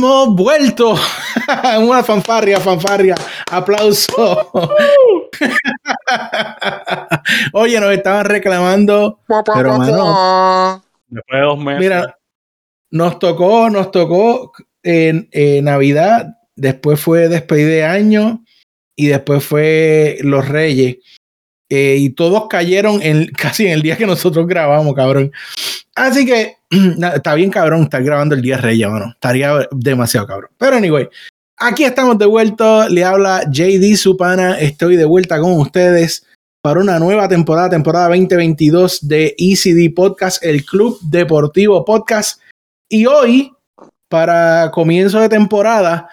hemos vuelto. Una fanfarria, fanfarria. Aplauso. Oye, nos estaban reclamando. Pero, mano, Después de dos meses. Mira, nos tocó, nos tocó en, Navidad, después fue despedida de año y después fue los Reyes. Eh, y todos cayeron en, casi en el día que nosotros grabamos, cabrón. Así que está bien, cabrón, estar grabando el día Reyes, mano. Estaría demasiado cabrón. Pero anyway, aquí estamos de vuelta. Le habla JD Supana. Estoy de vuelta con ustedes para una nueva temporada, temporada 2022 de ECD Podcast, el Club Deportivo Podcast. Y hoy, para comienzo de temporada,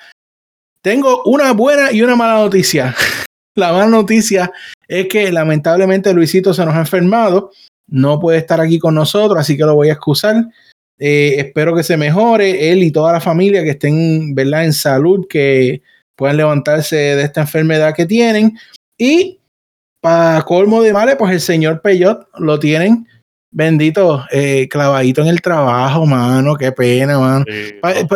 tengo una buena y una mala noticia. La mala noticia es que lamentablemente Luisito se nos ha enfermado, no puede estar aquí con nosotros, así que lo voy a excusar. Eh, espero que se mejore él y toda la familia que estén ¿verdad? en salud, que puedan levantarse de esta enfermedad que tienen. Y para colmo de males, pues el señor Peyot lo tienen bendito eh, clavadito en el trabajo, mano, qué pena, mano.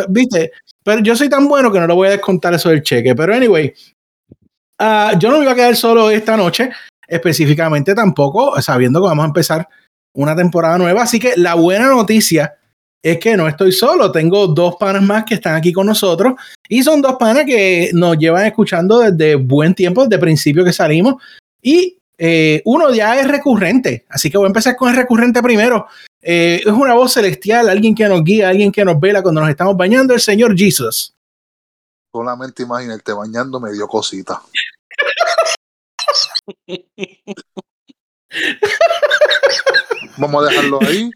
Viste, pero yo soy tan bueno que no lo voy a descontar eso del cheque. Pero anyway, Ah, yo no me iba a quedar solo esta noche, específicamente tampoco, sabiendo que vamos a empezar una temporada nueva. Así que la buena noticia es que no estoy solo, tengo dos panas más que están aquí con nosotros y son dos panas que nos llevan escuchando desde buen tiempo, desde principio que salimos. Y eh, uno ya es recurrente, así que voy a empezar con el recurrente primero. Eh, es una voz celestial, alguien que nos guía, alguien que nos vela cuando nos estamos bañando, el Señor Jesus. Solamente imagínate bañando me dio cosita. Vamos a dejarlo ahí.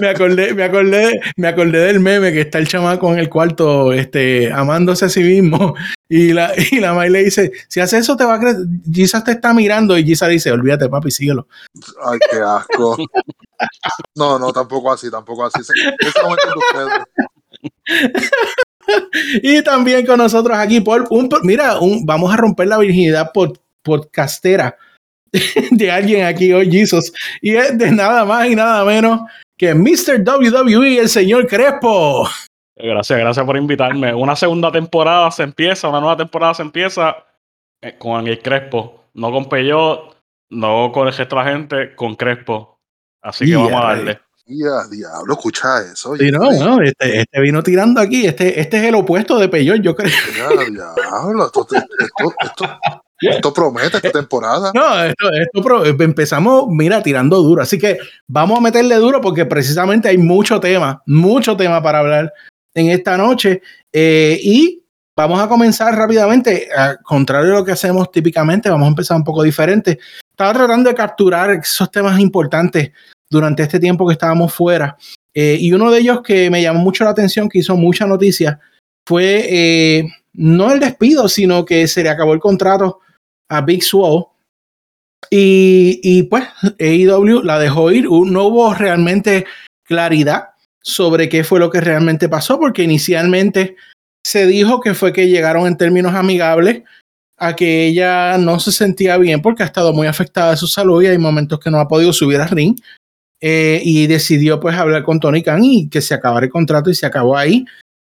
me acordé, me acordé, me acordé del meme que está el chamaco en el cuarto, este, amándose a sí mismo. Y la, y la May le dice, si haces eso te va a creer, Gisas te está mirando y Gisas dice, olvídate papi, síguelo. Ay, qué asco. No, no, tampoco así, tampoco así. y también con nosotros aquí por un, mira, un, vamos a romper la virginidad por podcastera de alguien aquí hoy, Jesus. Y es de nada más y nada menos que Mr. WWE, el señor Crespo. Gracias, gracias por invitarme. Una segunda temporada se empieza, una nueva temporada se empieza eh, con el Crespo. No con Peyot, no con el gesto de la gente, con Crespo. Así que vamos a darle. Ya, diablo, escucha eso. Sí, no, no, este, este, vino tirando aquí. Este, este es el opuesto de Peyot, yo creo. Ya, diablo, esto, esto, esto promete esta temporada. No, esto, empezamos, mira, tirando duro. Así que vamos a meterle duro porque precisamente hay mucho tema, mucho tema para hablar en esta noche. Eh, y vamos a comenzar rápidamente. Al contrario de lo que hacemos típicamente, vamos a empezar un poco diferente. Estaba tratando de capturar esos temas importantes durante este tiempo que estábamos fuera. Eh, y uno de ellos que me llamó mucho la atención, que hizo mucha noticia, fue eh, no el despido, sino que se le acabó el contrato a Big Swole. Y, y pues AEW la dejó ir. No hubo realmente claridad sobre qué fue lo que realmente pasó, porque inicialmente se dijo que fue que llegaron en términos amigables a que ella no se sentía bien porque ha estado muy afectada de su salud y hay momentos que no ha podido subir al ring. Eh, y decidió pues hablar con Tony Khan y que se acabara el contrato y se acabó ahí.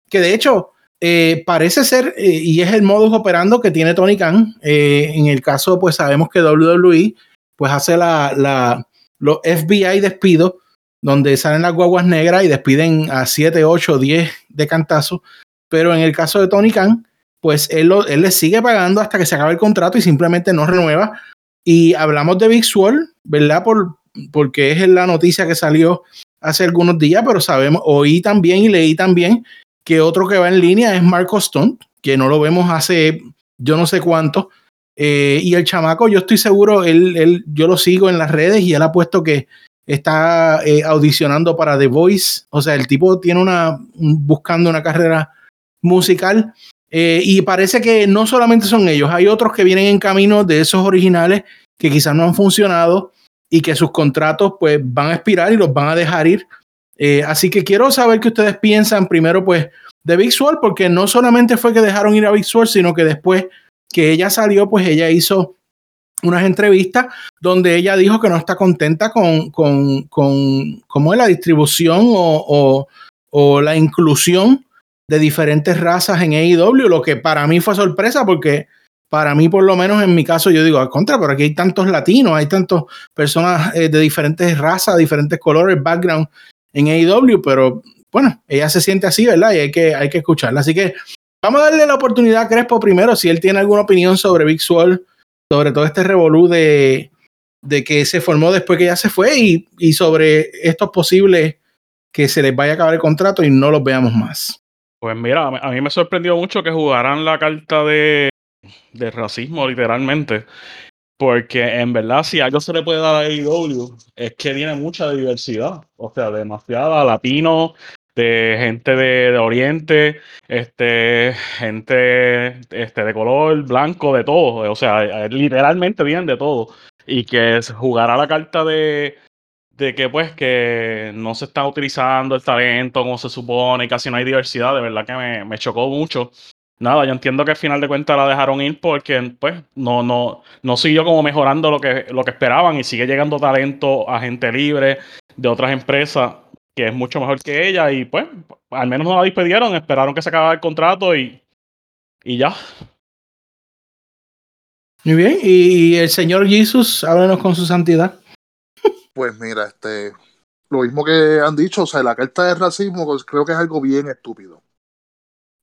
Que de hecho, eh, parece ser, eh, y es el modus operando que tiene Tony Khan. Eh, en el caso, pues sabemos que WWE pues hace la, la, los FBI despidos, donde salen las guaguas negras y despiden a 7, 8, 10 de cantazo. Pero en el caso de Tony Khan, pues él, él le sigue pagando hasta que se acabe el contrato y simplemente no renueva. Y hablamos de Big Sword, ¿verdad? Por, porque es la noticia que salió hace algunos días, pero sabemos, oí también y leí también que otro que va en línea es Marco Stone, que no lo vemos hace yo no sé cuánto. Eh, y el chamaco, yo estoy seguro, él, él, yo lo sigo en las redes y él ha puesto que está eh, audicionando para The Voice. O sea, el tipo tiene una, buscando una carrera musical. Eh, y parece que no solamente son ellos, hay otros que vienen en camino de esos originales que quizás no han funcionado y que sus contratos pues van a expirar y los van a dejar ir eh, así que quiero saber qué ustedes piensan primero, pues, de Big porque no solamente fue que dejaron ir a Big sino que después que ella salió, pues ella hizo unas entrevistas donde ella dijo que no está contenta con, con, con cómo es la distribución o, o, la inclusión de diferentes razas en AEW, lo que para mí fue sorpresa porque para mí, por lo menos en mi caso, yo digo, al contra, pero aquí hay tantos latinos, hay tantas personas eh, de diferentes razas, diferentes colores, background en AEW, pero bueno, ella se siente así, ¿verdad? Y hay que, hay que escucharla. Así que vamos a darle la oportunidad a Crespo primero, si él tiene alguna opinión sobre Big Sword, sobre todo este revolú de, de que se formó después que ya se fue y, y sobre estos posibles que se les vaya a acabar el contrato y no los veamos más. Pues mira, a mí me sorprendió mucho que jugaran la carta de, de racismo, literalmente. Porque en verdad, si algo se le puede dar a AEW, es que tiene mucha diversidad. O sea, demasiada latino, de gente de, de, Oriente, este, gente este, de color, blanco, de todo. O sea, literalmente vienen de todo. Y que jugará la carta de, de que pues que no se está utilizando el talento como se supone, casi no hay diversidad, de verdad que me, me chocó mucho. Nada, yo entiendo que al final de cuentas la dejaron ir porque pues no, no, no siguió como mejorando lo que, lo que esperaban y sigue llegando talento a gente libre de otras empresas que es mucho mejor que ella y pues al menos no la despidieron, esperaron que se acabara el contrato y, y ya. Muy bien, y el Señor Jesús, háblanos con su santidad. Pues mira, este, lo mismo que han dicho, o sea, la carta de racismo pues, creo que es algo bien estúpido.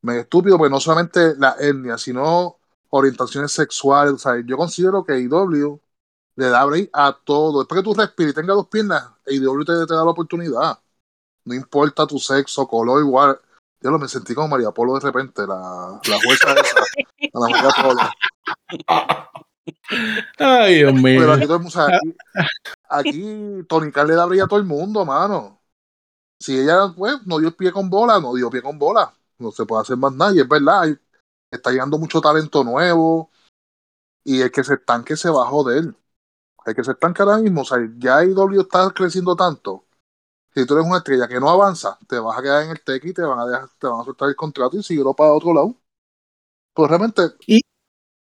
Me estúpido, porque no solamente la etnia, sino orientaciones sexuales. O sea, yo considero que IW le da break a todo. Después que tú respires y tengas dos piernas, IW te, te da la oportunidad. No importa tu sexo, color, igual. Yo lo me sentí como María Polo de repente, la, la jueza esa, la María Polo. Ay, Dios mío. Pero aquí, todo, o sea, aquí, aquí Tony Khan le da brillo a todo el mundo, mano. Si ella, pues, no dio pie con bola, no dio pie con bola. No se puede hacer más nada. Y es verdad, está llegando mucho talento nuevo. Y el que se estanque se va a joder. El que se estanque ahora mismo, o sea, ya IW está creciendo tanto. Si tú eres una estrella que no avanza, te vas a quedar en el tech y te van a dejar, te van a soltar el contrato y seguirlo para otro lado. Pues realmente, y,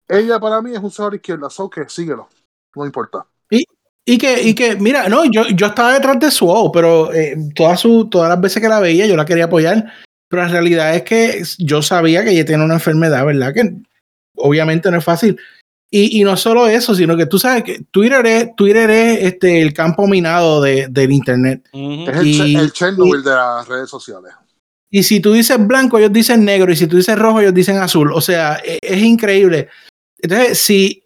ella para mí es un cerrador izquierda, so que síguelo, no importa. Y, y, que, y que, mira, no, yo, yo estaba detrás de Suo, pero eh, todas, su, todas las veces que la veía yo la quería apoyar, pero la realidad es que yo sabía que ella tiene una enfermedad, ¿verdad? Que obviamente no es fácil. Y, y no solo eso, sino que tú sabes que Twitter es, Twitter es este, el campo minado de, del Internet. Uh -huh. Es el, el Chernobyl de las redes sociales. Y si tú dices blanco, ellos dicen negro, y si tú dices rojo, ellos dicen azul. O sea, es, es increíble. Entonces, si,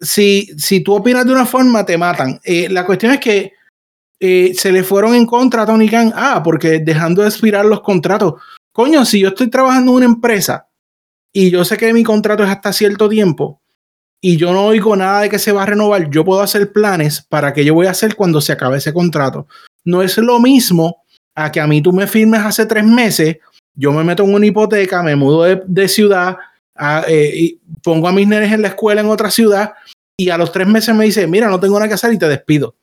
si, si tú opinas de una forma, te matan. Eh, la cuestión es que eh, se le fueron en contra a Tony Khan. Ah, porque dejando de expirar los contratos. Coño, si yo estoy trabajando en una empresa y yo sé que mi contrato es hasta cierto tiempo y yo no oigo nada de que se va a renovar, yo puedo hacer planes para que yo voy a hacer cuando se acabe ese contrato. No es lo mismo a que a mí tú me firmes hace tres meses, yo me meto en una hipoteca, me mudo de, de ciudad, a, eh, y pongo a mis nenes en la escuela en otra ciudad y a los tres meses me dice, mira, no tengo nada que hacer y te despido.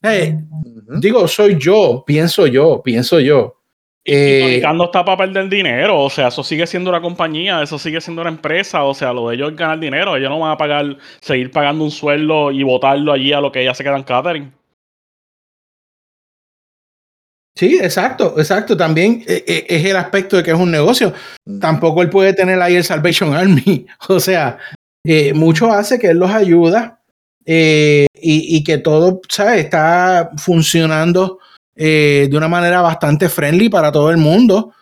Eh, uh -huh. Digo, soy yo, pienso yo, pienso yo. Eh, no está para perder dinero, o sea, eso sigue siendo una compañía, eso sigue siendo una empresa, o sea, lo de ellos es ganar dinero, ellos no van a pagar, seguir pagando un sueldo y votarlo allí a lo que ellas se quedan catering. Sí, exacto, exacto. También eh, es el aspecto de que es un negocio. Tampoco él puede tener ahí el Salvation Army. O sea, eh, mucho hace que él los ayuda eh, y, y, que todo, ¿sabes? Está funcionando eh, de una manera bastante friendly para todo el mundo.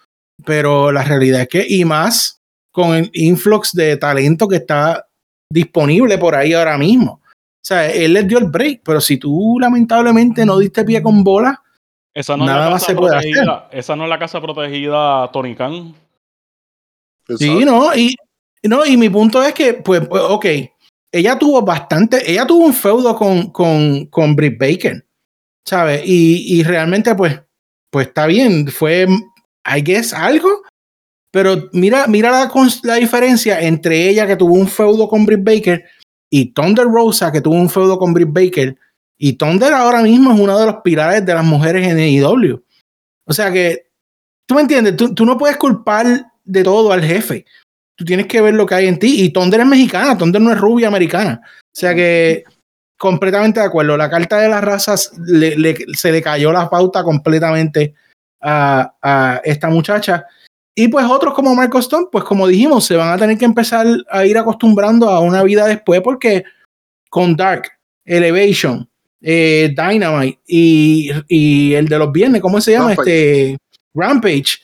Pero la realidad es que, y más con el influx de talento que está disponible por ahí ahora mismo. O sea, él les dio el break, pero si tú lamentablemente no diste pie con bola, esa no Nada más se puede hacer. Esa no es la casa protegida Tony Khan. Sí, no, y, no, y mi punto es que, pues, pues, ok, ella tuvo bastante, ella tuvo un feudo con, con, con Britt Baker, ¿sabes? Y, y realmente, pues, pues está bien, fue, I guess, algo, pero mira, mira la, la diferencia entre ella que tuvo un feudo con Britt Baker y Thunder Rosa que tuvo un feudo con Britt Baker y Thunder ahora mismo es uno de los pilares de las mujeres en AEW. O sea que, tú me entiendes, tú, tú, no puedes culpar de todo al jefe. Tú tienes que ver lo que hay en ti. Y Thunder es mexicana, Thunder no es rubia americana. O sea que, completamente de acuerdo. La carta de las razas le, le, se le cayó la pauta completamente a, a esta muchacha. Y pues otros como Marco Stone, pues como dijimos, se van a tener que empezar a ir acostumbrando a una vida después porque con Dark, Elevation, eh, Dynamite y, y, el de los viernes, ¿cómo se llama? Rampage. Este Rampage.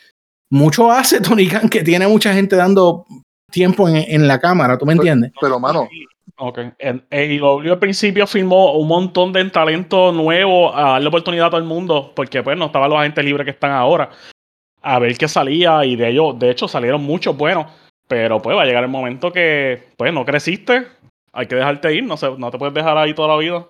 Mucho hace Tony Khan que tiene mucha gente dando tiempo en, en la cámara, ¿tú me entiendes? Pero, mano, Ok. En AEW al principio firmó un montón de talento nuevo a darle oportunidad a todo el mundo, porque pues no estaban los agentes libres que están ahora. A ver qué salía, y de ellos, de hecho, salieron muchos buenos. Pero pues va a llegar el momento que, pues, no creciste, hay que dejarte ir, no, se, no te puedes dejar ahí toda la vida.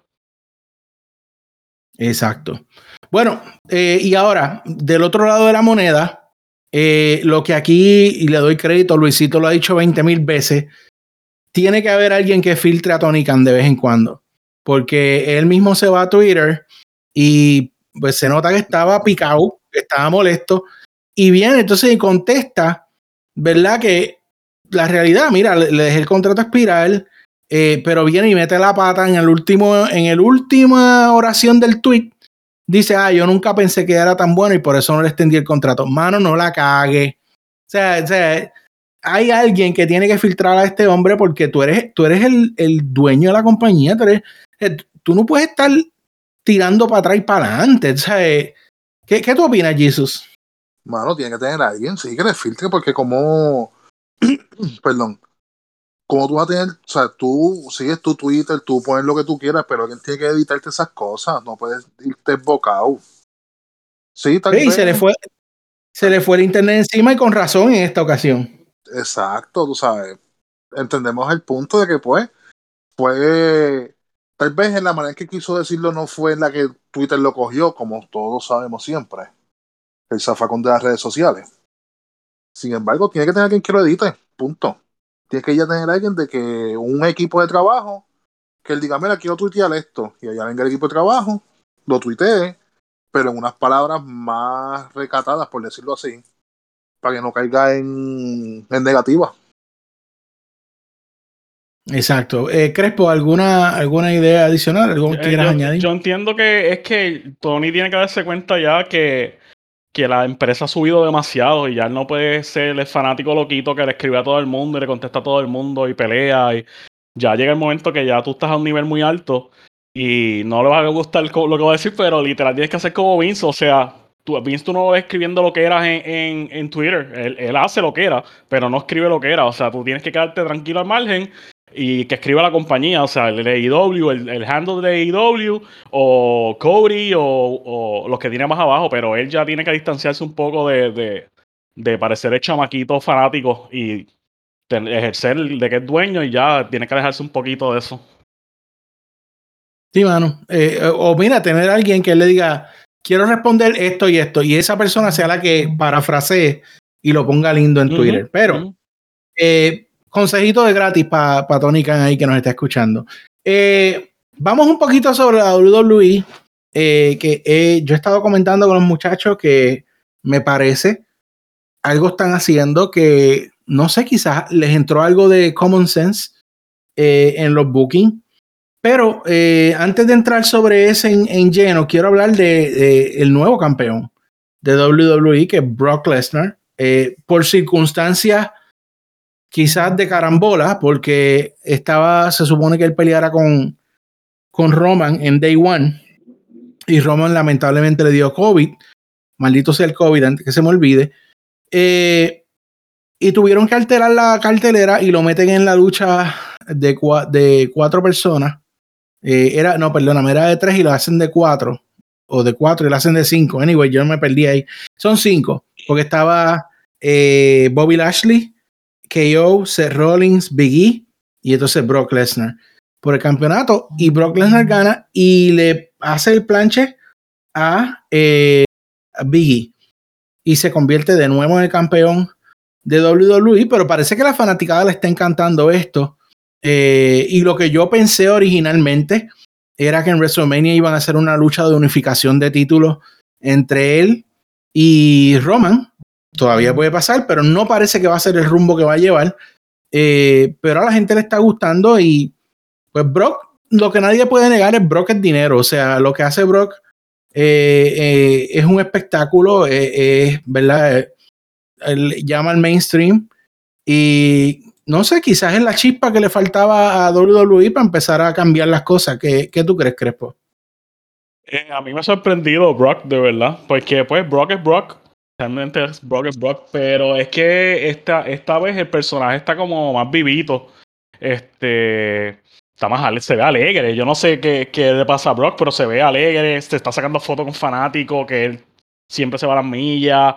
Exacto. Bueno, eh, y ahora, del otro lado de la moneda, eh, lo que aquí, y le doy crédito, Luisito lo ha dicho 20 mil veces, tiene que haber alguien que filtre a Tony Khan de vez en cuando, porque él mismo se va a Twitter y pues se nota que estaba picado, estaba molesto, y viene entonces y contesta, ¿verdad? Que la realidad, mira, le, dejé el contrato expirar, eh, pero viene y mete la pata en el último, en el última oración del tweet. Dice, ah, yo nunca pensé que era tan bueno y por eso no le extendí el contrato. Mano, no la cague. O sea, o sea, hay alguien que tiene que filtrar a este hombre porque tú eres, tú eres el, el dueño de la compañía. Tú, eres, eh, tú no puedes estar tirando para atrás y para adelante. Eh, ¿qué, ¿Qué tú opinas, Jesus? mano, tiene que tener a alguien, sí, que le filtre, porque como, perdón, como tú vas a tener, o sea, tú sigues tu Twitter, tú pones lo que tú quieras, pero alguien tiene que editarte esas cosas, no puedes irte bocado. Sí, tal Sí, vez. se le fue, se le fue el internet encima y con razón en esta ocasión. Exacto, tú sabes. Entendemos el punto de que, pues, fue. Tal vez en la manera en que quiso decirlo no fue en la que Twitter lo cogió, como todos sabemos siempre. El zafacón de las redes sociales. Sin embargo, tiene que tener alguien que lo edite. Punto. Tiene que ya tener alguien de que un equipo de trabajo que él diga, mira, quiero tuitear esto. Y allá venga el equipo de trabajo, lo tuitee, pero en unas palabras más recatadas, por decirlo así, para que no caiga en, en negativa. Exacto. Eh, Crespo, ¿alguna, ¿alguna idea adicional? ¿Algo que Eh, quieras yo, añadir? yo entiendo que es que Tony tiene que darse cuenta ya que, que la empresa ha subido demasiado y ya él no puede ser el fanático loquito que le escribe a todo el mundo y le contesta a todo el mundo y pelea. Y ya llega el momento que ya tú estás a un nivel muy alto y no le va a gustar lo que va a decir, pero literal tienes que hacer como Vince. O sea, tú, Vince tú no lo escribiendo lo que eras en, en, en Twitter. Él, hace lo que era, pero no escribe lo que era. O sea, tú tienes que quedarte tranquilo al margen y que escriba la compañía, o sea, el AEW, el, el handle de AEW, o Cody, o, o los que tiene más abajo, pero él ya tiene que distanciarse un poco de, de, de parecer el chamaquito fanático y ejercer de que es dueño y ya tiene que alejarse un poquito de eso. Sí, mano. Eh, o mira, tener a alguien que le diga, quiero responder esto y esto, y esa persona sea la que parafrasee y lo ponga lindo en Twitter. Pero, eh, consejito de gratis para Tony Khan ahí que nos está escuchando. Eh, vamos un poquito sobre la WWE, eh, que eh, yo he estado comentando con los muchachos que me parece algo están haciendo que, no sé, quizás les entró algo de common sense en los bookings. Pero eh, antes de entrar sobre ese en, en lleno, quiero hablar de, nuevo campeón de WWE, que es Brock Lesnar, eh, por circunstancias quizás de carambola, porque estaba, se supone que él peleara con, con Roman en Day One, y Roman lamentablemente le dio COVID, maldito sea el COVID, antes que se me olvide, eh, y tuvieron que alterar la cartelera y lo meten en la lucha de cuatro personas. Eh, era, no, perdóname, era de tres y lo hacen de cuatro. O de cuatro y lo hacen de cinco. Anyway, yo me perdí ahí. Son cinco. Porque estaba eh, Bobby Lashley, KO, Seth Rollins, Big E y entonces Brock Lesnar por el campeonato. Y Brock Lesnar gana y le hace el planche a, eh, E. Y se convierte de nuevo en el campeón de WWE. Pero parece que la fanaticada le está encantando esto. Eh, y lo que yo pensé originalmente era que en WrestleMania iban a hacer una lucha de unificación de títulos entre él y Roman. Todavía puede pasar, pero no parece que va a ser el rumbo que va a llevar. Eh, pero a la gente le está gustando y pues Brock, lo que nadie puede negar es Brock es dinero. O sea, lo que hace Brock eh, eh, es un espectáculo, es, ¿verdad? Llama al mainstream y no sé, quizás es la chispa que le faltaba a WWE para empezar a cambiar las cosas. ¿Qué, qué tú crees, Crespo? Eh, a mí me ha sorprendido Brock, de verdad, porque pues Brock es Brock, realmente es Brock es Brock, pero es que esta, esta vez el personaje está como más vivito. Este está más se ve alegre. Yo no sé qué, qué, le pasa a Brock, pero se ve alegre, se está sacando fotos con fanáticos, que él siempre se va a las millas.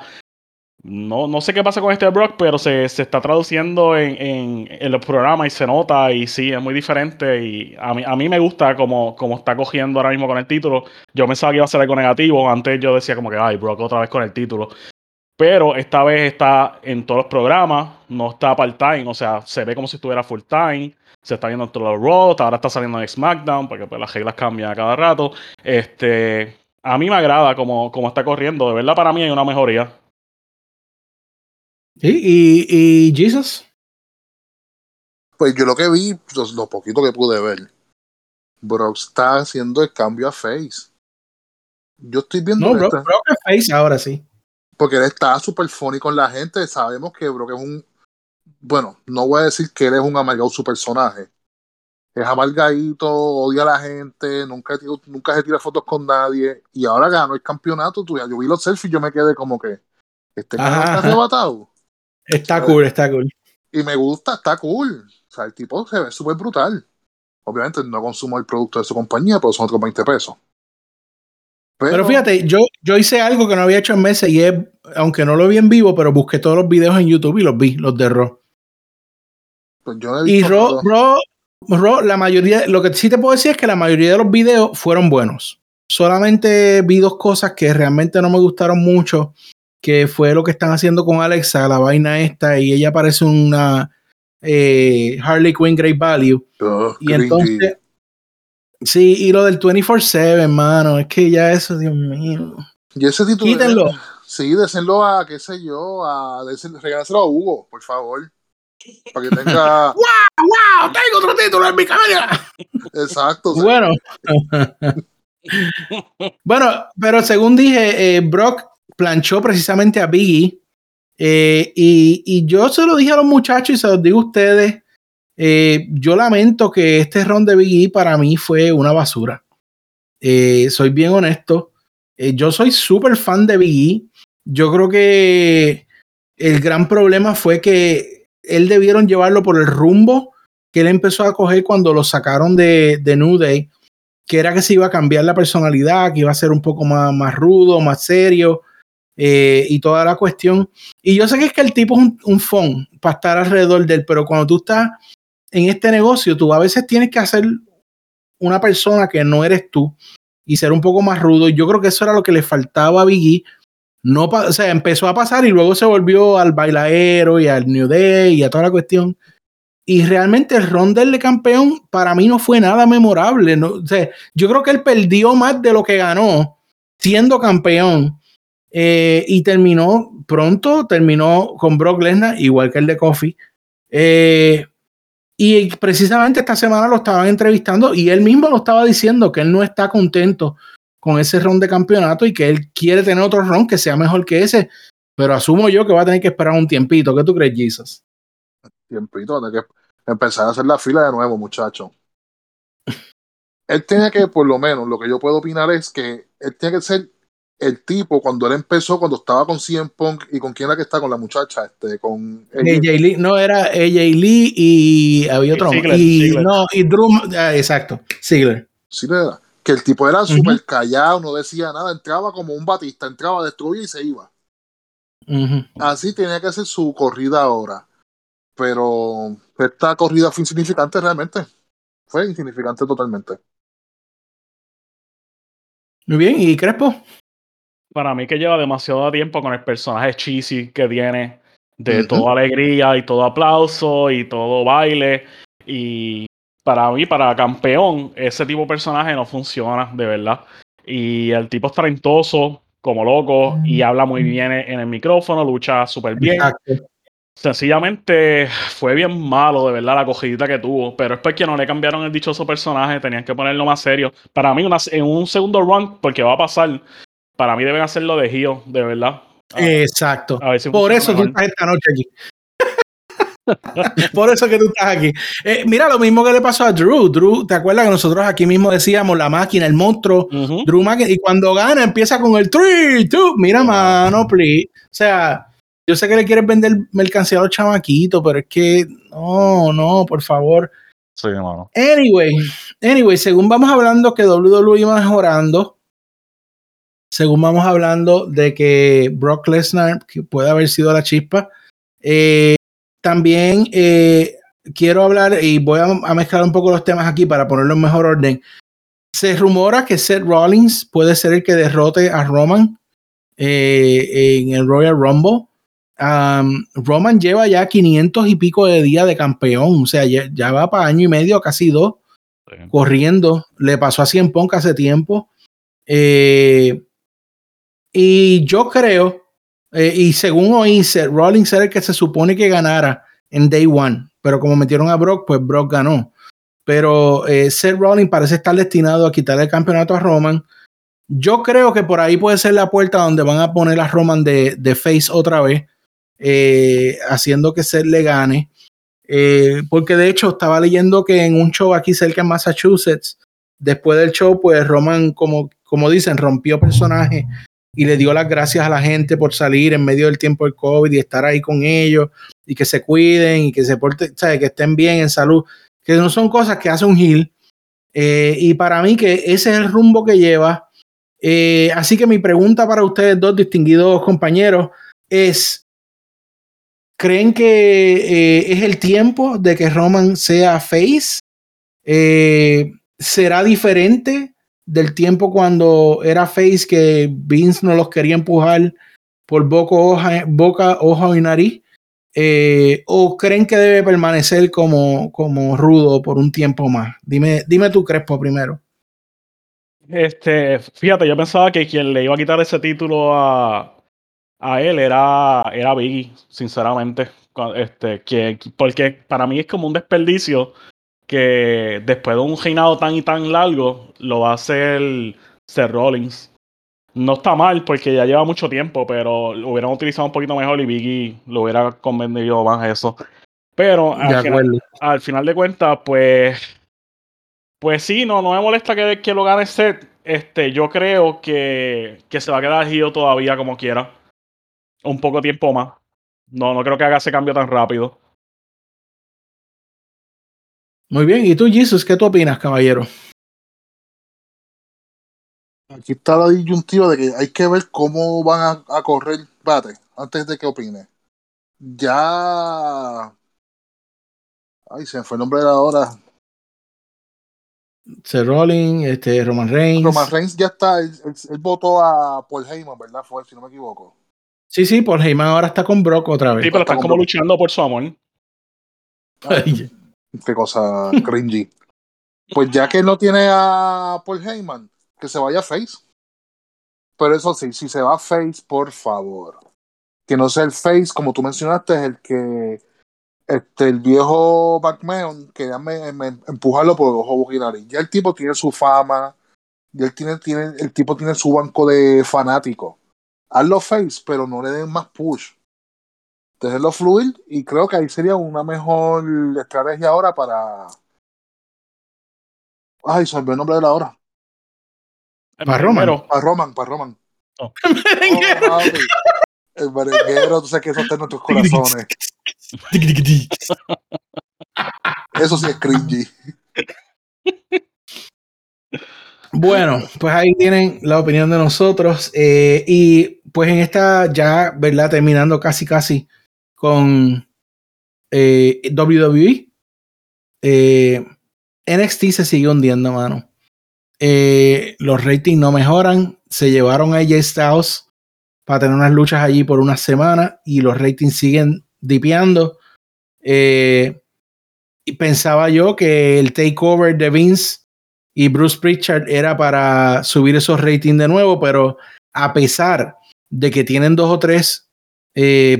No, no sé qué pasa con este Brock, pero se, se está traduciendo en, en, en, los programas y se nota y sí, es muy diferente y a mí, a mí me gusta como, como está cogiendo ahora mismo con el título. Yo pensaba que iba a ser algo negativo, antes yo decía como que, ay, Brock otra vez con el título. Pero esta vez está en todos los programas, no está part-time, o sea, se ve como si estuviera full-time, se está viendo en todos los Raw, ahora está saliendo en SmackDown, porque pues, las reglas cambian a cada rato. Este, a mí me agrada como, como está corriendo, de verdad para mí hay una mejoría. ¿Y, y, Jesus? Pues yo lo que vi, lo, lo, poquito que pude ver, Brock está haciendo el cambio a Face. Yo estoy viendo. No, Brock, Brock es Face ahora sí. Porque él está súper funny con la gente. Sabemos que Brock es un. Bueno, no voy a decir que él es un amargado su personaje. Es amargadito, odia a la gente, nunca, nunca se tira fotos con nadie. Y ahora ganó el campeonato. Tú, yo vi los selfies y yo me quedé como que. Este está arrebatado. Está cool, está cool. Y me gusta, está cool. O sea, el tipo se ve súper brutal. Obviamente no consumo el producto de su compañía, pero son otros 20 pesos. Pero, pero, fíjate, yo, yo hice algo que no había hecho en meses y es, aunque no lo vi en vivo, pero busqué todos los videos en YouTube y los vi, los de Raw. Pues yo y Raw, Raw, Raw, la mayoría, lo que sí te puedo decir es que la mayoría de los videos fueron buenos. Solamente vi dos cosas que realmente no me gustaron mucho que fue lo que están haciendo con Alexa, la vaina esta, y ella parece una eh, Harley Quinn Great Value. Oh, y entonces, sí, y lo del 24-7, hermano, es que ya eso, Dios mío. Y ese título. Quítenlo. De, sí, désenlo a, qué sé yo, a, regálaselo a Hugo, por favor. Para que tenga. ¡Wow! ¡Wow! ¡Tengo otro título en mi cara! Exacto. Bueno. bueno, pero según dije, eh, Brock planchó precisamente a Biggie. Eh, y, yo se lo dije a los muchachos y se los digo a ustedes. Eh, yo lamento que este ron de Biggie para mí fue una basura. Eh, soy bien honesto. Yo soy súper fan de Biggie. Yo creo que el gran problema fue que él debieron llevarlo por el rumbo que él empezó a coger cuando lo sacaron de, de New Day, que era que se iba a cambiar la personalidad, que iba a ser un poco más, más rudo, más serio eh, y toda la cuestión. Y yo sé que es que el tipo es un, un phone para estar alrededor de él, pero cuando tú estás en este negocio, tú a veces tienes que hacer una persona que no eres tú y ser un poco más rudo. Y yo creo que eso era lo que le faltaba a Biggie. No, o sea, empezó a pasar y luego se volvió al bailaero y al New Day y a toda la cuestión. Y realmente el ron del de campeón para mí no fue nada memorable. No, o sea, yo creo que él perdió más de lo que ganó siendo campeón. Eh, y terminó pronto, terminó con Brock Lesnar, igual que el de Kofi. Eh, y precisamente esta semana lo estaban entrevistando y él mismo lo estaba diciendo que él no está contento con ese ron de campeonato y que él quiere tener otro ron que sea mejor que ese. Pero asumo yo que va a tener que esperar un tiempito. ¿Qué tú crees, Jesus? Tiempito, de que empezar a hacer la fila de nuevo, muchacho. él tiene que, por lo menos, lo que yo puedo opinar es que él tiene que ser el tipo cuando él empezó, cuando estaba con CM Punk y con quién era que está con la muchacha, este, con AJ Lee, no era AJ Lee y había otro, Ziggler, y Ziggler. no, y Drew, ah, exacto, Ziggler. Sí, era. Que el tipo era súper callado, no decía nada, entraba como un batista, entraba, destruía y se iba. Así tenía que ser su corrida ahora. Pero esta corrida fue insignificante realmente. Fue insignificante totalmente. Muy bien, ¿y Crespo? Para mí que lleva demasiado tiempo con el personaje cheesy que tiene, de toda alegría y todo aplauso y todo baile. Y para mí, para campeón, ese tipo de personaje no funciona, de verdad. Y el tipo es talentoso, como loco, y habla muy bien en el micrófono, lucha súper bien. Exacto. Sencillamente fue bien malo, de verdad, la cogidita que tuvo. Pero es porque no le cambiaron el dichoso personaje, tenían que ponerlo más serio. Para mí, una- en un segundo run, porque va a pasar, para mí deben hacerlo de Gio, de verdad. Exacto. Por eso tú estás esta noche aquí. Por eso que tú estás aquí. Eh, mira, lo mismo que le pasó a Drew. Drew, ¿te acuerdas que nosotros aquí mismo decíamos la máquina, el monstruo, Drew y cuando gana empieza con el 3, 2, mira, mano, please. O sea, yo sé que le quieres vender mercancía a los chamaquitos, pero es que no, no, por favor. Sí, hermano. Anyway, anyway, según vamos hablando que WWE iba mejorando, según vamos hablando de que Brock Lesnar que puede haber sido la chispa, eh, también eh, quiero hablar y voy a, mezclar un poco los temas aquí para ponerlo en mejor orden. Se rumora que Seth Rollins puede ser el que derrote a Roman eh, en el Royal Rumble. Roman lleva ya 500 y pico de días de campeón, o sea, ya, va para año y medio, casi dos, corriendo. Le pasó a Cien Punk hace tiempo. Eh, y yo creo, eh, y según oí, Rollins era el que se supone que ganara en Day One, pero como metieron a Brock, pues Brock ganó. Pero eh, Seth Rollins parece estar destinado a quitar el campeonato a Roman. Yo creo que por ahí puede ser la puerta donde van a poner a Roman de, de face otra vez, eh, haciendo que Seth le gane. porque de hecho estaba leyendo que en un show aquí cerca en Massachusetts, después del show, pues Roman, como, como dicen, rompió personaje y le dio las gracias a la gente por salir en medio del tiempo del COVID y estar ahí con ellos y que se cuiden y que se porten, que estén bien en salud, que no son cosas que hace un Gil. Eh, y para mí que ese es el rumbo que lleva. Eh, así que mi pregunta para ustedes dos distinguidos compañeros es, ¿creen que eh, es el tiempo de que Roman sea face? ¿Será diferente del tiempo cuando era Face que Vince no los quería empujar por boca, hoja, boca ojo y nariz? Eh, ¿O creen que debe permanecer como, como rudo por un tiempo más? Dime, dime tú, Crespo, primero. Este, fíjate, yo pensaba que quien le iba a quitar ese título a, a él era, era Biggie, sinceramente. Este, que, porque para mí es como un desperdicio que después de un reinado tan y tan largo, lo va a hacer Seth Rollins. No está mal porque ya lleva mucho tiempo, pero lo hubieran utilizado un poquito mejor y Biggie lo hubiera convenido más eso. Pero al, final, de cuentas, pues. Pues sí, no, no me molesta que, que lo gane Seth. Este, yo creo que, que se va a quedar Gio todavía como quiera. Un poco tiempo más. No, no creo que haga ese cambio tan rápido. Muy bien, ¿y tú, Jesus, qué tú opinas, caballero? Aquí está la disyuntiva de que hay que ver cómo van a, correr bate antes de que opine. Ya. Ay, se me fue el nombre de la hora. Seth Rollins, este, Roman Reigns. Roman Reigns ya está, él, votó a Paul Heyman, ¿verdad? Fue, si no me equivoco. Sí, sí, Paul Heyman ahora está con Brock otra vez. Sí, pero están como luchando por su amor. Ay. Qué cosa cringy. Pues ya que no tiene a Paul Heyman, que se vaya a Face. Pero eso sí, si se va a Face, por favor. Que no sea el Face, como tú mencionaste, es el que este, el viejo McMahon quería me, me, empujarlo por los ojos y Ya el tipo tiene su fama, ya él tiene, tiene, el tipo tiene su banco de fanáticos. Hazlo face, pero no le den más push dejarlo fluir y creo que ahí sería una mejor estrategia ahora para. Ay, se el nombre de la hora. Para Roman. Para Roman, para Roman. Oh. Oh, el merenguero, tú sabes que eso está en nuestros corazones. eso sí es cringy. Bueno, pues ahí tienen la opinión de nosotros. Eh, y pues en esta ya, ¿verdad? Terminando casi, casi con eh, WWE. Eh, NXT se sigue hundiendo, mano. Eh, los ratings no mejoran. Se llevaron a AJ Styles para tener unas luchas allí por una semana y los ratings siguen dipeando. y pensaba yo que el takeover de Vince y Bruce Pritchard era para subir esos ratings de nuevo, pero a pesar de que tienen dos o tres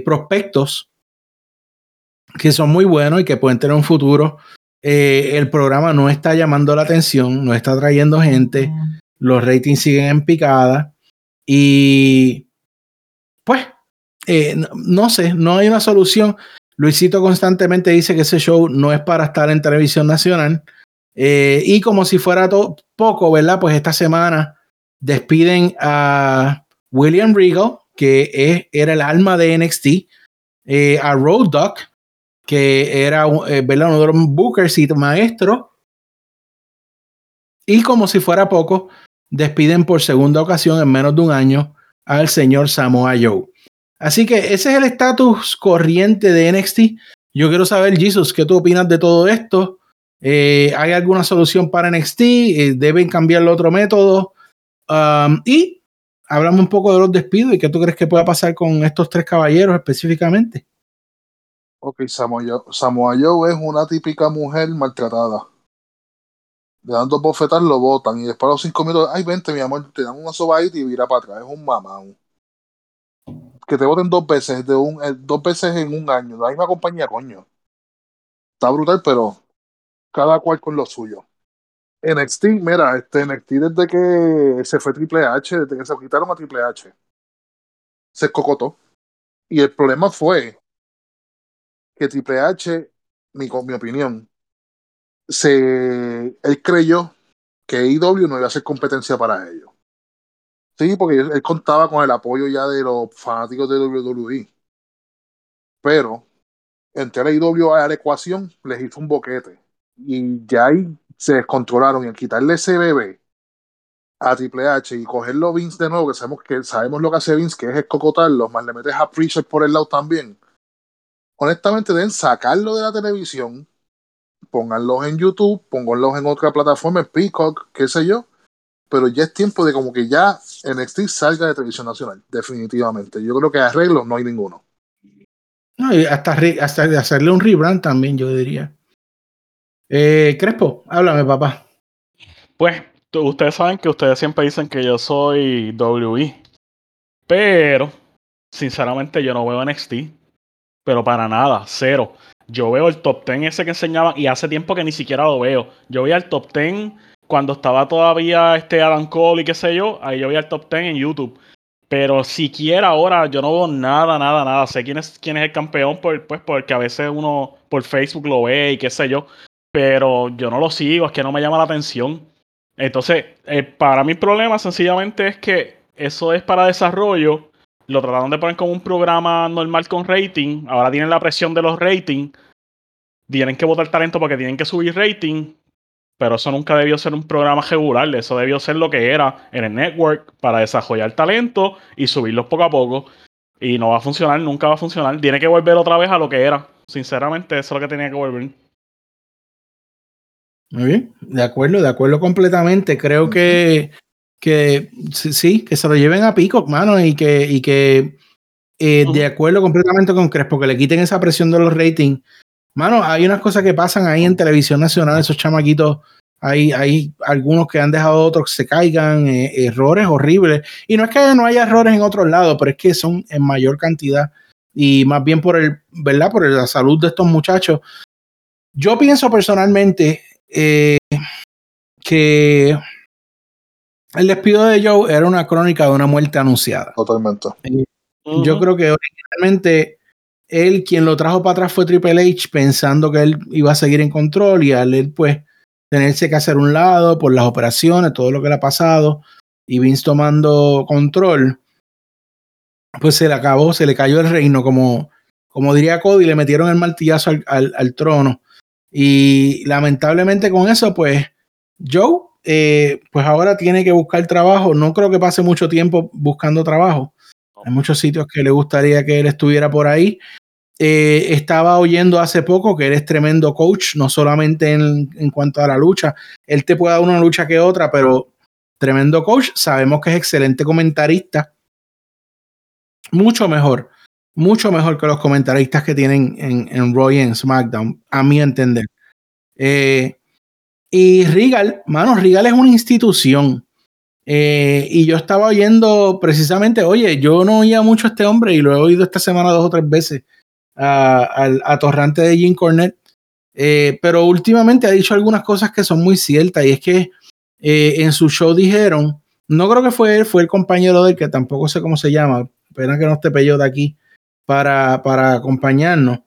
prospectos que son muy buenos y que pueden tener un futuro. Eh, el programa no está llamando la atención, no está trayendo gente, los ratings siguen en picada y pues eh, no, sé, no hay una solución. Luisito constantemente dice que ese show no es para estar en televisión nacional. Eh, y como si fuera poco, ¿verdad? Pues esta semana despiden a William Regal, que es, era el alma de NXT, a Road Dog, que era ¿verdad? uno de los bookers y maestros. Y como si fuera poco, despiden por segunda ocasión en menos de un año al señor Samoa Joe. Así que ese es el estatus corriente de NXT. Yo quiero saber, Jesus, ¿qué tú opinas de todo esto? Eh, ¿Hay alguna solución para NXT? Eh, ¿Deben cambiar el otro método? Um, y hablamos un poco de los despidos y qué tú crees que pueda pasar con estos tres caballeros específicamente. Ok, Samoa Joe, es una típica mujer maltratada. Le dan dos bofetas, lo botan y después a los cinco minutos, ay, vente, mi amor, te dan una sobadita y vira para atrás. Es un mamón que te voten dos veces, de un, eh, dos veces en un año, la misma compañía, coño. Está brutal, pero cada cual con lo suyo. NXT, mira, este NXT desde que se fue Triple H, desde que se quitaron a Triple H, se cocotó. Y el problema fue que Triple H, mi, mi opinión, se, él creyó que IW no iba a ser competencia para ellos. Sí, porque él, contaba con el apoyo ya de los fanáticos de WWE. Pero entre la IW a la ecuación les hizo un boquete. Y ya ahí se descontrolaron. Y al quitarle ese bebé a Triple H y cogerlo Vince de nuevo, que sabemos que sabemos lo que hace Vince, que es escocotarlo, más le metes a Preacher por el lado también. Honestamente, deben sacarlo de la televisión, pónganlos en YouTube, pónganlos en otra plataforma, en Peacock, qué sé yo, pero ya es tiempo de como que ya NXT salga de televisión nacional, definitivamente. Yo creo que arreglos no hay ninguno. No, y hasta, hasta hacerle un rebrand también, yo diría. Eh, Crespo, háblame, papá. Pues, ustedes saben que ustedes siempre dicen que yo soy WI. Pero, sinceramente, yo no veo NXT. Pero para nada, cero. Yo veo el top 10 ese que enseñaban y hace tiempo que ni siquiera lo veo. Yo voy al top 10 cuando estaba todavía este Adam Cole y qué sé yo, ahí yo veía el top 10 en YouTube. Pero siquiera ahora yo no veo nada, nada, nada. Sé quién es, quién es el campeón, por, pues porque a veces uno por Facebook lo ve y qué sé yo. Pero yo no lo sigo, es que no me llama la atención. Entonces, eh, para mí el problema sencillamente es que eso es para desarrollo. Lo trataron de poner como un programa normal con rating. Ahora tienen la presión de los ratings. Tienen que votar talento porque tienen que subir rating pero eso nunca debió ser un programa regular, eso debió ser lo que era en el network para desarrollar talento y subirlos poco a poco. Y no va a funcionar, nunca va a funcionar. Tiene que volver otra vez a lo que era. Sinceramente, eso es lo que tenía que volver. Muy bien, de acuerdo, de acuerdo completamente. Creo que, que sí, que se lo lleven a Pico, mano, y que, y que eh, de acuerdo completamente con Crespo, que le quiten esa presión de los ratings Mano, hay unas cosas que pasan ahí en televisión nacional, esos chamaquitos, hay, hay algunos que han dejado otros que se caigan, eh, errores horribles. Y no es que no haya errores en otros lados, pero es que son en mayor cantidad y más bien por el, ¿verdad? Por la salud de estos muchachos. Yo pienso personalmente eh, que el despido de Joe era una crónica de una muerte anunciada. Totalmente. Eh, yo creo que originalmente él quien lo trajo para atrás fue Triple H pensando que él iba a seguir en control y al él pues tenerse que hacer un lado por las operaciones, todo lo que le ha pasado y Vince tomando control, pues se le acabó, se le cayó el reino como, como diría Cody, le metieron el martillazo al, trono y lamentablemente con eso pues Joe eh, pues ahora tiene que buscar trabajo, no creo que pase mucho tiempo buscando trabajo. Hay muchos sitios que le gustaría que él estuviera por ahí. Eh, estaba oyendo hace poco que eres tremendo coach, no solamente en, en, cuanto a la lucha. Él te puede dar una lucha que otra, pero tremendo coach. Sabemos que es excelente comentarista. Mucho mejor, mucho mejor que los comentaristas que tienen en, en Roy en SmackDown, a mi entender. Eh, y Regal, mano, Regal es una institución. Eh, y yo estaba oyendo precisamente, oye, yo no oía mucho a este hombre y lo he oído esta semana dos o tres veces al atorrante de Jim Cornette. Eh, pero últimamente ha dicho algunas cosas que son muy ciertas y es que eh, en su show dijeron, no creo que fue él, fue el compañero de él, que tampoco sé cómo se llama, pena que no esté pello de aquí, para, para acompañarnos.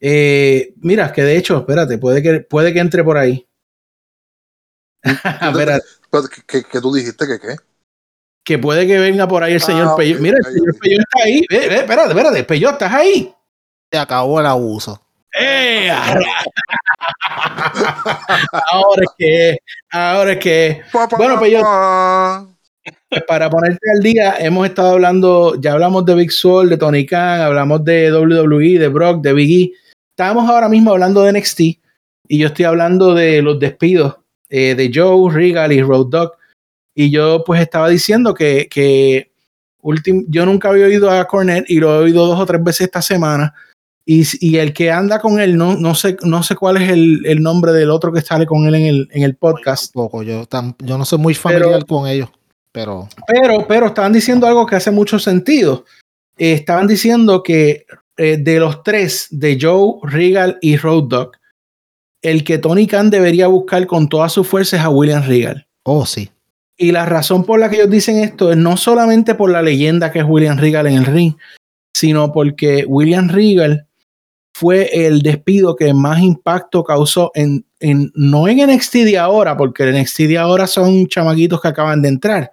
Eh, mira, que de hecho, espérate, puede que, puede que entre por ahí. Espérate. ¿Qué, qué, tú dijiste que qué? Que puede que venga por ahí el señor Ah, Peyo. ok, Mira, el señor ok. Peyo está ahí. Ve, ve, espérate, espérate, Peyo, ¿estás ahí? Se acabó el abuso. ¡Eh! ahora es que, ahora es que, Bueno, pa, pues para ponerte al día, hemos estado hablando, ya hablamos de Big Soul, de Tony Khan, hablamos de WWE, de Brock, de Big E. Estábamos ahora mismo hablando de NXT y yo estoy hablando de los despidos eh, de Joe, Regal y Road Dogg. Y yo pues estaba diciendo que, que ultim- yo nunca había oído a Cornette y lo he oído dos o tres veces esta semana. Y, y el que anda con él, no, no, sé, no sé cuál es el, el nombre del otro que sale con él en el, en el podcast. Tampoco, yo, tam- yo no soy muy familiar con ellos, pero Pero, pero estaban diciendo algo que hace mucho sentido. Eh, estaban diciendo que eh, de los tres, de Joe, Regal y Road Dogg, el que Tony Khan debería buscar con todas sus fuerzas es a William Regal. oh sí. Y la razón por la que ellos dicen esto es no solamente por la leyenda que es William Regal en el ring, sino porque William Regal fue el despido que más impacto causó en, en no en NXT de ahora, porque el NXT de ahora son chamaquitos que acaban de entrar,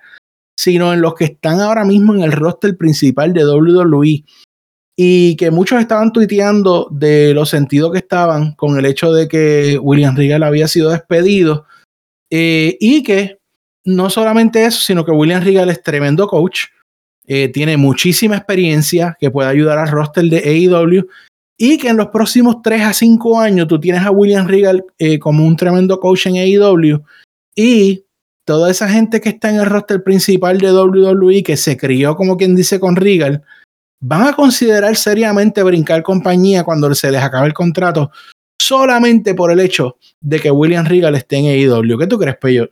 sino en los que están ahora mismo en el roster principal de WWE. Y que muchos estaban tuiteando de los sentidos que estaban con el hecho de que William Regal había sido despedido eh, y que no solamente eso, sino que William Regal es tremendo coach, eh, tiene muchísima experiencia que puede ayudar al roster de AEW y que en los próximos 3 a 5 años tú tienes a William Regal eh, como un tremendo coach en AEW y toda esa gente que está en el roster principal de WWE que se crió como quien dice con Regal van a considerar seriamente brincar compañía cuando se les acabe el contrato solamente por el hecho de que William Regal esté en AEW. ¿Qué tú crees, Peyo?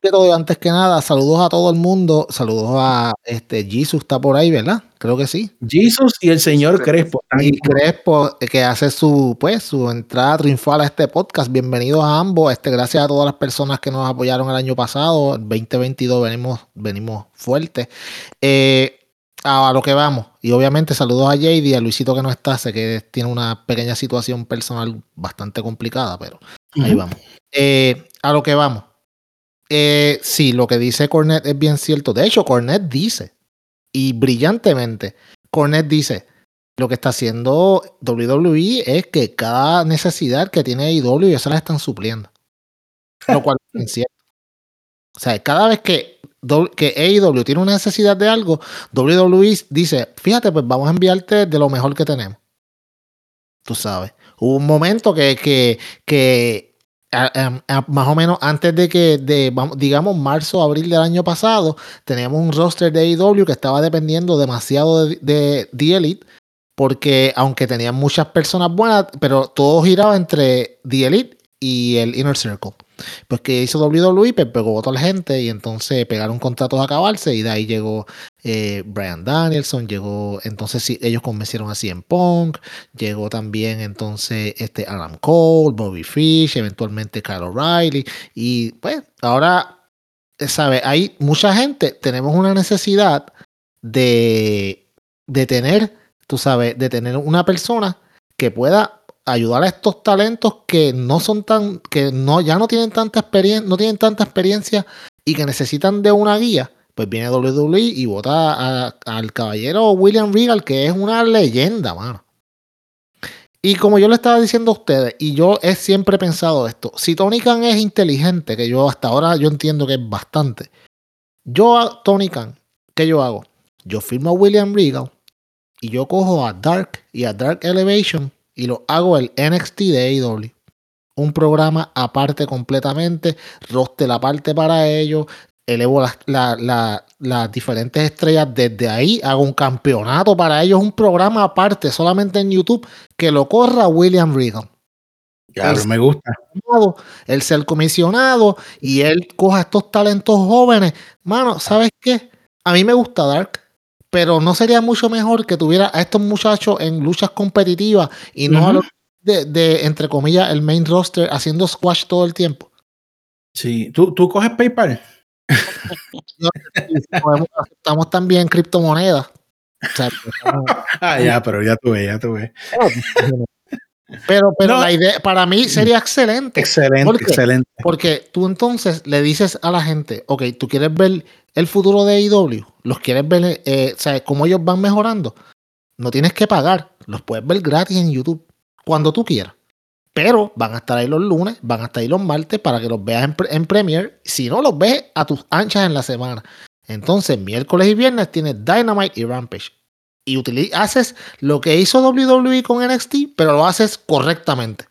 Pero antes que nada, saludos a todo el mundo. Saludos a este Jesus está por ahí, ¿verdad? Creo que sí. Jesus y el señor Crespo. Y Crespo, eh, que hace su, pues, su entrada triunfal a este podcast. Bienvenidos a ambos. Este, gracias a todas las personas que nos apoyaron el año pasado. El 2022 venimos, venimos fuertes. Eh, a lo que vamos. Y obviamente saludos a JD y a Luisito que no está. Sé que tiene una pequeña situación personal bastante complicada, pero ahí vamos. Eh, a lo que vamos. Eh, sí, lo que dice Cornet es bien cierto. De hecho, Cornet dice, y brillantemente, Cornet dice, lo que está haciendo WWE es que cada necesidad que tiene AEW ya se la están supliendo. Lo cual es cierto. O sea, cada vez que, que AEW tiene una necesidad de algo, WWE dice, fíjate, pues vamos a enviarte de lo mejor que tenemos. Tú sabes. Hubo un momento que, que, que más o menos antes de que, de, digamos, marzo, abril del año pasado, teníamos un roster de AEW que estaba dependiendo demasiado de, de The Elite, porque aunque tenían muchas personas buenas, pero todo giraba entre The Elite y el Inner Circle. Pues que hizo WWE, pues pegó a toda la gente y entonces pegaron contratos a acabarse y de ahí llegó eh, Brian Danielson, llegó, entonces sí, ellos convencieron a CM Punk, llegó también entonces este Adam Cole, Bobby Fish, eventualmente Kyle O'Reilly y pues ahora, ¿sabes? Hay mucha gente, tenemos una necesidad de, de tener, tú sabes, de tener una persona que pueda ayudar a estos talentos que no son tan, que no, ya no tienen tanta experiencia, no tienen tanta experiencia y que necesitan de una guía. Pues viene WWE y vota al caballero William Regal, que es una leyenda, mano. Y como yo le estaba diciendo a ustedes, y yo he siempre pensado esto, si Tony Khan es inteligente, que yo hasta ahora yo entiendo que es bastante, yo a Tony Khan, ¿qué yo hago? Yo firmo a William Regal y yo cojo a Dark y a Dark Elevation y lo hago el NXT de AEW. Un programa aparte completamente, roster aparte para ellos, elevo las, la- la- las diferentes estrellas desde ahí, hago un campeonato para ellos, un programa aparte solamente en YouTube que lo corra William Regal. Claro, me gusta. él ser comisionado y él coja estos talentos jóvenes. Mano, ¿sabes qué? A mí me gusta Dark, pero no sería mucho mejor que tuviera a estos muchachos en luchas competitivas y no a los de, de, entre comillas, el main roster haciendo squash todo el tiempo. Sí, ¿Tú, tú coges PayPal. Aceptamos también criptomonedas. O sea, Ah, ya, pero ya tuve, ya tuve. pero, pero No. la idea para mí sería excelente. Excelente, excelente. Porque tú entonces le dices a la gente, ok, tú quieres ver el futuro de AEW, los quieres ver, eh, sea, cómo ellos van mejorando. No tienes que pagar, los puedes ver gratis en YouTube, cuando tú quieras. Pero van a estar ahí los lunes, van a estar ahí los martes para que los veas en, en Premiere. Si no, los ves a tus anchas en la semana. Entonces, miércoles y viernes tienes Dynamite y Rampage. Y haces lo que hizo WWE con NXT, pero lo haces correctamente.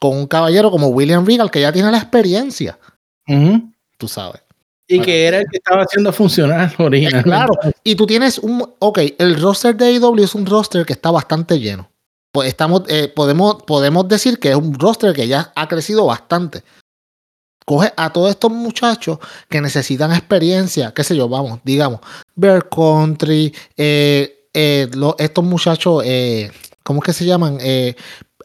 Con un caballero como William Regal, que ya tiene la experiencia, tú sabes. Y que era el que estaba haciendo funcionar originalmente. Claro, y tú tienes un. Ok, el roster de AEW es un roster que está bastante lleno. Pues estamos, eh, podemos, podemos decir que es un roster que ya ha crecido bastante. Coge a todos estos muchachos que necesitan experiencia, qué sé yo, vamos, digamos, Bear Country, eh, eh, lo- estos muchachos, ¿cómo es que se llaman? Eh,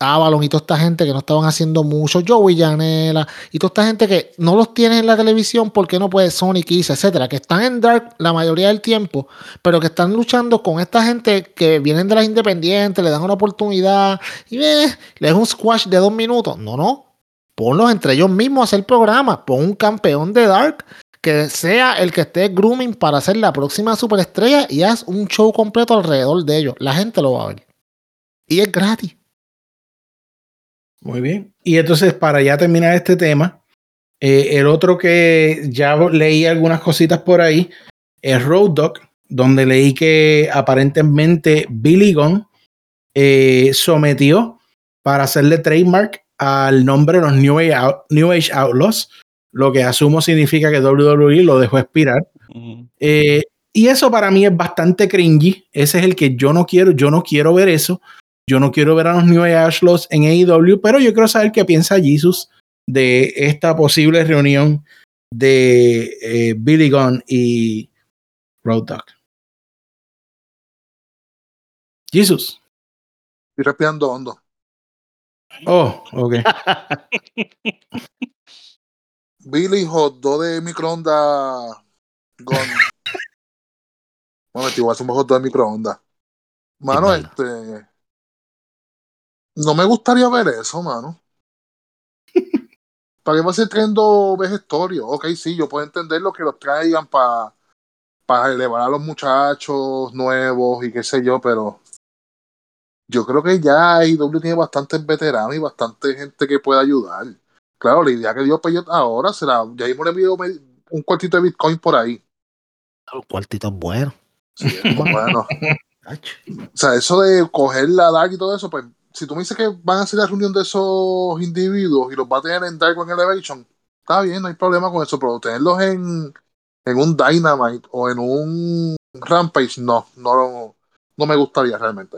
Avalon y toda esta gente que no estaban haciendo mucho, Joey Janela y toda esta gente que no los tiene en la televisión porque no puede Sonic Kiss, etcétera, que están en Dark la mayoría del tiempo, pero que están luchando con esta gente que vienen de las independientes, le dan una oportunidad y eh, le es un squash de dos minutos. No, no. Ponlos entre ellos mismos a hacer programa. Pon un campeón de Dark que sea el que esté grooming para ser la próxima superestrella y haz un show completo alrededor de ellos. La gente lo va a ver. Y es gratis. Muy bien. Y entonces, para ya terminar este tema, eh, el otro que ya leí algunas cositas por ahí es Road Dog, donde leí que aparentemente Billy Gunn eh, sometió para hacerle trademark al nombre de los New Age, Out- New Age Outlaws, lo que asumo significa que WWE lo dejó expirar. Eh, y eso para mí es bastante cringy. Ese es el que yo no quiero. Yo no quiero ver eso. Yo no quiero ver a los New Age Outlaws en AEW, pero yo quiero saber qué piensa Jesus de esta posible reunión de eh, Billy Gunn y Road Dogg. Jesus. Estoy respirando hondo. Oh, ok. Billy Hot Dog de microondas. Con... Bueno, tío, hace un hot dog de microondas. Mano, Es este. No me gustaría ver eso, mano. ¿Para qué va a ser trayendo vejestorio? Ok, sí, yo puedo entender lo que los traigan para para elevar a los muchachos nuevos y qué sé yo, pero yo creo que ya IW tiene bastantes veteranos y bastante gente que puede ayudar. Claro, la idea que dio Peyot ahora será, ya mismo le un cuartito de Bitcoin por ahí. Los cuartitos buenos. Sí, bueno. Tacho. O sea, eso de coger la Dark y todo eso, pues, si tú me dices que van a hacer la reunión de esos individuos y los va a tener en Dark o en Elevation, está bien, no hay problema con eso, pero tenerlos en, en un Dynamite o en un Rampage, no, no, no me gustaría realmente.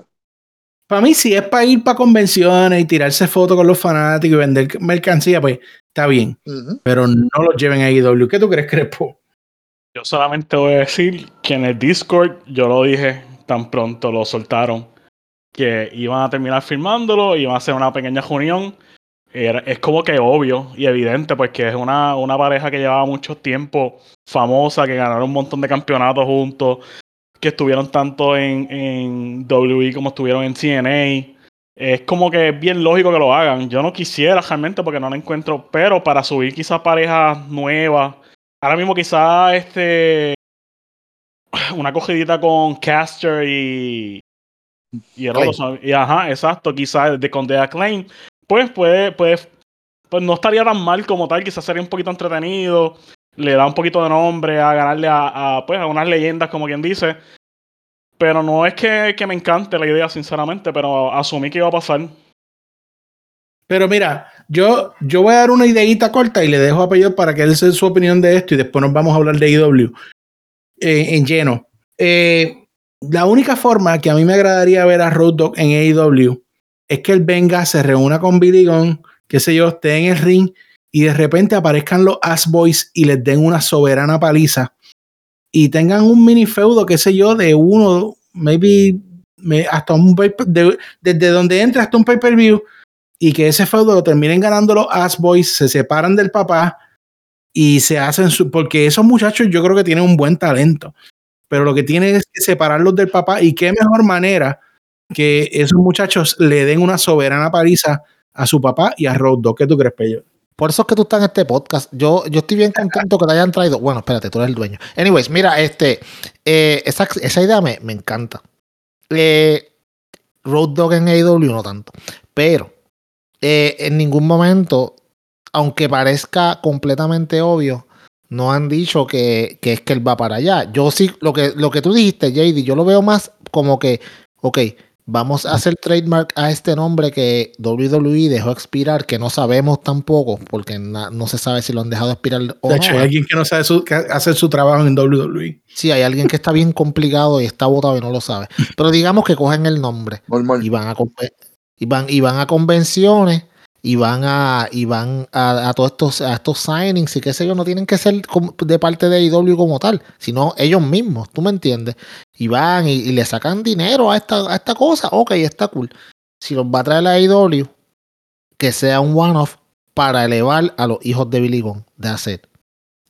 Para mí, si es para ir para convenciones y tirarse fotos con los fanáticos y vender mercancía, pues está bien. Pero no los lleven a AEW. ¿Qué tú crees, Crespo? Yo solamente voy a decir que en el Discord yo lo dije tan pronto lo soltaron que iban a terminar filmándolo, iban a hacer una pequeña reunión. Era- es como que obvio y evidente, pues que es una, una pareja que llevaba mucho tiempo famosa, que ganaron un montón de campeonatos juntos, que estuvieron tanto en, en WWE como estuvieron en TNA. Es como que es bien lógico que lo hagan. Yo no quisiera realmente porque no lo encuentro, pero para subir quizás parejas nuevas. Ahora mismo quizás este una cogidita con Caster y y el otro son- y ajá, exacto, quizás de con The Acclaim, pues puede, puede pues no estaría tan mal como tal, quizás sería un poquito entretenido, le da un poquito de nombre a ganarle a, a, pues a unas leyendas como quien dice. Pero no es que, que me encante la idea, sinceramente, pero asumí que iba a pasar. Pero mira, yo, yo voy a dar una ideita corta y le dejo a Peyot para que él se su opinión de esto y después nos vamos a hablar de IW eh, en lleno. Eh, la única forma que a mí me agradaría ver a Road Dogg en AEW es que él venga, se reúna con Billy Gunn, qué sé yo, esté en el ring y de repente aparezcan los Ass Boys y les den una soberana paliza y tengan un mini feudo, qué sé yo, de uno, maybe me- hasta un de- desde donde entre hasta un pay-per-view y que ese feudo lo terminen ganando los Ass Boys, se separan del papá y se hacen su. Porque esos muchachos yo creo que tienen un buen talento. Pero lo que tiene es que separarlos del papá y qué mejor manera que esos muchachos le den una soberana paliza a su papá y a Road Dogg. ¿Qué tú crees, Pello? Por eso es que tú estás en este podcast. Yo, yo estoy bien contento que te hayan traído. Bueno, espérate, tú eres el dueño. Anyways, mira, este, eh, esa, esa, idea me, me encanta. Eh, Road Dogg en AEW no tanto. Pero eh, en ningún momento, aunque parezca completamente obvio, no han dicho que, que, es que él va para allá. Yo sí, lo que, lo que tú dijiste, JD, yo lo veo más como que, ok, Vamos a hacer trademark a este nombre que WWE dejó expirar, que no sabemos tampoco, porque no se sabe si lo han dejado expirar o de hecho, hay alguien que no sabe hacer su trabajo en WWE. Sí, hay alguien que está bien complicado y está votado y no lo sabe. Pero digamos que cogen el nombre y van a, y van, y van a convenciones y van a y van a, todos estos a estos signings y qué sé yo, no tienen que ser de parte de IW como tal, sino ellos mismos, ¿tú me entiendes? Y van y, le sacan dinero a esta, a esta cosa, ok, está cool. Si los va a traer la IW, que sea un one-off para elevar a los hijos de Billy Gunn de hacer.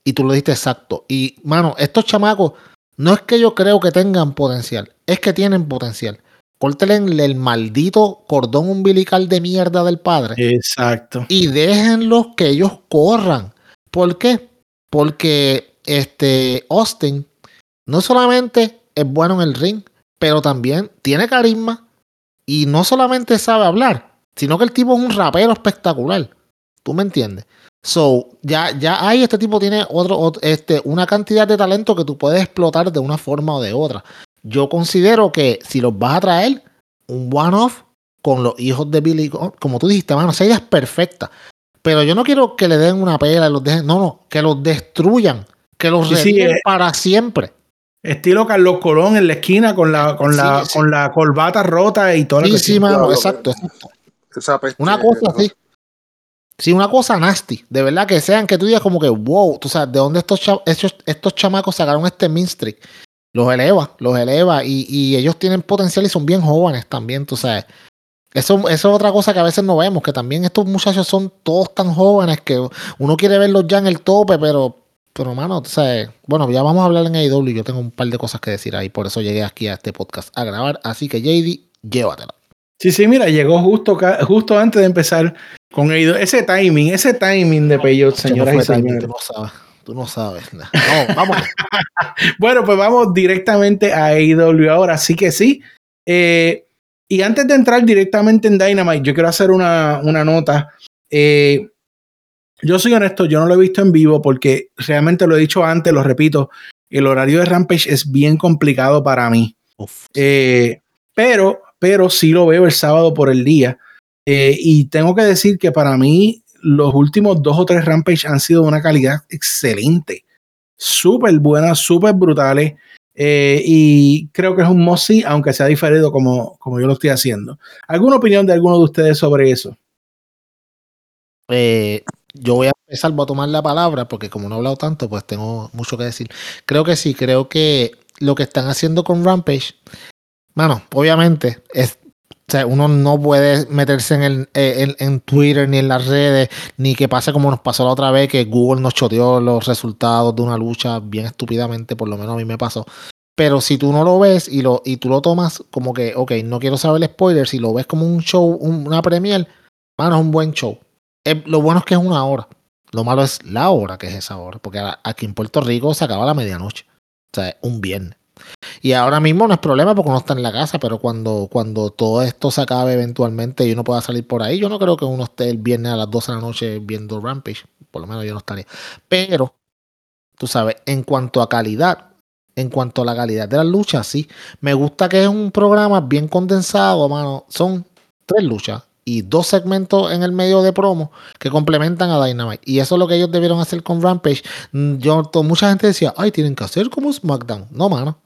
Y tú lo dijiste exacto. Y, mano, estos chamacos, no es que yo creo que tengan potencial, es que tienen potencial. Córtenle el maldito cordón umbilical de mierda del padre. Exacto. Y déjenlos que ellos corran. ¿Por qué? Porque este Austin no solamente es bueno en el ring, pero también tiene carisma y no solamente sabe hablar, sino que el tipo es un rapero espectacular. ¿Tú me entiendes? So, ya, ya hay, este tipo tiene otro, este, una cantidad de talento que tú puedes explotar de una forma o de otra yo considero que si los vas a traer, un one-off con los hijos de Billy, como tú dijiste, mano, esa idea es perfecta. Pero yo no quiero que le den una pela y los dejen, no, no, que los destruyan, que los sí, eh, para siempre. Estilo Carlos Colón en la esquina con la, con la, con la corbata rota y todo Sí, sí, mano, exacto. una cosa así. Sí, una cosa nasty. De verdad que sean que tú digas como que, wow, tú sabes, ¿de dónde estos, estos, estos chamacos sacaron este minstreak? Los eleva, los eleva y, ellos tienen potencial y son bien jóvenes también, tú sabes. Eso, eso, es otra cosa que a veces no vemos, que también estos muchachos son todos tan jóvenes que uno quiere verlos ya en el tope, pero, pero mano, tú sabes, bueno, ya vamos a hablar en AEW, yo tengo un par de cosas que decir ahí, por eso llegué aquí a este podcast a grabar, así que JD, llévatela. Sí, sí, mira, llegó justo, justo antes de empezar con AEW, ese timing, ese timing de Peyot, señoras y señores. Tú no sabes. No, vamos. bueno, pues vamos directamente a AEW ahora. Así que sí. Eh, y antes de entrar directamente en Dynamite, yo quiero hacer una, una nota. Eh, yo soy honesto, yo no lo he visto en vivo porque realmente lo he dicho antes, lo repito, el horario de Rampage es bien complicado para mí. Eh, pero, pero sí lo veo el sábado por el día. y tengo que decir que para mí los últimos dos o tres Rampage han sido de una calidad excelente. Súper buenas, súper brutales. Eh, y creo que es un must aunque sea diferido como, como yo lo estoy haciendo. ¿Alguna opinión de alguno de ustedes sobre eso? Eh, yo voy a empezar, voy a tomar la palabra, porque como no he hablado tanto, pues tengo mucho que decir. Creo que sí, creo que lo que están haciendo con Rampage, bueno, obviamente es o sea, uno no puede meterse en, el, eh, en, Twitter ni en las redes, ni que pase como nos pasó la otra vez, que Google nos choteó los resultados de una lucha bien estúpidamente, por lo menos a mí me pasó. Pero si tú no lo ves y, lo, y tú lo tomas como que, ok, no quiero saber el spoiler, si lo ves como un show, una premier, mano, es un buen show. lo bueno es que es una hora. Lo malo es la hora que es esa hora, porque aquí en Puerto Rico se acaba la medianoche. O sea, un viernes. Y ahora mismo no es problema porque uno está en la casa, pero cuando, cuando todo esto se acabe eventualmente y uno pueda salir por ahí, yo no creo que uno esté el viernes a las 12 de la noche viendo Rampage. Por lo menos yo no estaría. Pero, tú sabes, en cuanto a calidad, en cuanto a la calidad de las luchas, sí. Me gusta que es un programa bien condensado, mano. Son tres luchas y dos segmentos en el medio de promo que complementan a Dynamite. Y eso es lo que ellos debieron hacer con Rampage. Yo, mucha gente decía, ay, tienen que hacer como SmackDown. No, mano.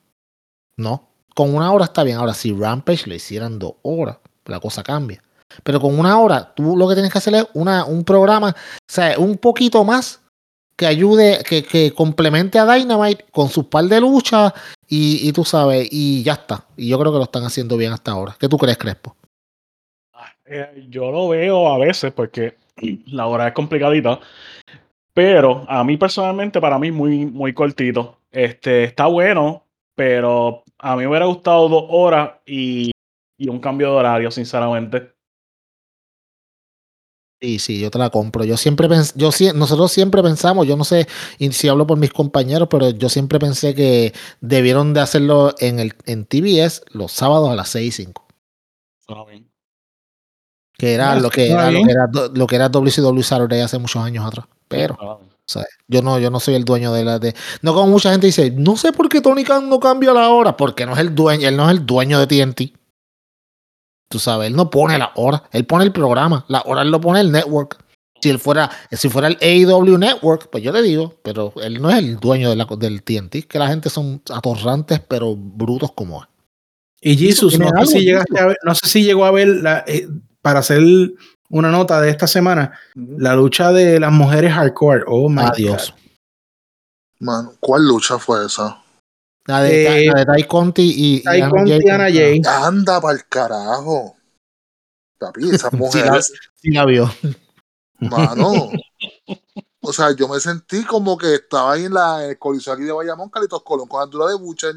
No. Con una hora está bien. Ahora, si Rampage le hicieran dos horas, la cosa cambia. Pero con una hora, tú lo que tienes que hacer es una, un programa, o sea, un poquito más que ayude, que, que complemente a Dynamite con sus par de luchas y, y, tú sabes, y ya está. Y yo creo que lo están haciendo bien hasta ahora. ¿Qué tú crees, Crespo? Eh, yo lo veo a veces porque la hora es complicadita. Pero a mí personalmente, para mí, muy, muy cortito. Este, está bueno, pero a mí me hubiera gustado dos horas y, y un cambio de horario, sinceramente. Sí, sí, yo te la compro. Yo siempre pens yo sie- nosotros siempre pensamos, yo no sé y si hablo por mis compañeros, pero yo siempre pensé que debieron de hacerlo en el en TBS los sábados a las 6 y 5. Suena bien. Que era Ah, lo que era lo que era lo que era WCW Saturday hace muchos años atrás. Pero, Suena bien. o sea, yo no, yo no soy el dueño de la de. No como mucha gente dice, no sé por qué Tony Khan no cambia la hora, porque no es el dueño, él no es el dueño de TNT. Tú sabes, él no pone la hora, él pone el programa, la hora él lo pone el network. Si él fuera, si fuera el AEW Network, pues yo le digo, pero él no es el dueño de la, del TNT, que la gente son atorrantes, pero brutos como es. Y Jesus, no sé, si llegaste a ver- no sé si llegó a ver, la, eh, para hacer una nota de esta semana, la lucha de las mujeres hardcore. Oh my Adiós. Mano, ¿cuál lucha fue esa? La de, Eh, la de Ty Conti y, Conti y Anna Jay. Anda para el carajo. Papi, esas Sí, la, mujeres, sí la vio. mano. O sea, yo me sentí como que estaba ahí en la en el coliseo aquí de Bayamón, Calitos Colón, con altura de Bucher.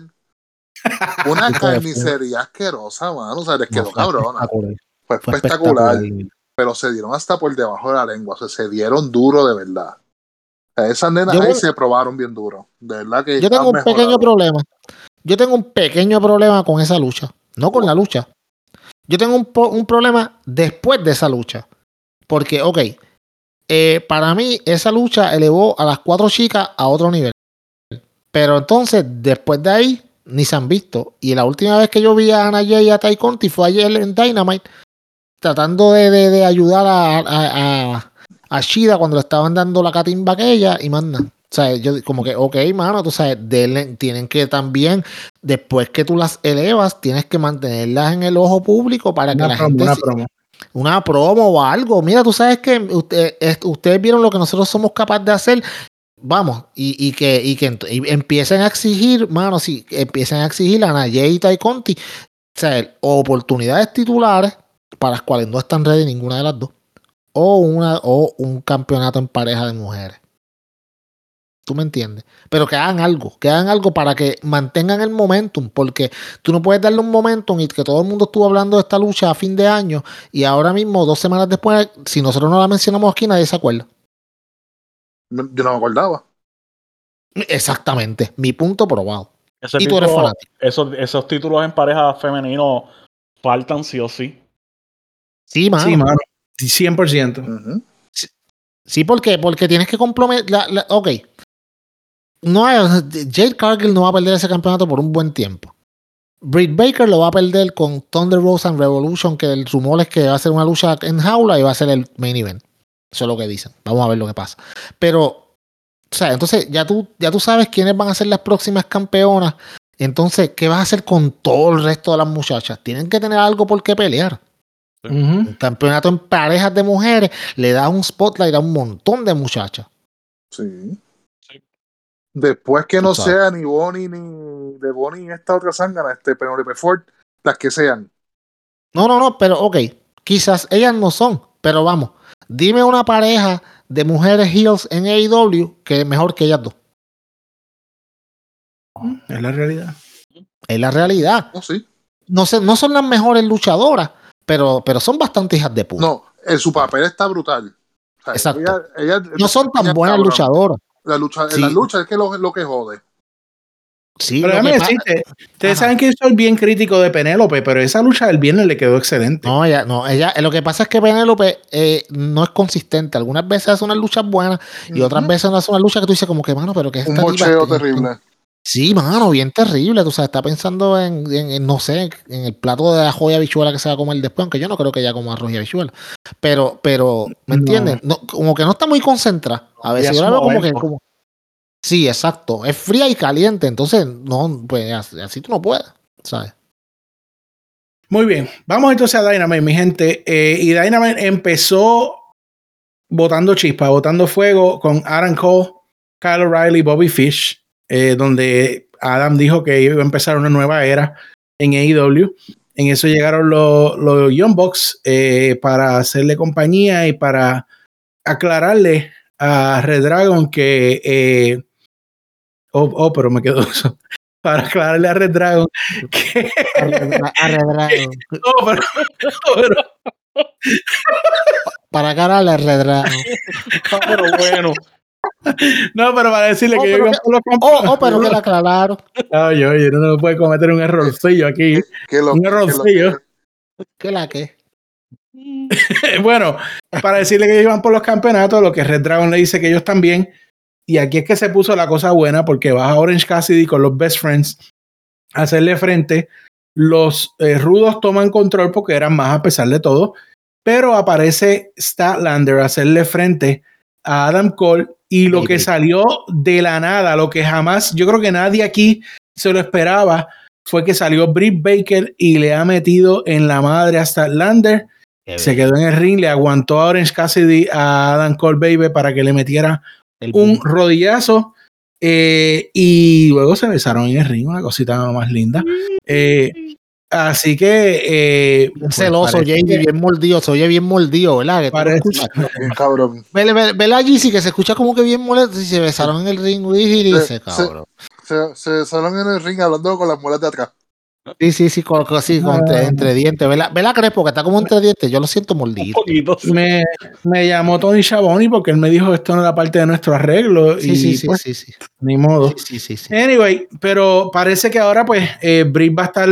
Una carnicería asquerosa, mano. O sea, les quedó No, fue cabrona. espectacular. Fue Fue espectacular. Pero se dieron hasta por debajo de la lengua. O sea, se dieron duro de verdad. Esas nenas Yo ahí se probaron bien duro. De verdad que Yo tengo un pequeño problema. Yo tengo un pequeño problema con esa lucha. No con la lucha. Yo tengo un, un problema después de esa lucha. Porque, ok, eh, para mí esa lucha elevó a las cuatro chicas a otro nivel. Pero entonces, después de ahí, ni se han visto. Y la última vez que yo vi a Ana Jay y a Ty Conti fue ayer en Dynamite, tratando de, de- de ayudar a, a, a, a Shida cuando le estaban dando la catimba aquella y manda. O sea, yo como que, ok, mano, tú sabes, denle- tienen que también, después que tú las elevas, tienes que mantenerlas en el ojo público para que la promo, gente una promo. una promo o algo. Mira, tú sabes que usted, es- ustedes vieron lo que nosotros somos capaces de hacer. Vamos, y, y que, y que y empiecen a exigir, mano, sí, empiecen a exigir a Nayei y Conti, o sea, oportunidades titulares para las cuales no están ready ninguna de las dos, o, una, o un campeonato en pareja de mujeres. ¿Tú me entiendes? Pero que hagan algo, que hagan algo para que mantengan el momentum, porque tú no puedes darle un momentum y que todo el mundo estuvo hablando de esta lucha a fin de año y ahora mismo, dos semanas después, si nosotros no la mencionamos aquí, nadie se acuerda. Yo no me acordaba. Exactamente, mi punto probado. Ese Y tú eres título- fanático. esos, esos títulos en pareja femenino faltan sí o sí. Sí, mano. Sí, mano. 100%. Ujú. Sí, ¿por qué? Porque tienes que comprometer. La, la- ok. No hay, Jade Cargill no va a perder ese campeonato por un buen tiempo. Britt Baker lo va a perder con Thunder Rose and Revolution, que el rumor es que va a ser una lucha en jaula y va a ser el main event. Eso es lo que dicen. Vamos a ver lo que pasa. Pero, o sea, entonces ya tú, ya tú sabes quiénes van a ser las próximas campeonas. Entonces, ¿qué vas a hacer con todo el resto de las muchachas? Tienen que tener algo por qué pelear. Un campeonato en parejas de mujeres le da un spotlight a un montón de muchachas. Sí. Sí. Después que no sea ni Bonnie ni de Bonnie esta otra zángana, este Penelope Ford, las que sean. No, no, no, pero ok, quizás ellas no son, pero vamos, dime una pareja de mujeres heels en AEW que es mejor que ellas dos. Es la realidad. Es la realidad. No, sí. No, sé, no son las mejores luchadoras, pero, pero son bastante hijas de puta. No, en su papel está brutal. O sea, Exacto. ella- ella- No son tan ella buenas cabrón. luchadoras. La lucha, Sí. La lucha es que lo, lo que jode. Sí, Pero déjame decirte, ustedes Ajá. saben que yo soy bien crítico de Penélope, pero esa lucha del viernes le quedó excelente. No, ella, no, ella, lo que pasa es que Penélope eh, no es consistente. Algunas veces hace unas luchas buenas y otras veces hace una lucha que tú dices como que, mano, pero que Un esta tipa mocheo está- terrible. Sí, mano, bien terrible. Tú sabes, está pensando en, en- en, no sé, en el plato de ajo y habichuela que se va a comer después, aunque yo no creo que ella coma arroz y habichuela. Pero, pero, ¿me No. entiendes? No, como que no está muy concentrada. A veces es yo la veo como que. Como... Sí, exacto. Es fría y caliente. Entonces, no, pues así, así tú no puedes, ¿sabes? Muy bien, vamos entonces a Dynamite, mi gente. Eh, y Dynamite empezó botando chispa, botando fuego con Adam Cole, Kyle O'Reilly, Bobby Fish, eh, donde Adam dijo que iba a empezar una nueva era en AEW. En eso llegaron los, los Young Bucks eh, para hacerle compañía y para aclararle a Red Dragon que. eh, oh, oh, pero me quedó eso. para aclararle a Red Dragon que A Red, a Red Dragon. no, pero, pero- Para aclararle a Red Dragon. Pero bueno. no, pero para decirle Oh, que yo los Oh, oh, pero que la aclararon. Oye, oye, no se puede cometer un errorcillo aquí. Que lo, Un lo- errorcillo. ¿Qué la que? bueno, para decirle que ellos iban por los campeonatos, lo que Red Dragon le dice que ellos también. Y aquí es que se puso la cosa buena porque baja Orange Cassidy con los Best Friends a hacerle frente. Los eh, rudos toman control porque eran más a pesar de todo. Pero aparece Statlander a hacerle frente a Adam Cole. Y lo que salió de la nada, lo que jamás, yo creo que nadie aquí se lo esperaba, fue que salió Britt Baker y le ha metido en la madre a Statlander se quedó en el ring, le aguantó a Orange Cassidy a Adam Cole Baby para que le metiera El un boom. rodillazo. eh, y luego se besaron en el ring, una cosita más linda. Eh, así que. eh, pues celoso, JD, que- bien mordido, se oye bien mordido, ¿verdad? Que Parece- cabrón. Vele, vele, vele a Yeezy que se escucha como que bien molesto y se besaron en el ring, y dice, cabrón. Se, se salen en el ring hablando con las muelas de atrás. Sí, sí, sí, con, con- sí, con entre, Ah. entre dientes. Vela, vela Crespo, que está como entre dientes. Yo lo siento Un mordido. poquito. sí. Me, me llamó Tony Schiavone porque él me dijo esto no era parte de nuestro arreglo. Sí, y sí, sí, pues, sí, sí. ni modo. Sí, sí, sí, sí. Anyway, pero parece que ahora, pues, eh, Britt va a estar.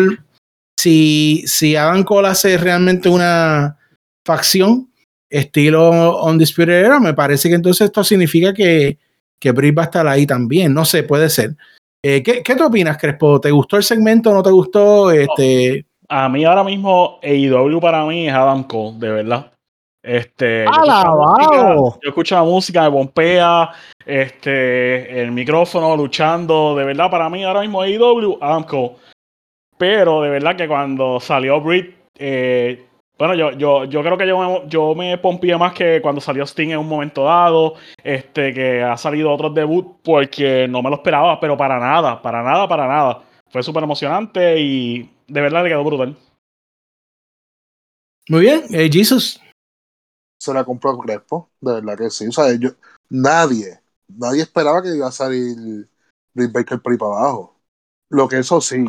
Si, si Adam Cole hace realmente una facción estilo Undisputed Era, me parece que entonces esto significa que, que Britt va a estar ahí también. No sé, puede ser. Eh, ¿qué, ¿Qué te opinas, Crespo? ¿Te gustó el segmento? ¿No te gustó? Este, A mí ahora mismo AEW para mí es Adam Cole, de verdad. Este, yo escucho la ¡Alabado! música- Yo escucho la música, me bompea, este, el micrófono luchando, de verdad para mí ahora mismo AEW, Adam Cole. Pero de verdad que cuando salió Britt, eh, bueno, yo, yo, yo creo que yo me, yo me pompié más que cuando salió Sting en un momento dado, este, que ha salido otros debut porque no me lo esperaba, pero para nada, para nada, para nada. Fue súper emocionante y de verdad le quedó brutal. muy bien, eh, Jesus. Se la compró a Crespo. De verdad que sí. O sea, yo, nadie, nadie esperaba que iba a salir Britt Baker por ahí para abajo. Lo que eso sí,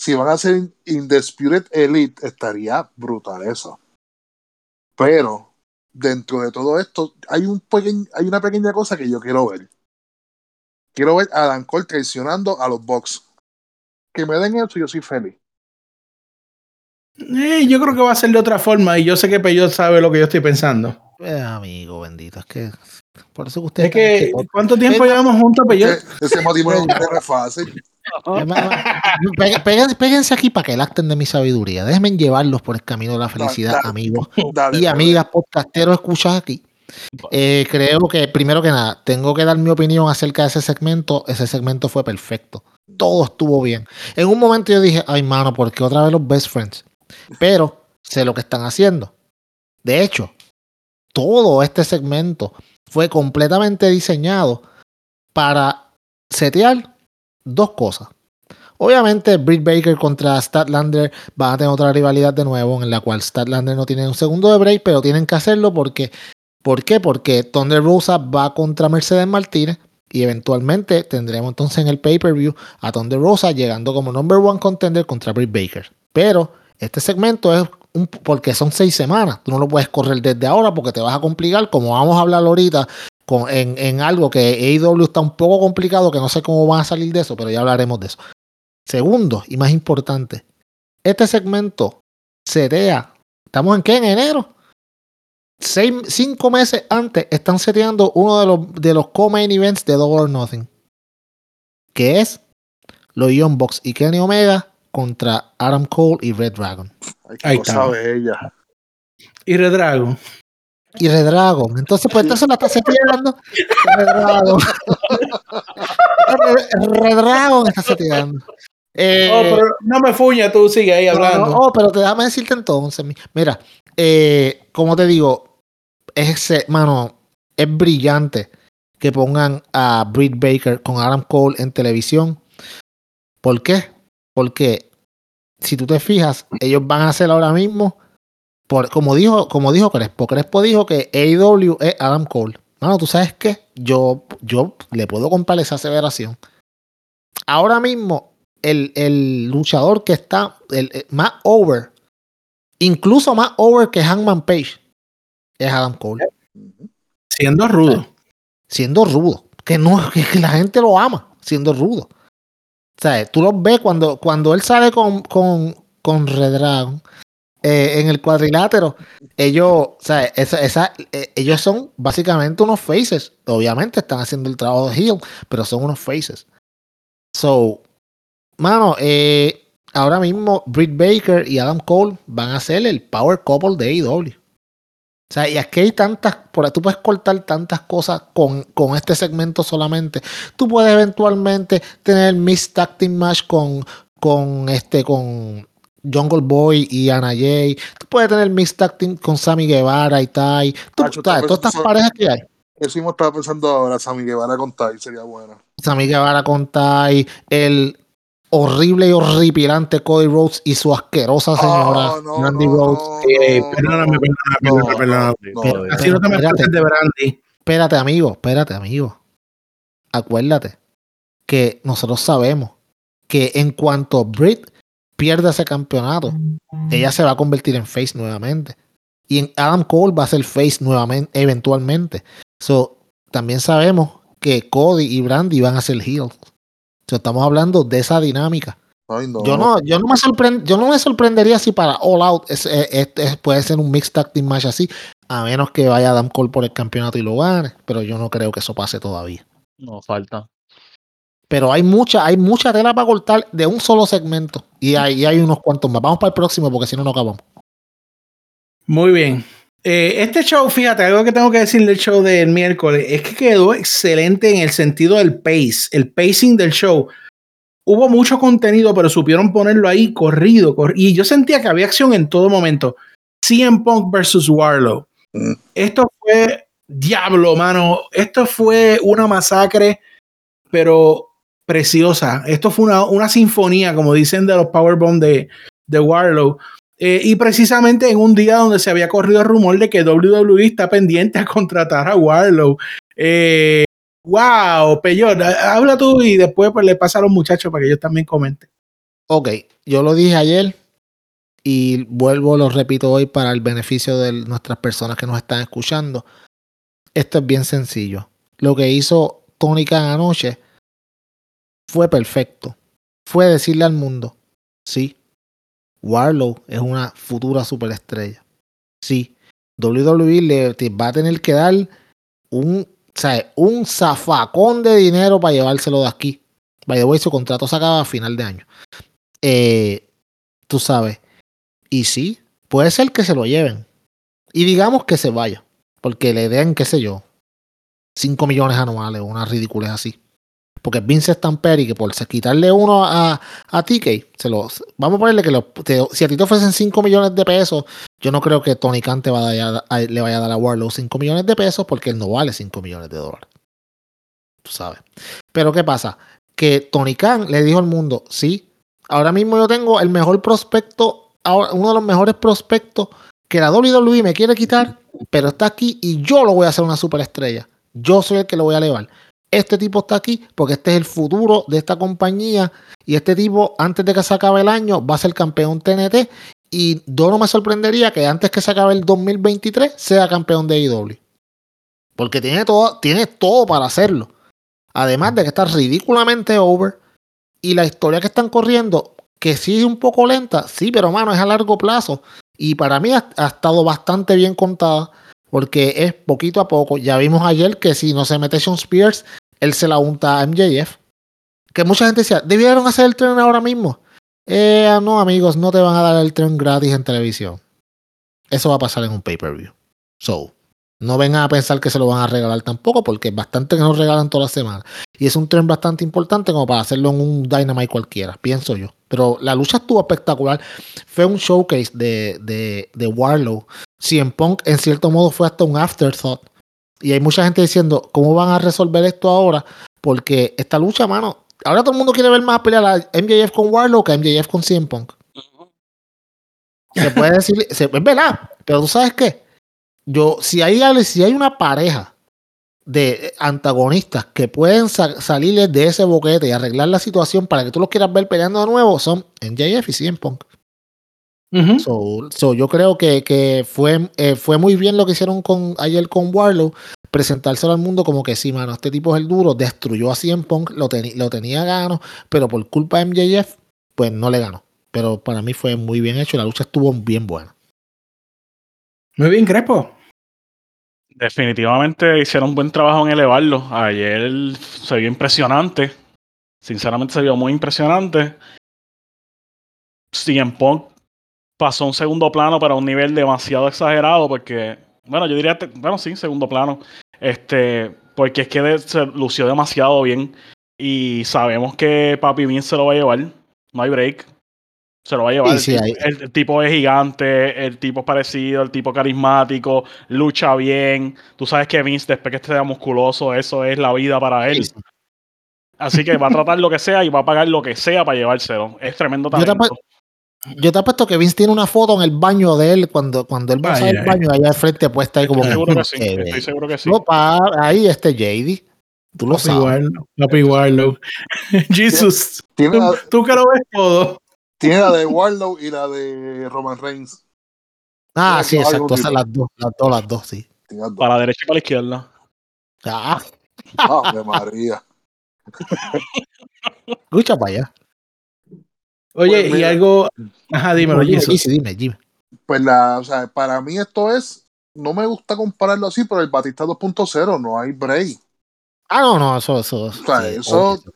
si van a ser Indisputed Elite, estaría brutal eso. Pero, dentro de todo esto, hay, un pequeñ- hay una pequeña cosa que yo quiero ver. Quiero ver a Dan Cole traicionando a los Bucks. Que me den eso, yo soy feliz. Eh, yo creo que va a ser de otra forma y yo sé que Peyot sabe lo que yo estoy pensando. Eh, amigo bendito, es que por eso que ustedes Es que, están- ¿cuánto tiempo llevamos juntos, Peyot? Ese, no es fácil. Ma- pe- péguen- Péguense aquí para que lacten de mi sabiduría. Déjenme llevarlos por el camino de la felicidad, da- amigos Dale, y dale. amigas podcasteros escuchas aquí. Eh, creo que primero que nada, tengo que dar mi opinión acerca de ese segmento. Ese segmento fue perfecto. Todo estuvo bien. En un momento yo dije, ay mano, ¿por qué otra vez los best friends? Pero sé lo que están haciendo. De hecho, todo este segmento fue completamente diseñado para setear dos cosas. Obviamente, Britt Baker contra Statlander van a tener otra rivalidad de nuevo, en la cual Statlander no tiene un segundo de break, pero tienen que hacerlo porque. ¿Por qué? Porque Thunder Rosa va contra Mercedes Martínez y eventualmente tendremos entonces en el pay-per-view a Thunder Rosa llegando como number one contender contra Britt Baker. Pero este segmento es porque son seis semanas. Tú no lo puedes correr desde ahora porque te vas a complicar, como vamos a hablar ahorita con, en, en algo que AEW está un poco complicado, que no sé cómo van a salir de eso, pero ya hablaremos de eso. Segundo, y más importante, este segmento setea. ¿Estamos en qué? ¿En enero? Seis, cinco meses antes están seteando uno de los, de los co-main events de Double or Nothing. Que es los Young Bucks y Kenny Omega contra Adam Cole y Red Dragon. Ay, qué Ahí cosa está. bella. Y Redrago. Y Red Dragon. Entonces, pues entonces la está seteando. Red Dragon. Red- Red Dragon está seteando. Eh, Oh, pero no me fuña, tú sigue ahí No, hablando. no, oh, pero te déjame decirte entonces. mi- Mira, eh, como te digo, es ese, mano, es brillante que pongan a Britt Baker con Adam Cole en televisión. ¿Por qué? Porque si tú te fijas, ellos van a hacer ahora mismo, por, como dijo, como dijo Crespo, Crespo dijo que AEW es Adam Cole. Mano, ¿tú sabes qué? Yo, yo le puedo comprar esa aseveración. Ahora mismo, el, el luchador que está el, el más over, incluso más over que Hangman Page, es Adam Cole. Siendo rudo. Siendo rudo. Que no, que la gente lo ama, siendo rudo. Sea, tú lo ves cuando, cuando él sale con, con, con Red Dragon eh, en el cuadrilátero. Ellos, o sea, esa, eh, ellos son básicamente unos faces. Obviamente están haciendo el trabajo de heel, pero son unos faces. So, mano, eh, ahora mismo Britt Baker y Adam Cole van a ser el power couple de AEW. O sea, y que hay tantas, por ahí tú puedes cortar tantas cosas con, con este segmento solamente. Tú puedes eventualmente tener Miss Team Match con, con este, con Jungle Boy y Ana Jay. Tú puedes tener Miss Team con Sammy Guevara y Tai. Tú, Todas estas parejas que hay. Eso mismo estaba pensando ahora, Sammy Guevara con Tai sería bueno. Sammy Guevara con Tai, el horrible y horripilante Cody Rhodes y su asquerosa señora Oh, no, no, Rhodes. no, Eh, perdóname, no. perdóname, perdóname, No, perdóname. no, Así no te me Espérate. de Brandy. Espérate, amigo, espérate, amigo. Acuérdate que nosotros sabemos que en cuanto Britt pierda ese campeonato, ella se va a convertir en face nuevamente. Y en Adam Cole va a ser face nuevamente, eventualmente. So, también sabemos que Cody y Brandy van a ser heels. Estamos hablando de esa dinámica. Ay, no. Yo no, yo no me sorprend, yo no me sorprendería si para All Out es- es- es- es- puede ser un mixed tag team match así, a menos que vaya Adam Cole por el campeonato y lo gane, pero yo no creo que eso pase todavía. No falta. Pero hay mucha, hay mucha tela para cortar de un solo segmento. Y hay, y hay unos cuantos más. Vamos para el próximo porque si no, no acabamos. Muy bien. Eh, este show, fíjate, algo que tengo que decir del show del miércoles es que quedó excelente en el sentido del pace, el pacing del show. Hubo mucho contenido, pero supieron ponerlo ahí corrido, cor- y yo sentía que había acción en todo momento. CM Punk versus Warlow. Mm. Esto fue diablo, mano. Esto fue una masacre, pero preciosa. Esto fue una, una sinfonía, como dicen de los Powerbomb de, de Warlow. Eh, y precisamente en un día donde se había corrido el rumor de que WWE está pendiente a contratar a Warlow. Eh, wow, ha- habla tú y después pues, le pasa a los muchachos para que ellos también comenten. Ok, yo lo dije ayer y vuelvo, lo repito hoy para el beneficio de nuestras personas que nos están escuchando. Esto es bien sencillo. Lo que hizo Tony Khan anoche fue perfecto. Fue decirle al mundo, sí, Warlow es una futura superestrella. Sí, WWE le va a tener que dar un, sea, un zafacón de dinero para llevárselo de aquí. By the way, su contrato se acaba a final de año. Eh, tú sabes. Y sí, puede ser que se lo lleven. Y digamos que se vaya. Porque le den, qué sé yo, 5 millones anuales una ridícula así. Porque Vince Stamperi, que por quitarle uno a, a TK, se lo, vamos a ponerle que si a ti te ofrecen 5 millones de pesos, yo no creo que Tony Khan le vaya a dar a Warlow 5 millones de pesos porque él no vale 5 millones de dólares. Tú sabes. Pero ¿qué pasa? Que Tony Khan le dijo al mundo, sí, ahora mismo yo tengo el mejor prospecto, uno de los mejores prospectos que la WWE me quiere quitar, pero está aquí y yo lo voy a hacer una superestrella. Yo soy el que lo voy a elevar. Este tipo está aquí porque este es el futuro de esta compañía y este tipo antes de que se acabe el año va a ser campeón TNT y yo no me sorprendería que antes que se acabe el 2023 sea campeón de IW. Porque tiene todo, tiene todo para hacerlo. Además de que está ridículamente over y la historia que están corriendo, que sí es un poco lenta, sí, pero mano, es a largo plazo. Y para mí ha, ha estado bastante bien contada porque es poquito a poco. Ya vimos ayer que si no se mete Sean Spears, él se la unta a MJF. Que mucha gente decía, debieron hacer el tren ahora mismo. Eh, no, amigos, no te van a dar el tren gratis en televisión. Eso va a pasar en un pay-per-view. So, no vengan a pensar que se lo van a regalar tampoco, porque bastante que nos regalan toda la semana. Y es un tren bastante importante como para hacerlo en un Dynamite cualquiera, pienso yo. Pero la lucha estuvo espectacular. Fue un showcase de, de, de Warlow. CM Punk, en cierto modo, fue hasta un afterthought. Y hay mucha gente diciendo, ¿cómo van a resolver esto ahora? Porque esta lucha, mano, ahora todo el mundo quiere ver más pelear a MJF con Warlow que a MJF con CM Punk. Se puede decir, se, es verdad, pero tú sabes qué, yo, si hay, si hay una pareja de antagonistas que pueden sa salir de ese boquete y arreglar la situación para que tú los quieras ver peleando de nuevo son MJF y CM Punk. Uh -huh. So, so, yo creo que, que fue, eh, fue muy bien lo que hicieron con, ayer con Warlow, presentárselo al mundo como que sí, mano, este tipo es el duro, destruyó a CM Punk, lo, ten, lo tenía gano, pero por culpa de MJF, pues no le ganó. Pero para mí fue muy bien hecho, la lucha estuvo bien buena. Muy bien, Crespo. Definitivamente hicieron un buen trabajo en elevarlo. Ayer se vio impresionante. Sinceramente se vio muy impresionante. CM Punk pasó un segundo plano para un nivel demasiado exagerado porque, bueno, yo diría, bueno, sí, segundo plano. Este, porque es que se lució demasiado bien y sabemos que Papi Bean se lo va a llevar. No hay break. Se lo va a llevar. Sí, sí, el, tipo es gigante, el tipo es parecido, el tipo carismático, lucha bien. Tú sabes que Vince, después que esté musculoso, eso es la vida para él. Sí, sí. Así que va a tratar lo que sea y va a pagar lo que sea para llevárselo. Es tremendo talento. Yo te, yo te apuesto que Vince tiene una foto en el baño de él cuando, cuando él va ay, al baño allá al frente puesta ahí como estoy seguro que sí, estoy seguro que sí. No, pa, ahí este JD. Tú lo sabes. Warlow, Papi Warlow. Jesus. ¿Tú, la, tú que lo ves todo. Tiene la de Warlow y la de Roman Reigns. Ah, sí, exacto. Esas las dos, las dos, las dos, sí. Dos. Para la derecha y para la izquierda. Ah. Ave María. Escucha para allá. Oye, pues, y algo. Ajá, dímelo, dime, dime, dime, dime. Pues la, o sea, para mí esto es. No me gusta compararlo así, pero el Batista 2.0 no hay break. Ah, no, no, eso, eso. O sea, sí, eso. Obvio.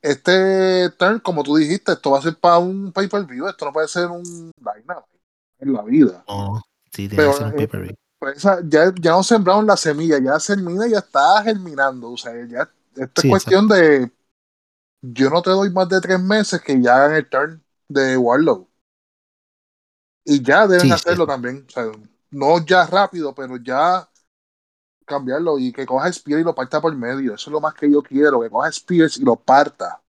Este turn, como tú dijiste, esto va a ser para un pay per view. Esto no puede ser un Dynamite en la vida. No, sí, tiene que ser un pay per view. Eh, pues, ya, ya no sembraron la semilla, ya germina, ya está germinando. O sea, ya esto sí, es cuestión exacto. de. Yo no te doy más de tres meses que ya hagan el turn de Warlow. Y ya deben sí, hacerlo sí. también. O sea, no ya rápido, pero ya cambiarlo y que coja Spears y lo parta por medio. Eso es lo más que yo quiero, que coja Spears y lo parta.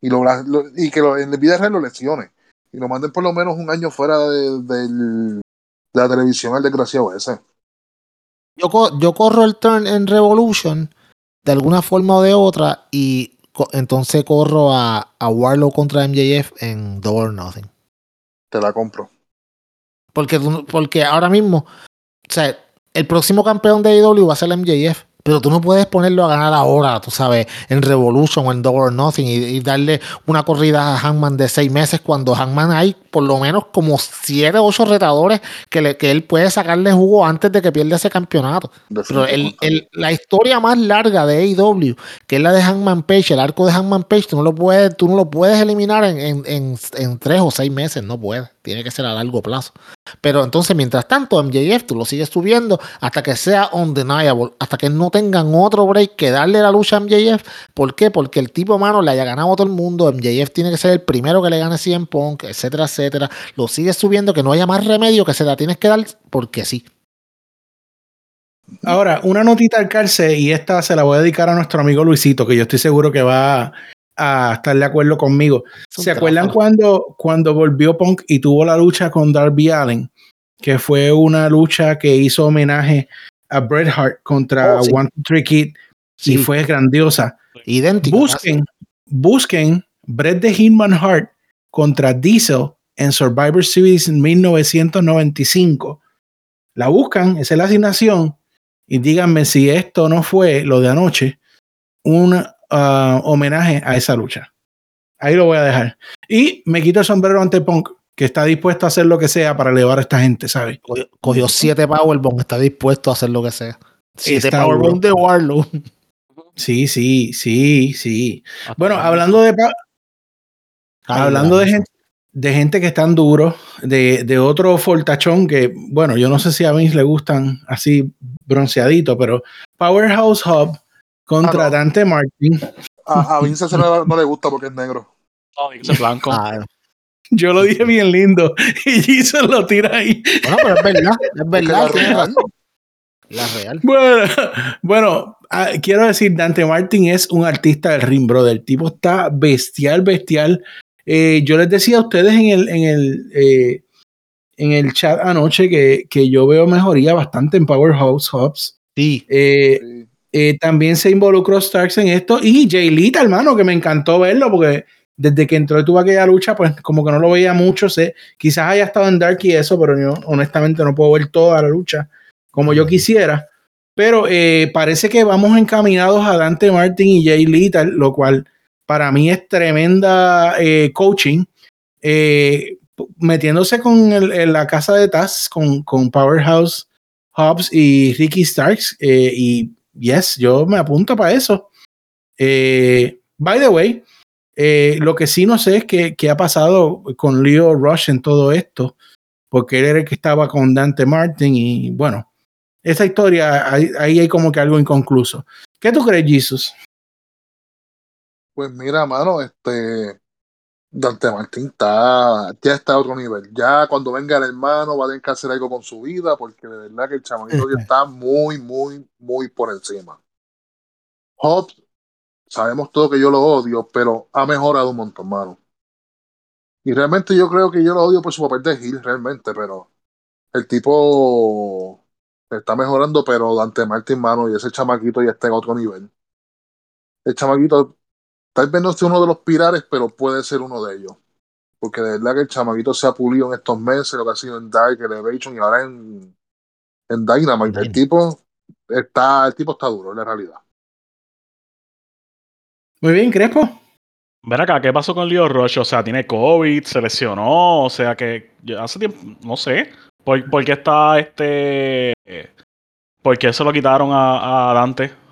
Y, lo, lo y que lo, en el vida real lo lesione. Y lo manden por lo menos un año fuera de, de, de la televisión al desgraciado ese. Yo, yo corro el turn en Revolution de alguna forma o de otra y entonces corro a, a Warlow contra MJF en Double or Nothing. Te la compro. Porque, porque ahora mismo, o sea, el próximo campeón de AEW va a ser el MJF. Pero tú no puedes ponerlo a ganar ahora, tú sabes, en Revolution o en Double or Nothing y, y, darle una corrida a Hangman de seis meses cuando Hangman hay por lo menos como siete o ocho retadores que, le, que él puede sacarle jugo antes de que pierda ese campeonato. Pero el, el, la historia más larga de AEW, que es la de Hangman Page, el arco de Hangman Page, tú no lo puedes, tú no lo puedes eliminar en, en, en, en tres o seis meses, no puedes. Tiene que ser a largo plazo. Pero entonces, mientras tanto, MJF tú lo sigues subiendo hasta que sea undeniable, hasta que no tengan otro break que darle la lucha a MJF. ¿Por qué? Porque el tipo, mano, le haya ganado a todo el mundo. MJF tiene que ser el primero que le gane 100 Punk, etcétera, etcétera. Lo sigues subiendo, que no haya más remedio, que se la tienes que dar porque sí. Ahora, una notita al calce, y esta se la voy a dedicar a nuestro amigo Luisito, que yo estoy seguro que va a estar de acuerdo conmigo. ¿Se acuerdan cuando, cuando volvió Punk y tuvo la lucha con Darby Allen? Que fue una lucha que hizo homenaje a Bret Hart contra oh, sí. One Three Kid sí. y fue grandiosa. Idéntica. Busquen, busquen Bret de Hitman Hart contra Diesel en Survivor Series en 1995. La buscan, esa es la asignación, y díganme si esto no fue lo de anoche, un uh, homenaje a esa lucha. Ahí lo voy a dejar. Y me quito el sombrero ante Punk, que está dispuesto a hacer lo que sea para elevar a esta gente, ¿sabes? Cogió, siete Powerbomb, está dispuesto a hacer lo que sea. Siete Powerbomb de Warlow. Sí, sí, sí, sí. Bueno, hablando de Ay, hablando de gente, de gente que están duros, de, de, otro fortachón que, bueno, yo no sé si a mí le gustan así bronceadito, pero Powerhouse Hub contra ah, no. Dante Martin. A, a Vince no, no, le gusta porque es negro. No, Vince es blanco. Ah, yo lo dije bien lindo y Jesus lo tira ahí. Bueno, pero es verdad, es verdad. Real. La real. Bueno, bueno ah, quiero decir, Dante Martin es un artista del ring, brother. El tipo está bestial, bestial. Eh, yo les decía a ustedes en el, en el, eh, en el chat anoche que, que, yo veo mejoría bastante en Powerhouse Hubs. Sí. Eh, sí. Eh, también se involucró Starks en esto. Y Jay Lita, hermano, que me encantó verlo porque desde que entró y tuvo aquella lucha, pues como que no lo veía mucho. Sé, quizás haya estado en Dark y eso, pero yo honestamente no puedo ver toda la lucha como yo quisiera. Pero eh, parece que vamos encaminados a Dante Martin y Jay Lita, lo cual para mí es tremenda eh, coaching. metiéndose con la casa de Taz, con, con Powerhouse Hobbs y Ricky Starks. y yes, yo me apunto para eso. Eh, by the way, eh, lo que sí no sé es qué, ha pasado con Leo Rush en todo esto, porque él era el que estaba con Dante Martin y bueno, esa historia, ahí, hay como que algo inconcluso. ¿Qué tú crees, Jesus? Pues mira, mano, este Dante Martin está, ya está a otro nivel. Ya cuando venga el hermano va a tener que hacer algo con su vida, porque de verdad que el chamanito ya está muy, muy, muy por encima. Hobbs, sabemos todo que yo lo odio, pero ha mejorado un montón, mano. Y realmente yo creo que yo lo odio por su papel de Hill, realmente, pero el tipo está mejorando, pero Dante Martin, mano, y ese chamaquito ya está en otro nivel. El chamaquito Tal vez no sea uno de los pilares, pero puede ser uno de ellos. Porque de verdad que el chamaquito se ha pulido en estos meses, lo que ha sido en Dark Elevation y ahora en, en Dynamite. El tipo está, el tipo está duro, en la realidad. Muy bien, Crespo. Ver acá, ¿qué pasó con Leo Rush? O sea, tiene COVID, se lesionó, o sea que hace tiempo, no sé, ¿por, qué está este... ¿Por qué se lo quitaron a, a Dante?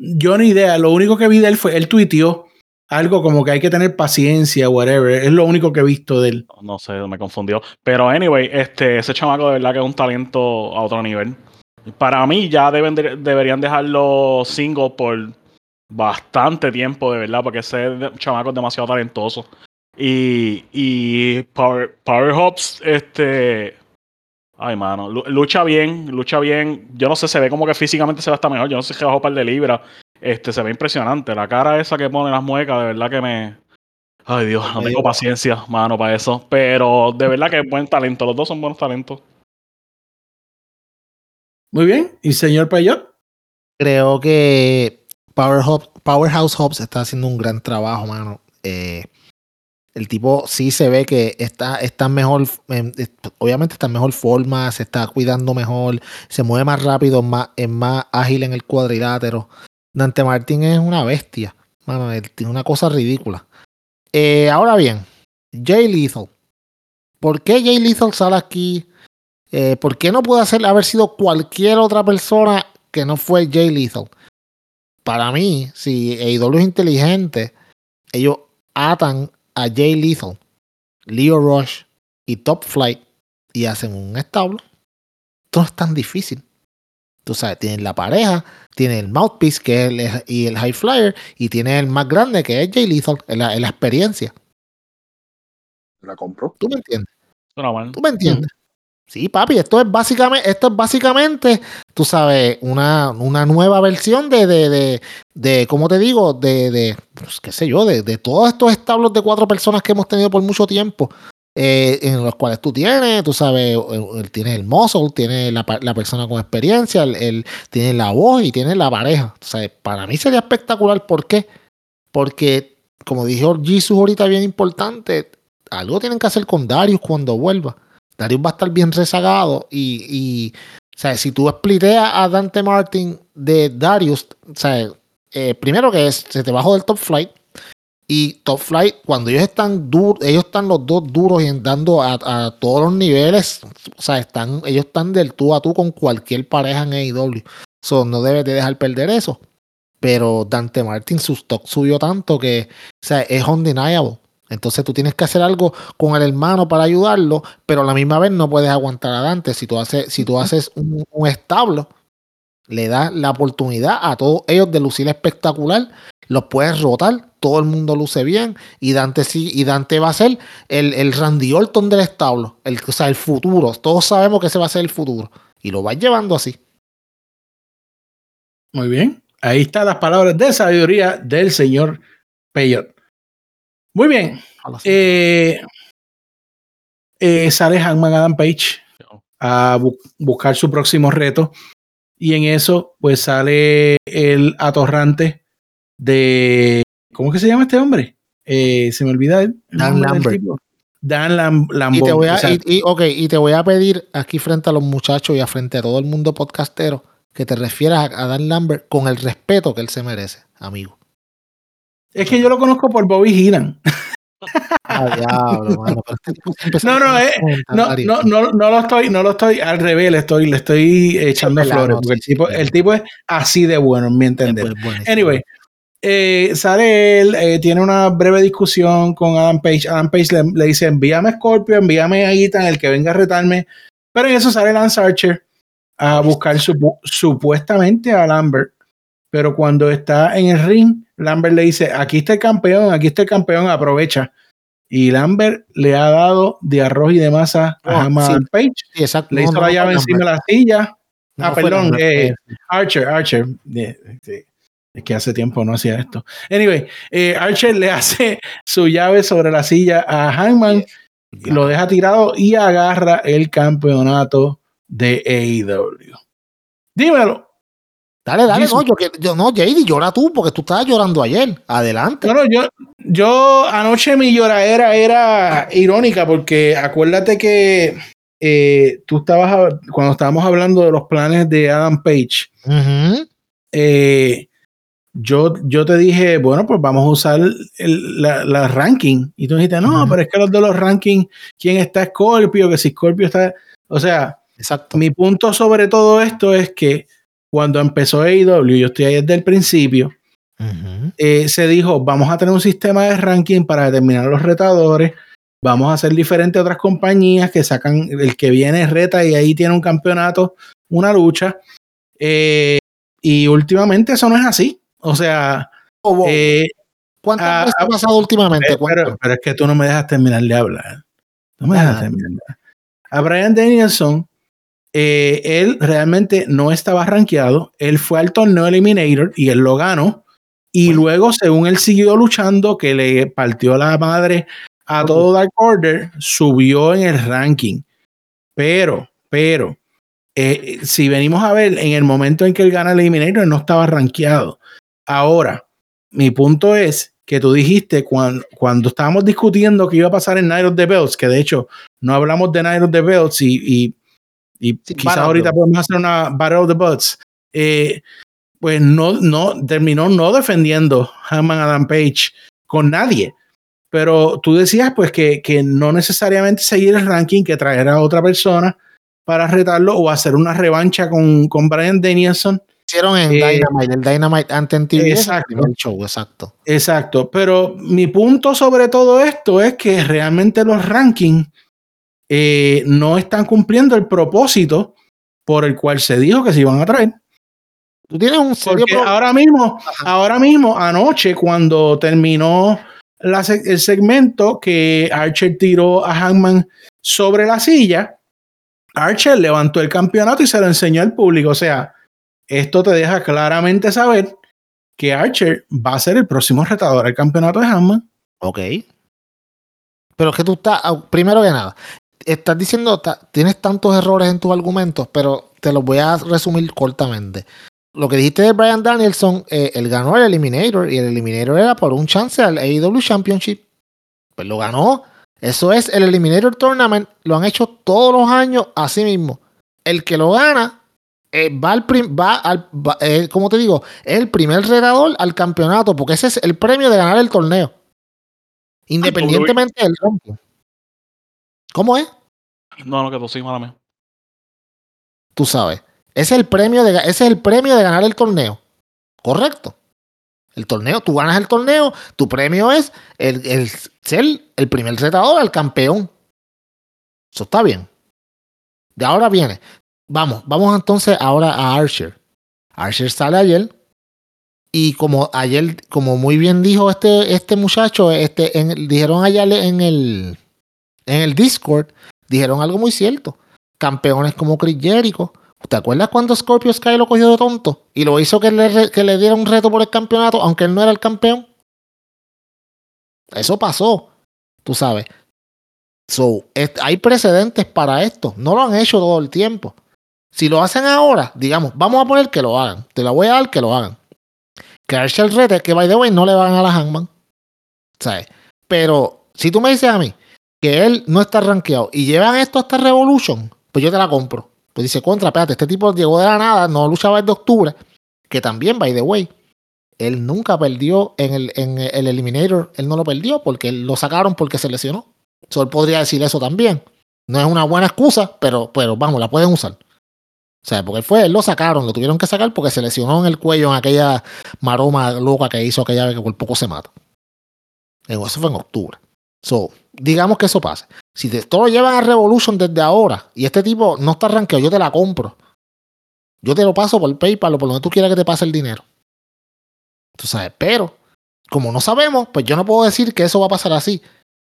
Yo ni idea, lo único que vi de él fue, él tuiteó algo como que hay que tener paciencia, whatever. Es lo único que he visto de él. No sé, me confundió. Pero anyway, este, ese chamaco de verdad que es un talento a otro nivel. Para mí ya deben deberían dejarlo single por bastante tiempo, de verdad, porque ese chamaco es demasiado talentoso. Y, y Power, Power Hops, este, Ay, mano. Lucha bien, lucha bien. Yo no sé, se ve como que físicamente se va a estar mejor. Yo no sé si bajó un par de libras. Este, se ve impresionante. La cara esa que pone las muecas, de verdad que me. Ay, Dios, no tengo paciencia, mano, para eso. Pero de verdad que es buen talento. Los dos son buenos talentos. Muy bien. ¿Y señor Payot? Creo que Powerhouse Hobbs está haciendo un gran trabajo, mano. Eh, el tipo sí se ve que está, está mejor, obviamente está en mejor forma, se está cuidando mejor, se mueve más rápido, más, es más ágil en el cuadrilátero. Dante Martín es una bestia, mano, tiene una cosa ridícula. Eh, ahora bien, Jay Lethal. ¿Por qué Jay Lethal sale aquí? Eh, ¿Por qué no puede haber sido cualquier otra persona que no fue Jay Lethal? Para mí, si AEW es inteligente, ellos atan a Jay Lethal, Leo Rush y Top Flight y hacen un establo, esto no es tan difícil. Tú sabes, tienen la pareja, tiene el mouthpiece que es el, y el high flyer, y tiene el más grande que es Jay Lethal, en la, la, experiencia. La compró. ¿Tú me entiendes? ¿Tú me entiendes? Sí, papi, esto es básicamente, esto es básicamente, tú sabes, una, una nueva versión de, de, de, de, ¿cómo te digo? De, de pues, qué sé yo, de, de todos estos establos de cuatro personas que hemos tenido por mucho tiempo, eh, en los cuales tú tienes, tú sabes, él tiene el muscle, tiene la, la persona con experiencia, él, tiene la voz y tiene la pareja. Para mí sería espectacular. ¿Por qué? Porque, como dijo Jesus ahorita, bien importante, algo tienen que hacer con Darius cuando vuelva. Darius va a estar bien rezagado y, sea, si tú spliteas a Dante Martin de Darius, o sea, eh, primero que es, se te bajó del top flight y top flight, cuando ellos están duros, ellos están los dos duros y dando a, a, todos los niveles, o sea, están, ellos están del tú a tú con cualquier pareja en AEW. So, no debes de dejar perder eso. Pero Dante Martin, su stock subió tanto que, o sea, es undeniable. Entonces tú tienes que hacer algo con el hermano para ayudarlo, pero a la misma vez no puedes aguantar a Dante. Si tú haces, si tú haces un, establo, le das la oportunidad a todos ellos de lucir espectacular, los puedes rotar, todo el mundo luce bien, y Dante sí, y Dante va a ser el, el Randy Orton del establo, el, o sea, el futuro. Todos sabemos que ese va a ser el futuro. Y lo vas llevando así. Muy bien. Ahí están las palabras de sabiduría del señor Peyot. Muy bien. Eh, eh, sale Hangman Adam Page a buscar su próximo reto. Y en eso, pues sale el atorrante de. ¿Cómo que se llama este hombre? Eh, se me olvida el Dan Lambert. Dan Lam Lambert. Y te, voy a, y, y- ok, y te voy a pedir aquí frente a los muchachos y a frente a todo el mundo podcastero que te refieras a, a Dan Lambert con el respeto que él se merece, amigo. Es que yo lo conozco por Bobby Heenan. Ah, diablo, mano, No, no, eh, No, no, no, no lo estoy, no lo estoy al revés, le estoy, le estoy echando flores. porque el, tipo, el tipo es así de bueno, en mi entender. Anyway, eh, sale él, eh, tiene una breve discusión con Adam Page. Adam Page le, le dice: envíame a Scorpio, envíame a Ethan, el que venga a retarme. Pero en eso sale Lance Archer a buscar supu- supuestamente a Lambert. Pero cuando está en el ring, Lambert le dice: aquí está el campeón, aquí está el campeón, aprovecha. Y Lambert le ha dado de arroz y de masa a Oh, sí. Page. Sí, exacto. Le hizo no, la llave encima de la silla. No ah, perdón, eh, Archer, Archer. De- es que hace tiempo no hacía esto. Anyway, eh, Archer le hace su llave sobre la silla a Hangman, lo deja tirado y agarra el campeonato de AEW. Dímelo. Dale, dale, Jesus. no, yo, yo no, JD, llora tú, porque tú estabas llorando ayer. Adelante. No, no, yo, yo anoche mi lloradera era irónica porque acuérdate que eh, tú estabas, cuando estábamos hablando de los planes de Adam Page, eh, yo, yo te dije, bueno, pues vamos a usar el, la, la ranking. Y tú dijiste, no, pero es que los de los rankings, ¿quién está Scorpio? Que si Scorpio está. O sea, Exacto. mi punto sobre todo esto es que cuando empezó AEW, yo estoy ahí desde el principio, Ujú. eh, se dijo, vamos a tener un sistema de ranking para determinar los retadores. Vamos a hacer diferente a otras compañías que sacan el que viene reta y ahí tiene un campeonato, una lucha. Eh, y últimamente eso no es así. O sea, Bobo, eh, ¿Cuántas ah, veces ah, ha pasado últimamente? eh, pero, pero es que tú no me dejas terminar de hablar. No me dejas Ah. terminar. A Brian Danielson, eh, él realmente no estaba rankeado. Él fue al torneo Eliminator y él lo ganó. Y Bueno. luego, según él siguió luchando, que le partió la madre a todo Dark Order, subió en el ranking. Pero, pero, eh, si venimos a ver, en el momento en que él gana el Eliminator, él no estaba rankeado. Ahora, mi punto es que tú dijiste cuando, cuando estábamos discutiendo que iba a pasar en Night of the Belts, que de hecho no hablamos de Night of the Belts y, y, y Sí, quizás ahorita podemos hacer una Battle of the Belts, eh, pues no, no, terminó no defendiendo Hammond Adam Page con nadie. Pero tú decías pues que, que no necesariamente seguir el ranking, que traer a otra persona para retarlo o hacer una revancha con, con Brian Danielson. Hicieron en eh, Dynamite, el Dynamite antes en TV. exacto. El show, exacto. Exacto, pero mi punto sobre todo esto es que realmente los rankings eh, no están cumpliendo el propósito por el cual se dijo que se iban a traer. Tú tienes un serio Porque problema. ahora mismo, ahora mismo, anoche, cuando terminó la el segmento que Archer tiró a Hangman sobre la silla, Archer levantó el campeonato y se lo enseñó al público. O sea, esto te deja claramente saber que Archer va a ser el próximo retador al campeonato de Hangman. Ok. Pero es que tú estás, primero que nada, estás diciendo, tienes tantos errores en tus argumentos, pero te los voy a resumir cortamente. Lo que dijiste de Brian Danielson, eh, él ganó el Eliminator y el Eliminator era por un chance al AEW Championship. Pues lo ganó. Eso es el Eliminator Tournament. Lo han hecho todos los años así mismo. El que lo gana eh, va al, va al va- eh, ¿cómo te digo? Es el primer redador al campeonato, porque ese es el premio de ganar el torneo. Independientemente del ranking. ¿Cómo es? No, no, que tú sí, mala mía. Tú sabes. Ese es el premio de, ese es el premio de ganar el torneo. Correcto. El torneo, tú ganas el torneo, tu premio es el, el ser el primer retador al campeón. Eso está bien. De ahora viene. Vamos, vamos entonces ahora a Archer. Archer sale ayer. Y como ayer, como muy bien dijo este, este muchacho, este, dijeron ayer en el, en el Discord, dijeron algo muy cierto. Campeones como Chris Jericho. ¿Te acuerdas cuando Scorpio Sky lo cogió de tonto? Y lo hizo que le, que le diera un reto por el campeonato, aunque él no era el campeón. Eso pasó. Tú sabes. So, hay precedentes para esto. No lo han hecho todo el tiempo. Si lo hacen ahora, digamos, vamos a poner que lo hagan. Te la voy a dar que lo hagan. caerse el rete, que by the way no le van a la Hangman. ¿Sabes? Pero si tú me dices a mí que él no está rankeado y llevan esto hasta Revolution, pues yo te la compro. Pues dice, contra, espérate, este tipo llegó de la nada, no luchaba el de octubre, que también, by the way, él nunca perdió en el, en el Eliminator, él no lo perdió porque lo sacaron porque se lesionó. So, él podría decir eso también. No es una buena excusa, pero, pero vamos, la pueden usar. O sea, porque fue, él lo sacaron, lo tuvieron que sacar porque se lesionó en el cuello en aquella maroma loca que hizo aquella vez que por poco se mata. Eso fue en octubre. So, digamos que eso pase. Si te, todo lo llevan a Revolution desde ahora y este tipo no está rankeado, yo te la compro. Yo te lo paso por PayPal o por donde tú quieras que te pase el dinero. Tú sabes, pero como no sabemos, pues yo no puedo decir que eso va a pasar así.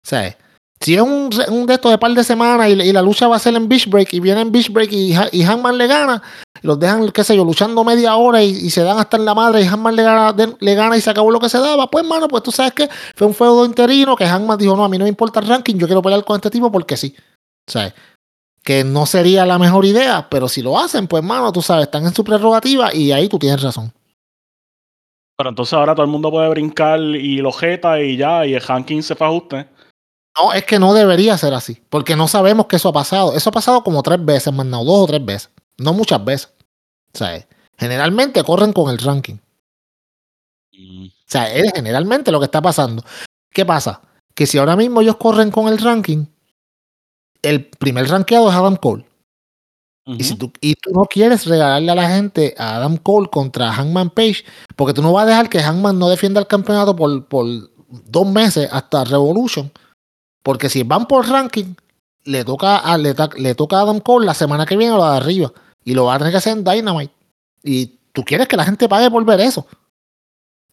Sea, si es un, un de estos de par de semanas y, la lucha va a ser en Beach Break y viene en Beach Break y, y Hangman le gana, los dejan, qué sé yo, luchando media hora y, se dan hasta en la madre y Hangman le gana, le gana y se acabó lo que se daba, pues mano, pues tú sabes que fue un feudo interino que Hangman dijo, no, a mí no me importa el ranking, yo quiero pelear con este tipo porque sí. Sea, que no sería la mejor idea, pero si lo hacen, pues mano, tú sabes, están en su prerrogativa y ahí tú tienes razón. Pero entonces ahora todo el mundo puede brincar y lo jeta y ya, y el ranking se fue ajuste. No, es que no debería ser así, porque no sabemos que eso ha pasado. Eso ha pasado como tres veces, más no, dos o tres veces. No muchas veces. O sea, generalmente corren con el ranking. Mm. O sea, es generalmente lo que está pasando. ¿Qué pasa? Que si ahora mismo ellos corren con el ranking, el primer rankeado es Adam Cole. Uh -huh. Y, si tú, y tú no quieres regalarle a la gente a Adam Cole contra Hangman Page, porque tú no vas a dejar que Hangman no defienda el campeonato por, por dos meses hasta Revolution. Porque si van por ranking, le toca, a, le, le, toca a Adam Cole la semana que viene o la de arriba. Y lo va a tener que hacer en Dynamite. Y tú quieres que la gente pague por ver eso.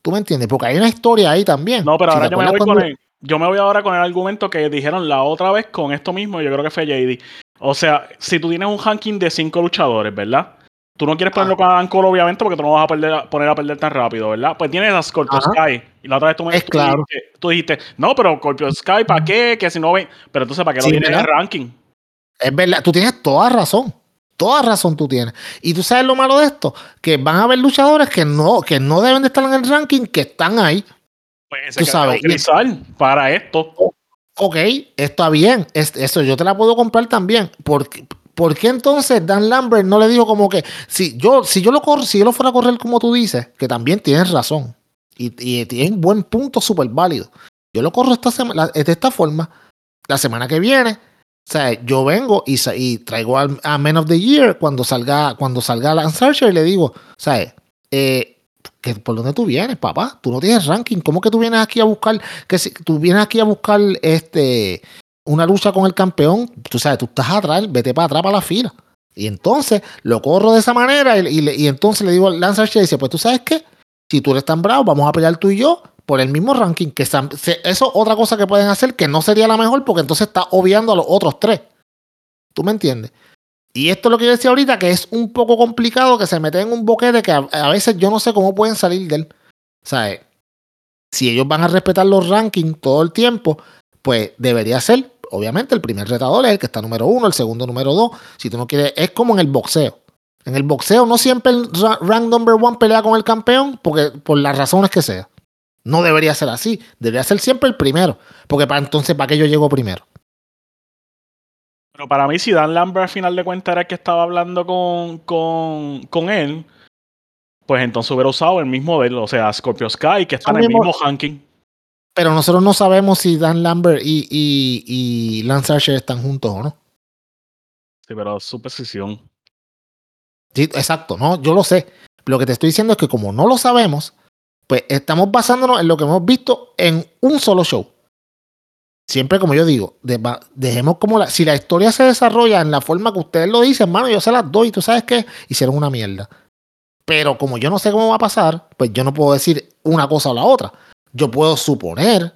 ¿Tú me entiendes? Porque hay una historia ahí también. No, pero si ahora yo me, voy cuando... con el, yo me voy ahora con el argumento que dijeron la otra vez con esto mismo. Yo creo que fue JD. O sea, si tú tienes un ranking de cinco luchadores, ¿verdad? Tú no quieres ponerlo ah. con Adam Cole, obviamente, porque tú no vas a perder, poner a perder tan rápido, ¿verdad? Pues tienes a Scorpio Ajá. Sky. Y la otra vez tú me es claro. dijiste, tú dijiste, no, pero Scorpio Sky, ¿para qué? Que si no ven. Pero entonces, ¿para qué Sí, lo tienes en el ranking? Es verdad, tú tienes toda razón. Toda razón tú tienes. Y tú sabes lo malo de esto, que van a haber luchadores que no, que no deben de estar en el ranking, que están ahí. Pues Tú sabes, sabes. utilizar para esto. Ok, está bien. Es- eso yo te la puedo comprar también. Porque, ¿Por qué entonces Dan Lambert no le dijo como que si yo, si yo lo corro, si yo lo fuera a correr como tú dices, que también tienes razón. Y, y tienes un buen punto súper válido. Yo lo corro esta semana, de esta forma. La semana que viene, o sea, yo vengo y, y traigo a Men of the Year cuando salga, cuando salga Lance Archer y le digo, ¿sabes? Eh, ¿Por dónde tú vienes, papá? Tú no tienes ranking. ¿Cómo que tú vienes aquí a buscar? Que si, tú vienes aquí a buscar este una lucha con el campeón, tú sabes, tú estás atrás, vete para atrás para la fila. Y entonces lo corro de esa manera y, entonces le digo al Lance Archer, dice, pues tú sabes qué, si tú eres tan bravo, vamos a pelear tú y yo por el mismo ranking. Que sam- se- otra cosa que pueden hacer que no sería la mejor porque entonces está obviando a los otros tres. ¿Tú me entiendes? Y esto es lo que yo decía ahorita, que es un poco complicado que se meten en un boquete que a, a veces yo no sé cómo pueden salir de él. ¿Sabes? Si ellos van a respetar los rankings todo el tiempo, pues debería ser, obviamente, el primer retador es el que está número uno, el segundo número dos. Si tú no quieres, es como en el boxeo. En el boxeo no siempre el ra- rank number one pelea con el campeón, porque por las razones que sea. No debería ser así. Debería ser siempre el primero. Porque para entonces, ¿para qué yo llego primero? Pero para mí, si Dan Lambert al final de cuentas era el que estaba hablando con, con, con él, pues entonces hubiera usado el mismo de él, o sea, Scorpio Sky, que está en el mismo- mismo ranking. Pero nosotros no sabemos si Dan Lambert y, y, y Lance Archer están juntos o no. Sí, pero su posición. Sí, exacto, no, yo lo sé. Lo que te estoy diciendo es que como no lo sabemos, pues estamos basándonos en lo que hemos visto en un solo show. Siempre como yo digo, dejemos como la, si la historia se desarrolla en la forma que ustedes lo dicen, hermano, yo se las doy, tú sabes que hicieron una mierda. Pero como yo no sé cómo va a pasar, pues yo no puedo decir una cosa o la otra. Yo puedo suponer,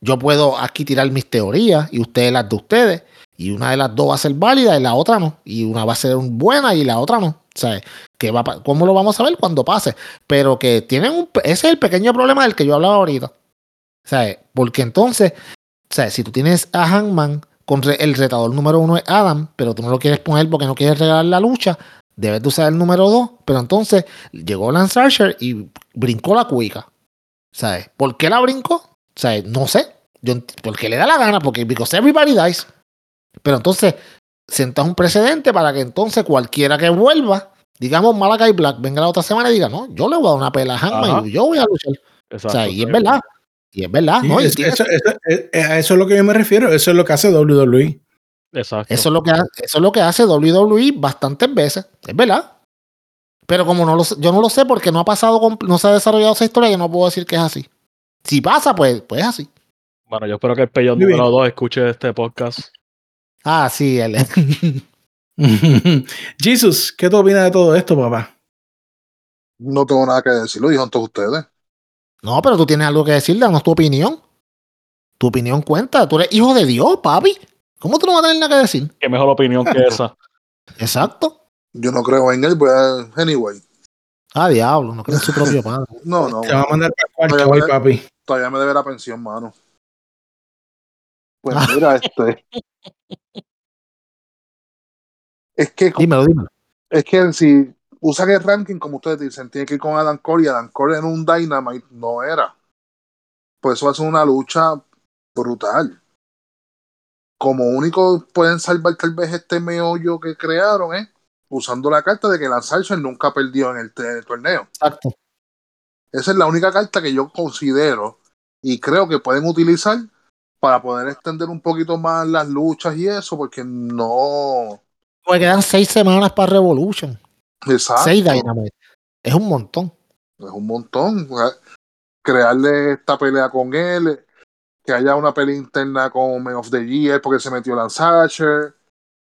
yo puedo aquí tirar mis teorías y ustedes las de ustedes, y una de las dos va a ser válida y la otra no, y una va a ser buena y la otra no. Pa- ¿cómo lo vamos a ver cuando pase? Pero que tienen un, ese es el pequeño problema del que yo hablaba ahorita. Sea, porque entonces, sea, si tú tienes a Hangman con el retador número uno es Adam, pero tú no lo quieres poner porque no quieres regalar la lucha, debes de usar el número 2, pero entonces llegó Lance Archer y brincó la cuica. ¿Sabes? ¿Por qué la brincó? ¿Sabes? No sé. Yo, porque le da la gana, porque because everybody dies. Pero entonces, sentas un precedente para que entonces cualquiera que vuelva, digamos Malakai Black, venga la otra semana y diga, no, yo le voy a dar una pela a Hangman Ajá. y yo voy a luchar. Exacto. o sea, y es verdad. Y es verdad, Sí, ¿no? Es- eso, eso- eh, eh, a eso es lo que yo me refiero. Eso es lo que hace WWE. Exacto. Eso es lo que hace, eso es lo que hace WWE bastantes veces, es verdad. Pero como no lo sé- yo no lo sé porque no ha pasado, no se ha desarrollado esa historia, yo no puedo decir que es así. Si pasa, pues, pues es así. Bueno, yo espero que el peyón número 2 escuche este podcast. Ah, sí, él. Jesus, ¿qué tú opinas de todo esto, papá? No tengo nada que decir, lo dijeron todos ustedes. no, pero tú tienes algo que decir, danos tu opinión. Tu opinión cuenta. Tú eres hijo de Dios, papi. ¿Cómo tú no vas a tener nada que decir? Qué mejor opinión que esa. Exacto. Yo no creo en él, pues, anyway. Ah, diablo, no cree en su propio padre. No, no. Te va a mandar para el cuarto, oye. papi. Todavía me debe la pensión, mano. Pues Ah. mira, este. Es que, Dímelo, dímelo. es que si usan el ranking, como ustedes dicen, tiene que ir con Adam Cole y Adam Cole en un Dynamite no era. Por eso va a ser una lucha brutal. Como único pueden salvar tal vez este meollo que crearon, ¿eh? Usando la carta de que Lance Archer nunca perdió en el, te- en el torneo. Exacto. Esa es la única carta que yo considero y creo que pueden utilizar para poder extender un poquito más las luchas y eso, porque no. Me quedan seis semanas para Revolution. Exacto. Seis Dynamite. Es un montón. Es un montón. Crearle esta pelea con él, que haya una pelea interna con Man of the Year porque se metió Lance Archer.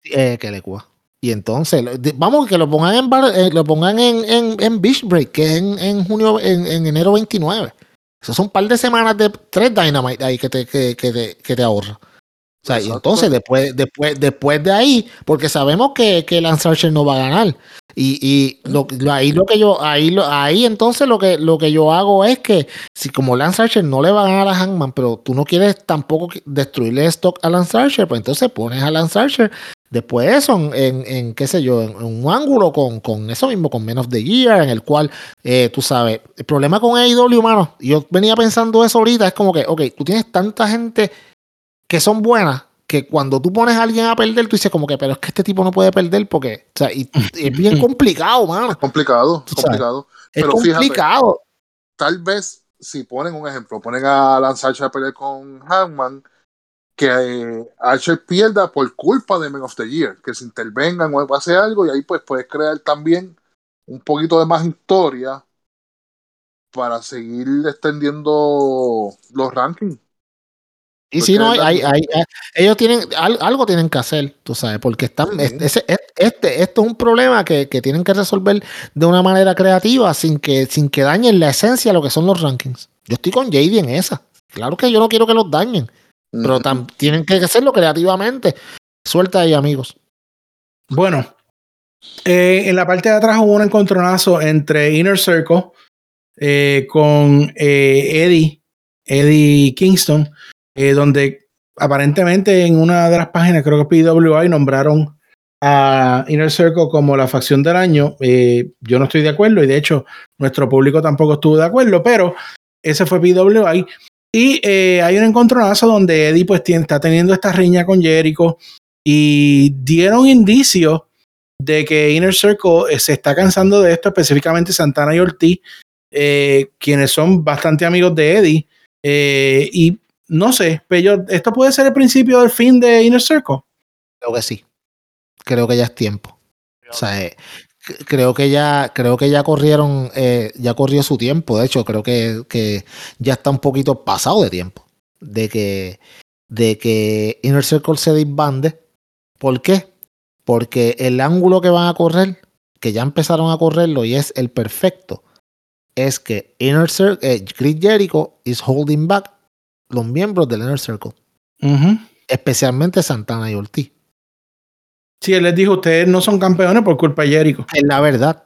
Eh, que le cua. Y entonces, vamos, que lo pongan en bar- eh, lo pongan en, en, en Beach Break, que es en, en junio, en, en enero 29. Esos son un par de semanas de tres Dynamite ahí que te, que, que te, que te ahorra. O sea, y entonces después, después, después de ahí, porque sabemos que, que Lance Archer no va a ganar. Y, y lo, lo- ahí lo que yo, ahí, lo- ahí entonces lo que, lo que yo hago es que si como Lance Archer no le va a ganar a Hangman, pero tú no quieres tampoco destruirle stock a Lance Archer, pues entonces pones a Lance Archer después de eso en, en, en, qué sé yo, en, en un ángulo con, con eso mismo, con Men of the Year, en el cual eh, tú sabes, el problema con AEW, mano, yo venía pensando eso ahorita, es como que, ok, tú tienes tanta gente que son buenas que cuando tú pones a alguien a perder, tú dices como que, pero es que este tipo no puede perder porque, o sea, y, y es bien complicado, mano. Complicado, sabes. complicado. Es Pero fíjate. complicado. Tal vez, si ponen un ejemplo, ponen a Lance Archer a pelear con Hangman, que eh, Archer pierda por culpa de Men of the Year, que se intervengan o pase algo, y ahí pues puedes crear también un poquito de más historia para seguir extendiendo los rankings. Y Porque si no, hay, hay- hay- ellos tienen, al- algo tienen que hacer, tú sabes, porque están, Sí. es- ese- es- este, esto es un problema que, que tienen que resolver de una manera creativa sin que, sin que dañen la esencia de lo que son los rankings. Yo estoy con JD en esa. Claro que yo no quiero que los dañen, pero tam- tienen que hacerlo creativamente. Suelta ahí, amigos. Bueno, eh, en la parte de atrás hubo un encontronazo entre Inner Circle eh, con eh, Eddie, Eddie Kingston, donde aparentemente en una de las páginas, creo que PWI, nombraron a Inner Circle como la facción del año. Yo no estoy de acuerdo y de hecho nuestro público tampoco estuvo de acuerdo, pero ese fue PWI. Y eh, hay un encontronazo donde Eddie pues tiene, está teniendo esta riña con Jericho y dieron indicios de que Inner Circle eh, se está cansando de esto, específicamente Santana y Ortiz, eh, quienes son bastante amigos de Eddie. eh, y no sé, pero esto puede ser el principio del fin de Inner Circle. Creo que sí. Creo que ya es tiempo. O sea, eh, creo que ya, creo que ya corrieron, eh, ya corrió su tiempo. De hecho, creo que, que ya está un poquito pasado de tiempo. De que, de que Inner Circle se disbande. ¿Por qué? Porque el ángulo que van a correr, que ya empezaron a correrlo y es el perfecto, es que Inner Circle, eh, Chris Jericho is holding back los miembros del Inner Circle, especialmente Santana y Ortiz. Sí, él les dijo, ustedes no son campeones por culpa de Jericho. Es la verdad.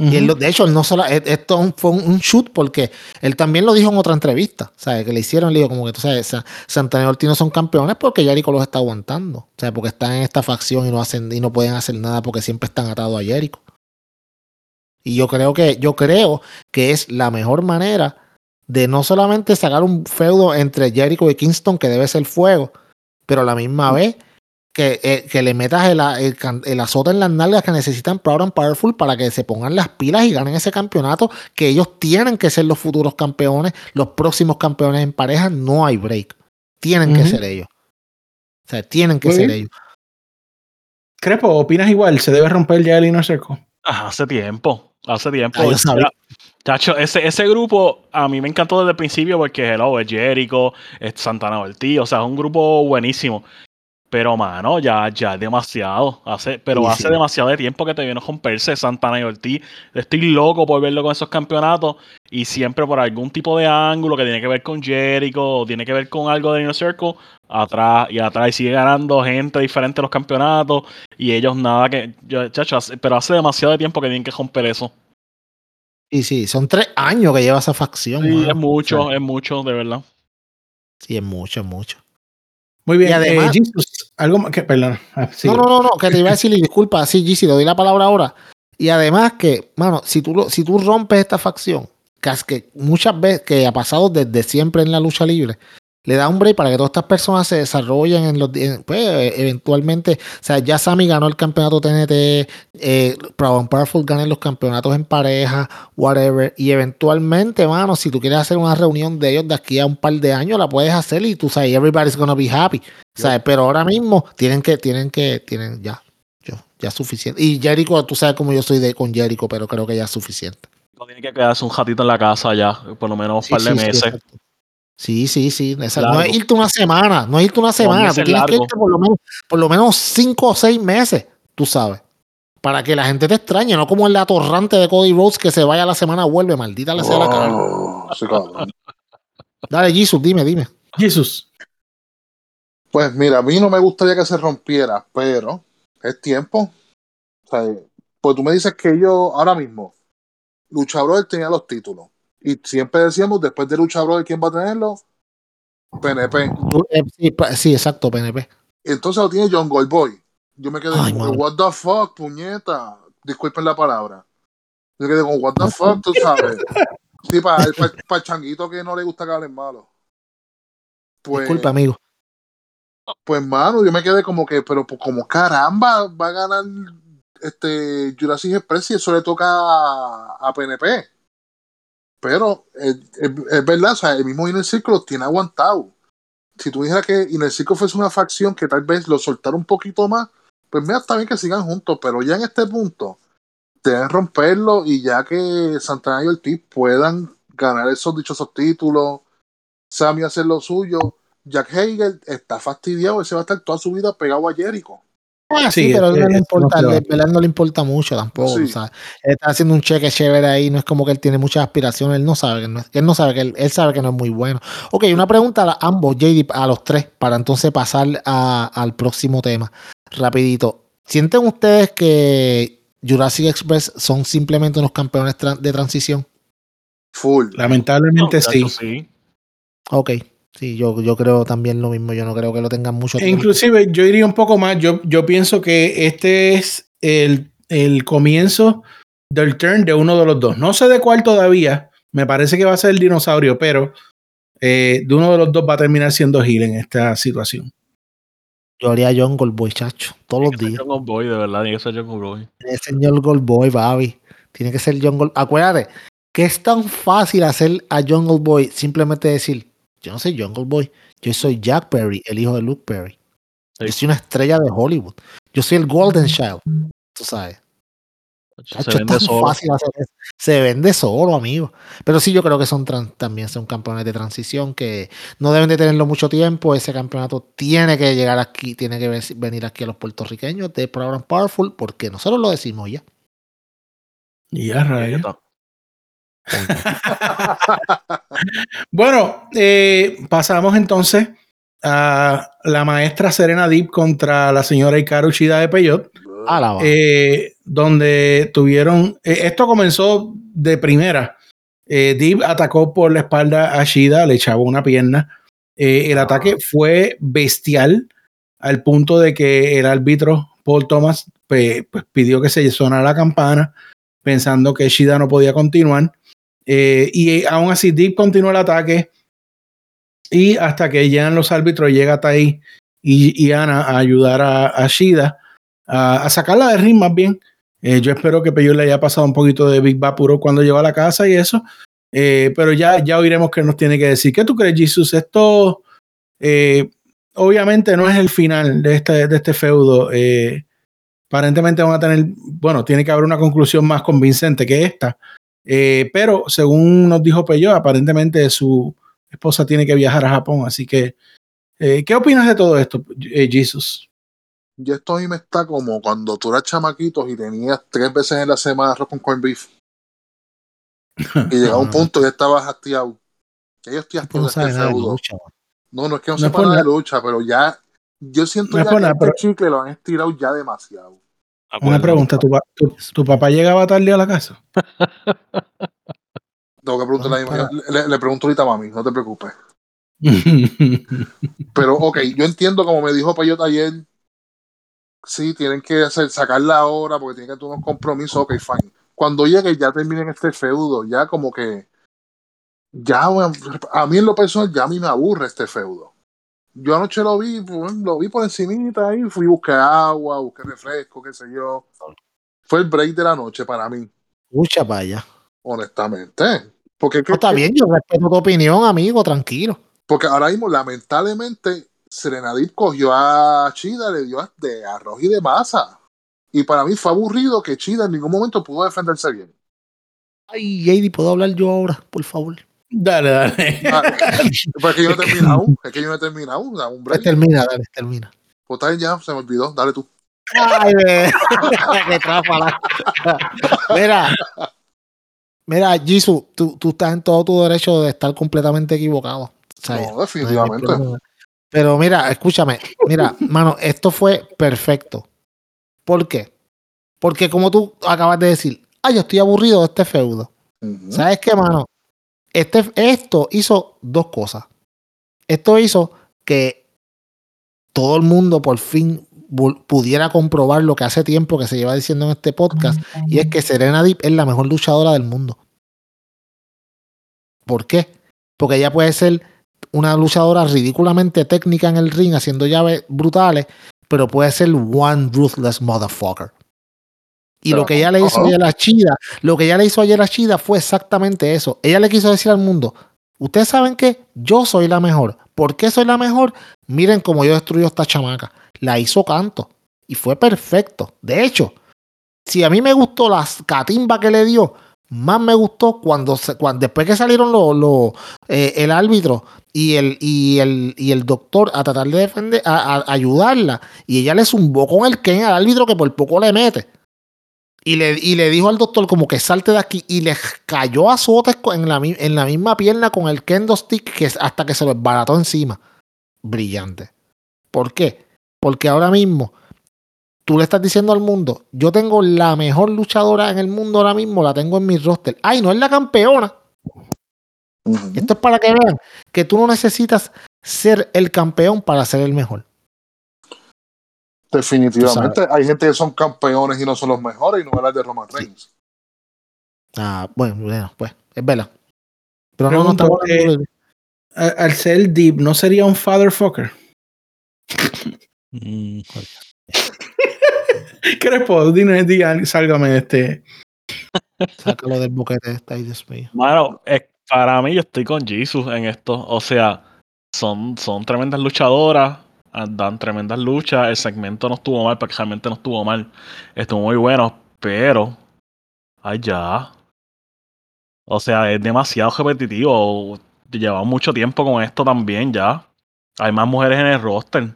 Y él, de hecho, él no solo, e, esto fue un, shoot porque él también lo dijo en otra entrevista, ¿sabes? Que le hicieron, le dijo como que tú sabes, Santana y Ortiz no son campeones porque Jericho los está aguantando, o sea, porque están en esta facción y no hacen y no pueden hacer nada porque siempre están atados a Jericho. Y yo creo que yo creo que es la mejor manera de no solamente sacar un feudo entre Jericho y Kingston que debe ser fuego, pero a la misma vez que, eh, que le metas el, el, azote en las nalgas que necesitan Proud and Powerful para que se pongan las pilas y ganen ese campeonato, que ellos tienen que ser los futuros campeones, los próximos campeones en pareja, no hay break. Tienen que ser ellos. O sea, tienen que ser ellos. Crepo, ¿opinas igual? ¿Se debe romper ya el Inner Circle? hace tiempo. Hace tiempo. Ah, Chacho, ese, ese grupo a mí me encantó desde el principio porque hello, es Jericho, es Santana Ortiz, o sea, es un grupo buenísimo. Pero, mano, ya, ya es demasiado. Hace, pero hace demasiado de tiempo que te viene a romperse Santana y Ortiz. Estoy loco por verlo con esos campeonatos. Y siempre por algún tipo de ángulo que tiene que ver con Jericho o tiene que ver con algo de Inner Circle. Atrás y atrás y sigue ganando gente diferente en los campeonatos. Y ellos nada que. chacho, pero hace demasiado de tiempo que tienen que romper eso. Y sí, son tres años que lleva esa facción. Sí, es mucho, es mucho, de verdad. Sí, es mucho, es mucho. Muy bien, y además, eh, algo que, perdón. Ah, no, no, no, no, que te iba a decir, disculpa, sí, Gis, te doy la palabra ahora. Y además que, mano, si tú, si tú rompes esta facción, que muchas veces, que ha pasado desde siempre en la lucha libre, le da un break para que todas estas personas se desarrollen en los pues eventualmente, o sea, ya Sammy ganó el campeonato TNT, eh, Proud Powerful ganan los campeonatos en pareja, whatever, y eventualmente, mano, si tú quieres hacer una reunión de ellos de aquí a un par de años, la puedes hacer y tú sabes, everybody's gonna be happy, ¿sabes? Pero ahora mismo tienen que, tienen que, tienen ya, yo, ya suficiente. Y Jericho, tú sabes cómo yo soy de con Jericho, pero creo que ya es suficiente. No tiene que quedarse un ratito en la casa ya, por lo menos un par de meses. Sí, sí, sí. No es irte una semana, no es irte una semana. Tú tienes que irte por lo, menos, por lo menos cinco o seis meses, tú sabes. Para que la gente te extrañe, no como el atorrante de Cody Rhodes que se vaya a la semana, vuelve, maldita le sea la cara. Oh, Dale, Jesus, dime, dime. Jesus. Pues mira, a mí no me gustaría que se rompiera, pero es tiempo. O sea, pues tú me dices que yo, ahora mismo, Lucha tenía los títulos y siempre decíamos, después de Lucha Brother, ¿quién va a tenerlo? PNP. Eh, sí, exacto, PNP. Entonces lo tiene John Goldboy. Yo me quedé con, what the fuck, puñeta. Disculpen la palabra. Yo me quedé con, what the fuck, tú sabes. Sí, para, el changuito que no le gusta que hablen malo. Pues, Disculpa, amigo. Pues, mano, yo me quedé como que, pero pues, como caramba, va a ganar este Jurassic Express y eso le toca a PNP. Pero es, verdad, o sea, el mismo Inner Circle tiene aguantado. Si tú dijeras que Inner Circle fuese una facción que tal vez lo soltara un poquito más, pues mira, está bien que sigan juntos, pero ya en este punto deben romperlo y ya que Santana y Ortiz puedan ganar esos dichosos títulos, Sammy hacer lo suyo, Jack Hagel está fastidiado, ese va a estar toda su vida pegado a Jericho. Ah, sí, pero no, le importa, no, no le importa mucho tampoco. O sea, él está haciendo un cheque chévere ahí, no es como que él tiene muchas aspiraciones, él no sabe que no, él no sabe que él, sabe que no es muy bueno. Ok, una pregunta a ambos, JD, a los tres, para entonces pasar al próximo tema. Rapidito. ¿Sienten ustedes que Jurassic Express son simplemente unos campeones de transición? Full. Lamentablemente sí. sí. Ok. Sí, yo, yo creo también lo mismo. Yo no creo que lo tengan mucho tiempo. Inclusive, yo iría un poco más. Yo, yo pienso que este es el, el comienzo del turn de uno de los dos. No sé de cuál todavía. Me parece que va a ser el dinosaurio, pero eh, de uno de los dos va a terminar siendo Gil en esta situación. Yo haría John Goldboy, chacho, todos los días. John Goldboy, de verdad, tiene que ser John Goldboy. Tiene que ser John Goldboy, Babi. Tiene que ser John Goldboy. Acuérdate que es tan fácil hacer a John Goldboy simplemente decir, yo no soy Jungle Boy, yo soy Jack Perry, el hijo de Luke Perry. Yo soy una estrella de Hollywood. Yo soy el Golden Child. Tú sabes. Se vende, solo. Fácil hacer eso. se vende solo, amigo. Pero sí, yo creo que son también son campeones de transición que no deben de tenerlo mucho tiempo. Ese campeonato tiene que llegar aquí, tiene que venir aquí a los puertorriqueños de Program Powerful, porque nosotros lo decimos ya. Y ya, bueno, eh, pasamos entonces a la maestra Serena Deep contra la señora Ikaru Shida de Peyot. Eh, donde tuvieron. eh, esto comenzó de primera. Eh, Deep atacó por la espalda a Shida, le echaba una pierna. El ataque fue bestial al punto de que el árbitro Paul Thomas pues, pidió que se sonara la campana pensando que Shida no podía continuar. Eh, y aún así Deep continuó el ataque y hasta que llegan los árbitros llega Tai y, y Ana a ayudar a, a Shida a, a sacarla de ring más bien. Eh, yo espero que Peyo le haya pasado un poquito de Big Vapuro cuando llegó a la casa y eso. Eh, pero ya, ya oiremos qué nos tiene que decir. ¿Qué tú crees, Jesus? Esto obviamente no es el final de este, de este feudo. Aparentemente van a tener, bueno, tiene que haber una conclusión más convincente que esta. Eh, pero según nos dijo Peyo, aparentemente su esposa tiene que viajar a Japón. Así que, eh, ¿qué opinas de todo esto, eh, Jesus? Y esto a mí me está como cuando tú eras chamaquitos y tenías tres veces en la semana arroz con corn beef. Y llegaba un punto y ya estabas hastiado. Ya yo estoy hastiado no de este nada feudo. No, no es que no, No sepa nada de nada. lucha, pero ya. Yo siento No que nada, este pero- chicle lo han estirado ya demasiado. Una pregunta, ¿tu, tu- tu papá llegaba tarde a la casa? Tengo que preguntarle a mi- le, le pregunto ahorita a mami, no te preocupes. Pero, ok, yo entiendo como me dijo Payot ayer. Sí, tienen que hacer, sacarla ahora porque tienen que tener unos compromisos. Ok, fine. Cuando llegue, ya terminen este feudo. Ya como que. Ya, a mí en lo personal, ya a mí me aburre este feudo. Yo anoche lo vi, lo vi por encimita ahí. Fui a buscar agua, busqué refresco, qué sé yo. Fue el break de la noche para mí, para allá. honestamente. Porque, No, está bien, yo respeto tu opinión, amigo, tranquilo. Porque ahora mismo, lamentablemente, Serenadip cogió a Chida, le dio de arroz y de masa. Y para mí fue aburrido que Chida en ningún momento pudo defenderse bien. Ay, JD, ¿puedo hablar yo ahora, por favor? Dale, dale. Ah, Pero es que yo no he terminado, es que yo no he terminado, da un Pues break. termina, dale, termina. Pues está ya se me olvidó, dale tú. Ay, ve. qué tráfala. Mira, mira, Jisoo, tú, tú estás en todo tu derecho de estar completamente equivocado. O sea, No, definitivamente. Pero mira, escúchame, mira, mano, esto fue perfecto. ¿Por qué? Porque como tú acabas de decir, ay, yo estoy aburrido de este feudo. ¿Sabes qué, mano? Este, esto hizo dos cosas. Esto hizo que todo el mundo por fin pudiera comprobar lo que hace tiempo que se lleva diciendo en este podcast, y es que Serena Deep es la mejor luchadora del mundo. ¿Por qué? Porque ella puede ser una luchadora ridículamente técnica en el ring, haciendo llaves brutales, pero puede ser one ruthless motherfucker. Y lo que ella le hizo ayer a Chida, lo que ella le hizo ayer a Chida fue exactamente eso. Ella le quiso decir al mundo, ustedes saben que yo soy la mejor. ¿Por qué soy la mejor? Miren cómo yo destruyo esta chamaca. La hizo canto. Y fue perfecto. De hecho, si a mí me gustó la catimba que le dio, más me gustó cuando, se- cuando después que salieron los, los, eh, el árbitro y el, y, el, y el doctor a tratar de defender, a, a ayudarla, y ella le zumbó con el Ken al árbitro que por poco le mete. Y le, y le dijo al doctor como que salte de aquí y le cayó a azotes en la, en la misma pierna con el kendo stick que hasta que se lo esbarató encima. Brillante. ¿Por qué? Porque ahora mismo tú le estás diciendo al mundo, yo tengo la mejor luchadora en el mundo ahora mismo, la tengo en mi roster. Ay, no es la campeona. Esto es para que vean que tú no necesitas ser el campeón para ser el mejor. Definitivamente. Hay gente que son campeones y no son los mejores y no hablar de Roman Reigns. Ah, bueno, bueno, pues, es verdad. Pero no, no estamos eh, Al ser deep, ¿no sería un fatherfucker? Mm, Crespo, dime, diga, sálgame de este. Sácalo del boquete este, ay Dios mío. Mano, eh, para mí yo estoy con Jesus en esto. O sea, son, son tremendas luchadoras, dan tremendas luchas. El segmento no estuvo mal, porque realmente no estuvo mal. Estuvo muy bueno, pero. Ay, ya. O sea, es demasiado repetitivo. Llevamos mucho tiempo con esto también, ya. Hay más mujeres en el roster.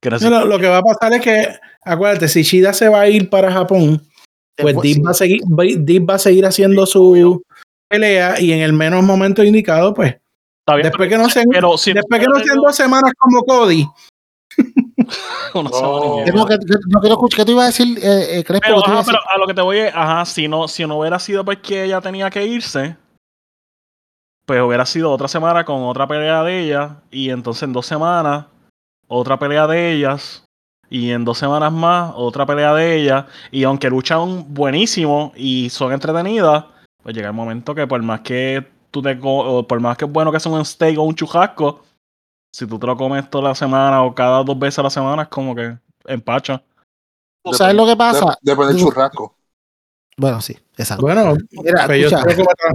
Que No, lo, que va a pasar es que, acuérdate, si Shida se va a ir para Japón, pues Después, Deep sí. va a seguir, Deep va a seguir haciendo su pelea y en el menos momento indicado, pues, bien, después que no sean, pero si después que no sean dos semanas como Cody, Una No. que- no quiero escuchar. ¿Qué tú ibas a decir, eh, eh, Crespo? Pero, ¿Qué tú ajá, ibas a pero decir? a lo que te voy es, ajá, si no, si no hubiera sido porque ella tenía que irse, pues hubiera sido otra semana con otra pelea de ella, y entonces en dos semanas, otra pelea de ellas, y en dos semanas más, otra pelea de ellas, y aunque luchan buenísimo y son entretenidas, pues llega el momento que por más que tú te por más que es bueno que sea un steak o un churrasco, si tú te lo comes toda la semana o cada dos veces a la semana, es como que empacha. ¿Tú sabes lo que pasa? De- Depende del churrasco. Bueno, sí, exacto. Bueno, Mira,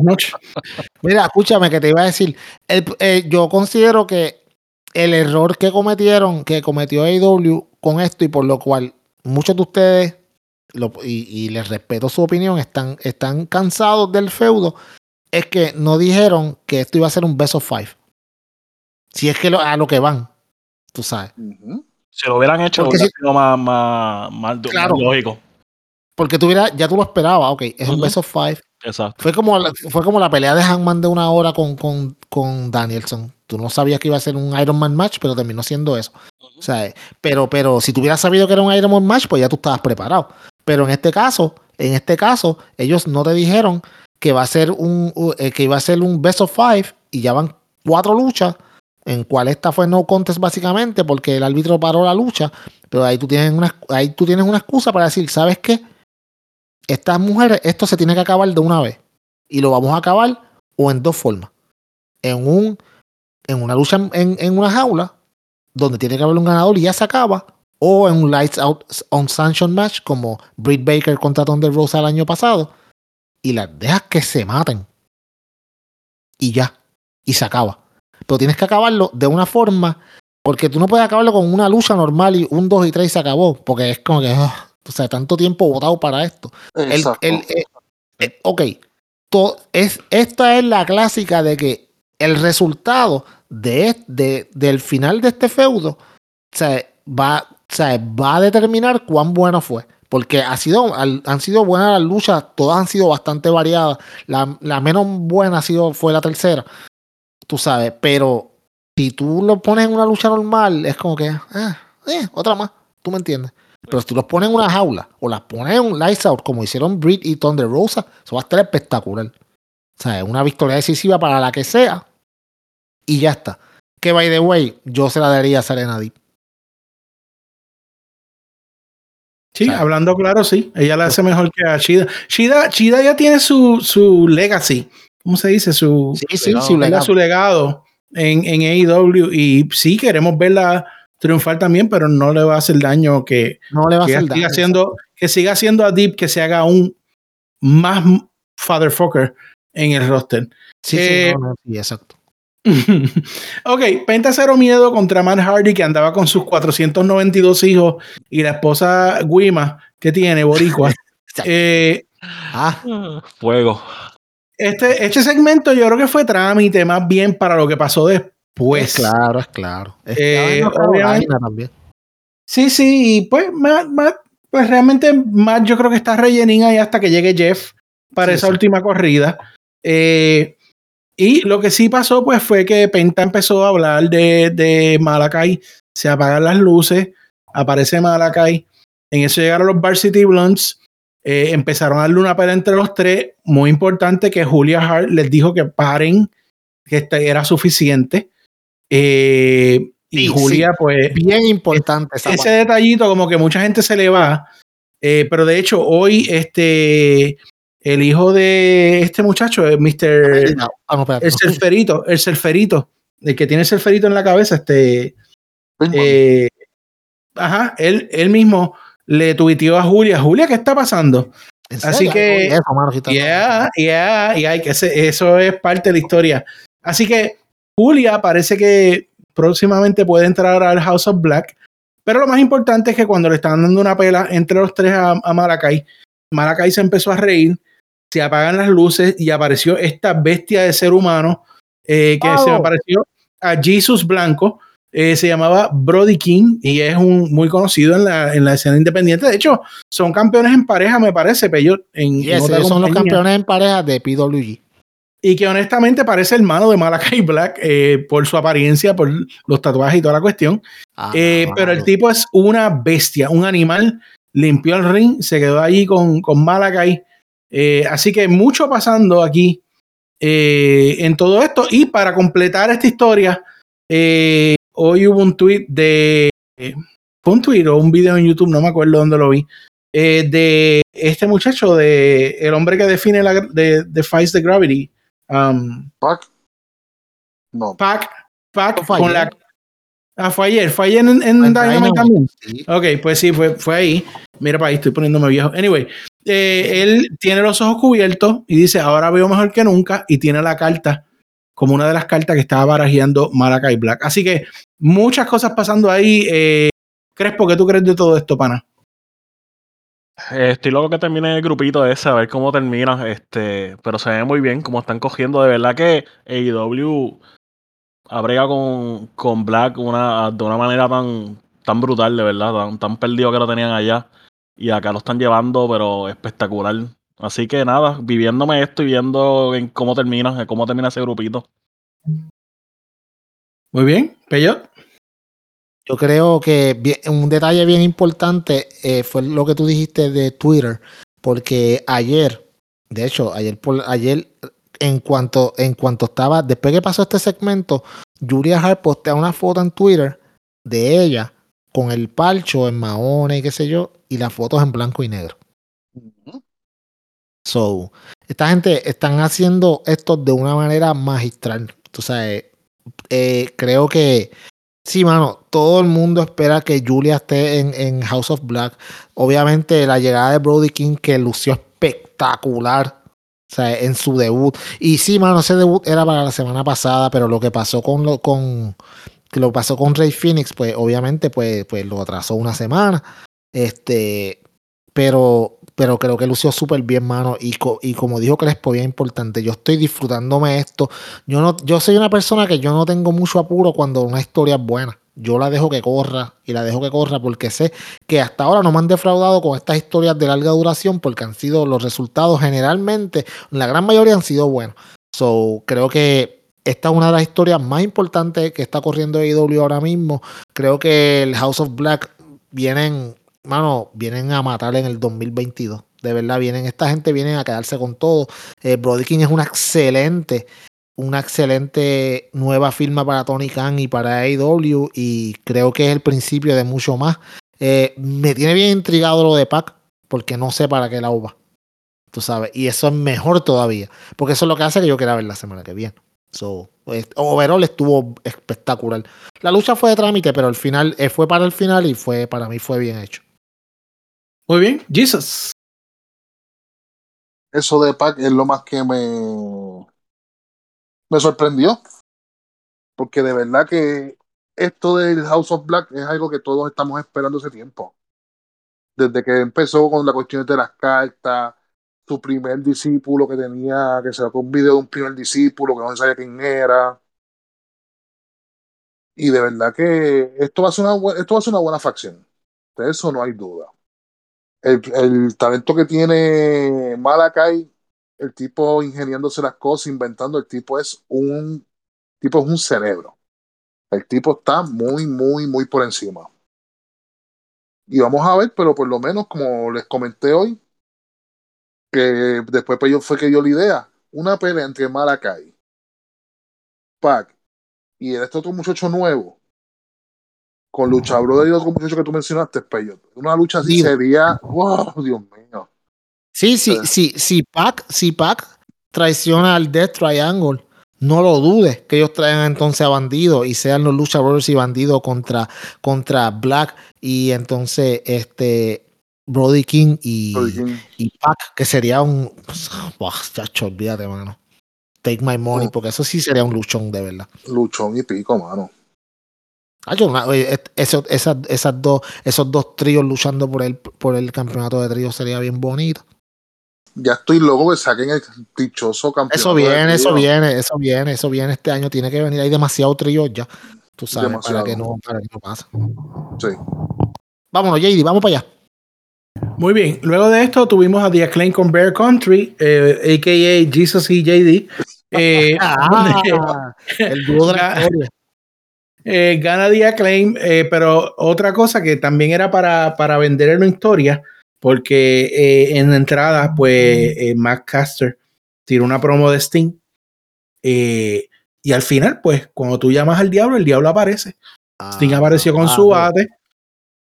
noches. Mira, escúchame que te iba a decir. El- eh, yo considero que el error que cometieron, que cometió AEW con esto y por lo cual muchos de ustedes, lo- y, y les respeto su opinión, están, están cansados del feudo, es que no dijeron que esto iba a ser un best of five. Si es que lo- a lo que van, tú sabes. Si lo hubieran hecho, Porque hubiera si- sido más, más, más, más Claro. lógico. Porque tú ya tú lo esperabas, ok, es un of five. Exacto. Fue como, la, fue como la pelea de Hangman de una hora con, con, con Danielson. Tú no sabías que iba a ser un Iron Man match, pero terminó siendo eso. O sea, pero, pero si tú hubieras sabido que era un Iron Man match, pues ya tú estabas preparado. Pero en este caso, en este caso, ellos no te dijeron que va a ser un, eh, que iba a ser un best of five y ya van cuatro luchas, en cual esta fue no contest básicamente, porque el árbitro paró la lucha. Pero ahí tú tienes una, ahí tú tienes una excusa para decir, ¿sabes qué? Estas mujeres, esto se tiene que acabar de una vez. Y lo vamos a acabar o en dos formas. En un en una lucha en- en una jaula, donde tiene que haber un ganador y ya se acaba. O en un Lights Out on Sanction match, como Britt Baker contra Thunder Rosa el año pasado. Y las dejas que se maten. Y ya. Y se acaba. Pero tienes que acabarlo de una forma. Porque tú no puedes acabarlo con una lucha normal y un 2 y 3 y se acabó. Porque es como que. ah, o sea, tanto tiempo votado para esto. El- eh, eh, ok, to- es, esta es la clásica de que el resultado de, de- del final de este feudo o sea, va, o sea, va a determinar cuán bueno fue. Porque ha sido, han sido buenas las luchas, todas han sido bastante variadas. La, menos buena ha sido, fue la tercera, tú sabes, pero si tú lo pones en una lucha normal, es como que, ah, eh, otra más, tú me entiendes. Pero si tú los pones en una jaula o las pones en un lights out, como hicieron Britt y Thunder Rosa, eso va a estar espectacular. O sea, una victoria decisiva para la que sea. Y ya está. Que by the way, yo se la daría a Serena Deep. Sí, hablando claro, sí. Ella la hace mejor que a Shida. Shida, Shida ya tiene su, su legacy. ¿Cómo se dice? Su, Sí, sí, su legado en, en AEW. Y sí, queremos verla triunfar también, pero no le va a hacer daño que, No le va a hacer siga daño. haciendo, que siga haciendo a Deep que se haga un más fatherfucker en el roster. Sí, sí, eh, no, no, sí, exacto. ok, Penta Cero Miedo contra Matt Hardy que andaba con sus 492 hijos y la esposa Guima que tiene, Boricua. Eh, Ah, Fuego. este, este segmento yo creo que fue trámite más bien para lo que pasó después. es claro, es claro. Es Eh, obviamente- también. Sí, sí, y pues Matt, Matt, pues realmente Matt yo creo que está rellenín ahí hasta que llegue Jeff para Sí, esa sí. última corrida. Eh, y lo que sí pasó pues fue que Penta empezó a hablar de, de Malakai, se apagan las luces, aparece Malakai, en eso llegaron los Varsity Blondes, eh, empezaron a darle una pelea entre los tres, muy importante que Julia Hart les dijo que paren, que este era suficiente. Eh, y Sí, Julia pues Bien importante esa ese parte. detallito como que mucha gente se le va. eh, pero de hecho, hoy este el hijo de este muchacho, eh, Mr. Ah, no, espérate. El surferito, el surferito, el que tiene el surferito en la cabeza, este eh, ajá, él, él mismo le tuiteó a Julia, Julia, ¿qué está pasando? ¿En así que- Eso, mano, está- Yeah, yeah, y hay que ese- eso es parte de la historia. Así que Julia parece que próximamente puede entrar al House of Black, pero lo más importante es que cuando le estaban dando una pela entre los tres a, a Malakai, Malakai se empezó a reír, se apagan las luces y apareció esta bestia de ser humano eh, que se Oh. pareció a Jesus Blanco. eh, se llamaba Brody King y es un muy conocido en la, en la escena independiente. De hecho, son campeones en pareja, me parece, pero en, en Yes, otra ellos son los campeones en pareja de PWG. y que honestamente parece hermano de Malakai Black eh, por su apariencia, por los tatuajes y toda la cuestión. Ah, Eh, pero el tipo es una bestia, un animal. Limpió el ring, se quedó ahí con, con Malakai. Eh, así que mucho pasando aquí eh, en todo esto. Y para completar esta historia, eh, hoy hubo un tweet de. Fue un tweet o un video en YouTube, no me acuerdo dónde lo vi. eh, de este muchacho, de el hombre que define la de, defies the gravity. Um, Pac. No. Pac, Pac con la. Ah, fue ayer, fue ayer en, en Dynamite. también. Sí. Ok, pues sí, fue, fue ahí. Mira para ahí, estoy poniéndome viejo. Anyway, eh, él tiene los ojos cubiertos y dice, ahora veo mejor que nunca, y tiene la carta como una de las cartas que estaba barajeando Malakai Black. Así que muchas cosas pasando ahí. Eh, Crespo, ¿qué tú crees de todo esto, pana? Eh, Estoy loco que termine el grupito ese, a ver cómo termina. Este, pero se ve muy bien cómo están cogiendo. De verdad que AEW abrega con, con Black una, de una manera tan, tan brutal, de verdad, tan, tan perdido que lo tenían allá. Y acá lo están llevando, pero espectacular. Así que nada, viviéndome esto y viendo en cómo termina, en cómo termina ese grupito. Muy bien, Peyot. Yo creo que bien- un detalle bien importante eh, fue lo que tú dijiste de Twitter, porque ayer, de hecho, ayer por ayer, en cuanto, en cuanto estaba, después que pasó este segmento, Julia Hart postea una foto en Twitter de ella con el palcho en maones y qué sé yo, y las fotos en blanco y negro. So, esta gente están haciendo esto de una manera magistral. Tú sabes, eh, creo que sí, mano, todo el mundo espera que Julia esté en, en House of Black. Obviamente, la llegada de Brody King, que lució espectacular. O sea, en su debut. Y sí, mano, ese debut era para la semana pasada, pero lo que pasó con lo, con, que lo pasó con Rey Phoenix, pues obviamente, pues, pues lo atrasó una semana. Este, pero, pero creo que lució súper bien, mano. Y, co- y como dijo Crespo, bien importante, yo estoy disfrutándome esto. Yo, no, yo soy una persona que yo no tengo mucho apuro cuando una historia es buena. Yo la dejo que corra y la dejo que corra porque sé que hasta ahora no me han defraudado con estas historias de larga duración porque han sido los resultados generalmente, la gran mayoría han sido buenos. So, creo que esta es una de las historias más importantes que está corriendo AEW ahora mismo. Creo que el House of Black vienen, mano, vienen a matar en el 2022. De verdad, vienen, esta gente viene a quedarse con todo. Eh, Brody King es una excelente, una excelente nueva firma para Tony Khan y para AEW y creo que es el principio de mucho más. Eh, me tiene bien intrigado lo de Pac porque no sé para qué la uva. Tú sabes, y eso es mejor todavía, porque eso es lo que hace que yo quiera ver la semana que viene. So, overall estuvo espectacular. La lucha fue de trámite, pero al final eh, fue para el final y fue para mí fue bien hecho. Muy bien, Jesus. Eso de Pac es lo más que me, me sorprendió. Porque de verdad que esto del House of Black es algo que todos estamos esperando hace tiempo. Desde que empezó con la cuestión de las cartas, su primer discípulo que tenía, que sacó un video de un primer discípulo que no sabía quién era. Y de verdad que esto una, esto va a ser una buena facción. De eso no hay duda. El, talento que tiene Malakai, el tipo ingeniándose las cosas, inventando, el tipo es un tipo es un cerebro. El tipo está muy, muy, muy por encima. Y vamos a ver, pero por lo menos, como les comenté hoy, que después pues, fue que dio la idea, una pelea entre Malakai, Pac y este otro muchacho nuevo, con Lucha Brother y otro muchacho que tú mencionaste, Peyot. Una lucha así sería, wow, Dios mío. Sí, sí, Sí. sí, si Pac, si Pac traiciona al Death Triangle, no lo dudes que ellos traigan entonces a Bandido y sean los Lucha Brothers y Bandido contra, contra Black y entonces este Brody King y, Brody King. y Pac, que sería un. Buah, chacho, olvídate, mano. Take my money, Oh. porque eso sí sería un luchón de verdad. luchón y pico, mano. Chacho, una- oye, et- eso- esas, esas dos, esos dos tríos luchando por el, por el campeonato de tríos sería bien bonito. Ya estoy loco que saquen el dichoso campeonato. Eso viene, eso viene, eso viene, eso viene este año. Tiene que venir. Hay demasiado trío ya. Tú sabes, Demasiado. para que no, para que no pase. Sí. Vámonos, JD, vamos para allá. Muy bien. Luego de esto tuvimos a The Acclaim con Bear Country, eh, a.k.a. Jesus y JD. Eh, Ah, el dúo de la historia. Eh, gana The Acclaim, eh, pero otra cosa que también era para, para vender en la historia, porque eh, en la entrada, pues eh, Matt Caster tiró una promo de Sting. eh, y al final, pues, cuando tú llamas al diablo, el diablo aparece. Sting apareció con ah, su bate.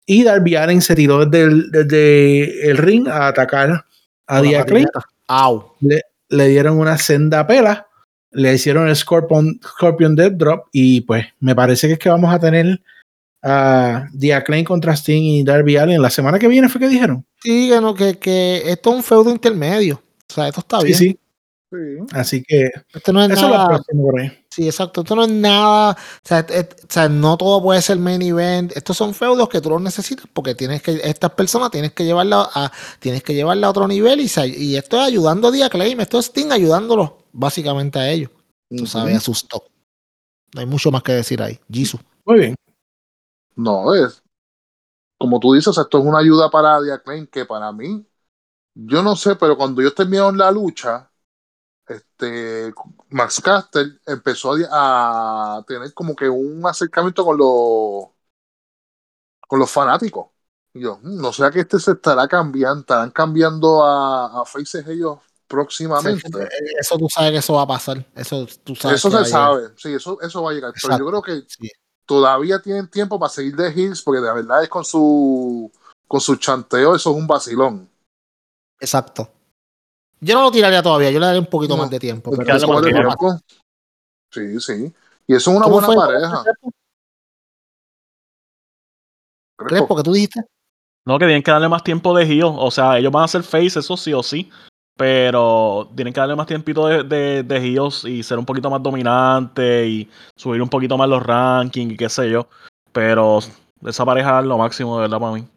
Y Darby Allin se tiró desde el, desde el ring a atacar a The la Acclaim. Au. Le dieron una senda pela. Le hicieron el Scorpion, Scorpion Death Drop. Y pues me parece que es que vamos a tener a The Acclaim contra Sting y Darby Allin. La semana que viene fue que dijeron. Sí, que, no, que, que esto es un feudo intermedio. O sea, esto está bien. sí. Sí. Así que Esto no es eso es lo nada. próximo por ahí. Sí, exacto. Esto no es nada. O sea, o no todo puede ser main event. Estos son feudos que tú los necesitas porque tienes que, estas personas tienes que llevarla a, tienes que llevarla a otro nivel y, y esto es ayudando a Claim. Esto es Sting ayudándolos básicamente a ellos. Tú sabes, a sus stock. No hay mucho más que decir ahí. Jesus. Muy bien. No, es. Como tú dices, esto es una ayuda para The Acclaim que para mí, yo no sé, pero cuando ellos terminaron la lucha, este Max Caster empezó a, a tener como que un acercamiento con los con los fanáticos. Y yo, "Mm, no sé que este se estará cambiando, estarán cambiando a, a faces ellos próximamente. Eso tú sabes que eso va a pasar. Eso tú sabes. Eso se llegar. sabe, sí, eso, eso va a llegar. Pero yo creo que Sí. todavía tienen tiempo para seguir de Hills, porque de verdad es con su con su chanteo, eso es un vacilón. Exacto. Yo no lo tiraría todavía, yo le daría un poquito No, más de tiempo. Un Pero tiempo. Sí, sí. Y eso es una ¿Cómo buena fue? pareja. Crespo, que tú dijiste? No, que tienen que darle más tiempo de heel. O sea, ellos van a hacer face, eso sí o sí. Pero tienen que darle más tiempito de, de, de heels y ser un poquito más dominante y subir un poquito más los rankings y qué sé yo. Pero esa pareja es lo máximo de verdad para mí.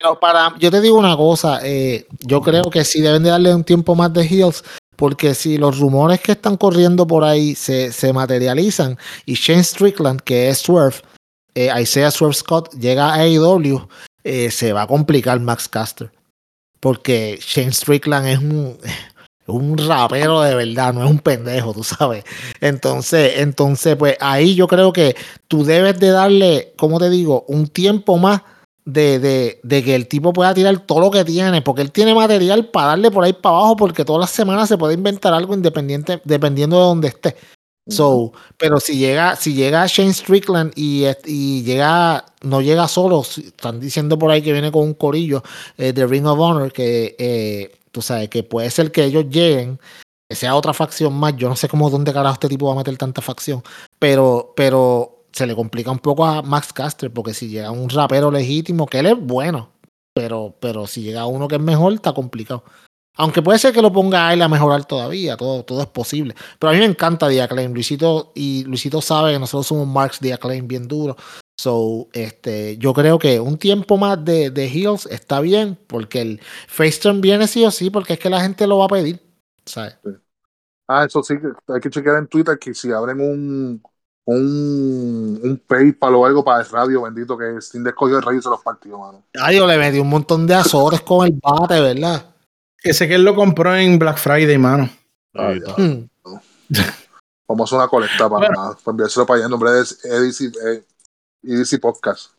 Pero para, yo te digo una cosa, eh, yo creo que sí deben de darle un tiempo más de heels, porque si los rumores que están corriendo por ahí se, se materializan y Shane Strickland, que es Swerve, eh, Isaiah Swerve Scott, llega a AEW, eh, se va a complicar Max Caster. Porque Shane Strickland es un, un rapero de verdad, no es un pendejo, tú sabes. Entonces, entonces, pues ahí yo creo que tú debes de darle, como te digo, un tiempo más de, de, de que el tipo pueda tirar todo lo que tiene, porque él tiene material para darle por ahí para abajo, porque todas las semanas se puede inventar algo independiente, dependiendo de donde esté. So, pero si llega, si llega Shane Strickland y, y llega, no llega solo, están diciendo por ahí que viene con un corillo eh, de Ring of Honor, que eh, tú sabes que puede ser que ellos lleguen, que sea otra facción más. Yo no sé cómo dónde carajo este tipo va a meter tanta facción, pero, pero se le complica un poco a Max Caster, porque si llega un rapero legítimo, que él es bueno, pero, pero si llega uno que es mejor, está complicado. Aunque puede ser que lo ponga a él a mejorar todavía, todo, todo es posible. Pero a mí me encanta The Acclaim. Luisito, y Luisito sabe que nosotros somos Marks The bien duro. So, este, yo creo que un tiempo más de, de Heels está bien, porque el face turn viene sí o sí, porque es que la gente lo va a pedir. Ah, eso sí, hay que chequear en Twitter que si abren un un, un PayPal o algo para el radio, bendito que sin descogió el radio y se los partió, mano. Ay, yo le metí un montón de azotes con el bate, ¿verdad? Ese que él lo compró en Black Friday, mano. Ah. Vamos a una colecta para, para enviárselo para allá en nombre de EDC, eh, EDC Podcast.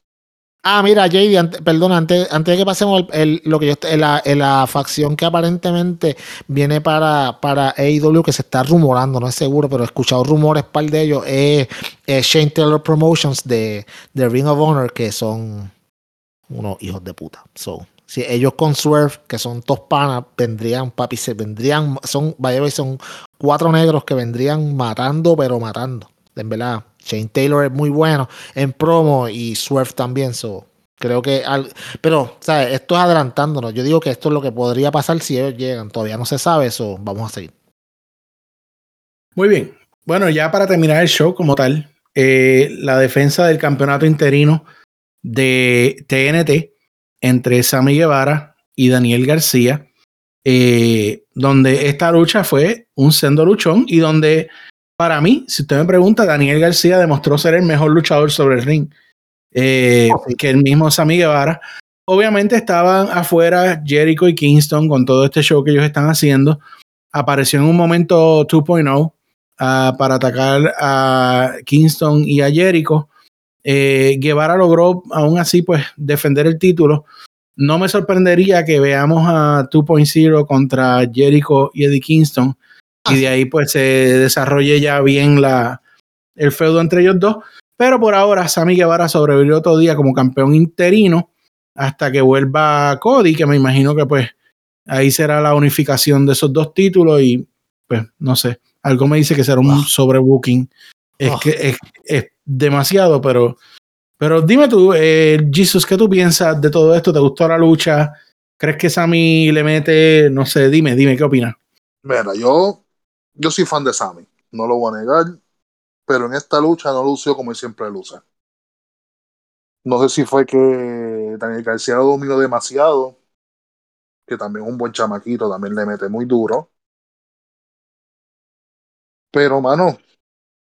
Ah, mira, JD, ante- perdona, antes, antes de que pasemos el, lo que yo la, en la facción que aparentemente viene para, para AEW, que se está rumorando, no es seguro, pero he escuchado rumores par de ellos, es, es Shane Taylor Promotions de, de Ring of Honor, que son unos hijos de puta. So, si ellos con Swerve, que son dos panas, vendrían, papi, se vendrían, son, vaya, son cuatro negros que vendrían matando, pero matando. En verdad, Shane Taylor es muy bueno en promo y Swerve también. So, creo que. pero, ¿sabes? Esto es adelantándonos. Yo digo que esto es lo que podría pasar si ellos llegan. Todavía no se sabe eso. Vamos a seguir. Muy bien. Bueno, ya para terminar el show como tal, eh, la defensa del campeonato interino de TNT entre Sammy Guevara y Daniel García, eh, donde esta lucha fue un sendo luchón y donde, para mí, si usted me pregunta, Daniel García demostró ser el mejor luchador sobre el ring eh, que el mismo Sammy Guevara. Obviamente estaban afuera Jericho y Kingston con todo este show que ellos están haciendo. apareció en un momento 2.0 ah, para atacar a Kingston y a Jericho. Eh, Guevara logró aún así pues defender el título. No me sorprendería que veamos a 2.0 contra Jericho y Eddie Kingston y de ahí pues se desarrolle ya bien la, el feudo entre ellos dos. Pero por ahora Sammy Guevara sobrevivió otro día como campeón interino hasta que vuelva Cody, que me imagino que pues ahí será la unificación de esos dos títulos y pues no sé, algo me dice que será un sobrebooking. Es que es, demasiado, pero, pero dime tú, eh, Jesus, ¿qué tú piensas de todo esto? ¿Te gustó la lucha? ¿Crees que Sammy le mete, no sé, dime, dime, ¿qué opinas? Mira, yo, yo soy fan de Sammy, no lo voy a negar pero en esta lucha no lució como él siempre luce. No sé si fue que Daniel García lo dominó demasiado, que también es un buen chamaquito, también le mete muy duro. Pero, mano,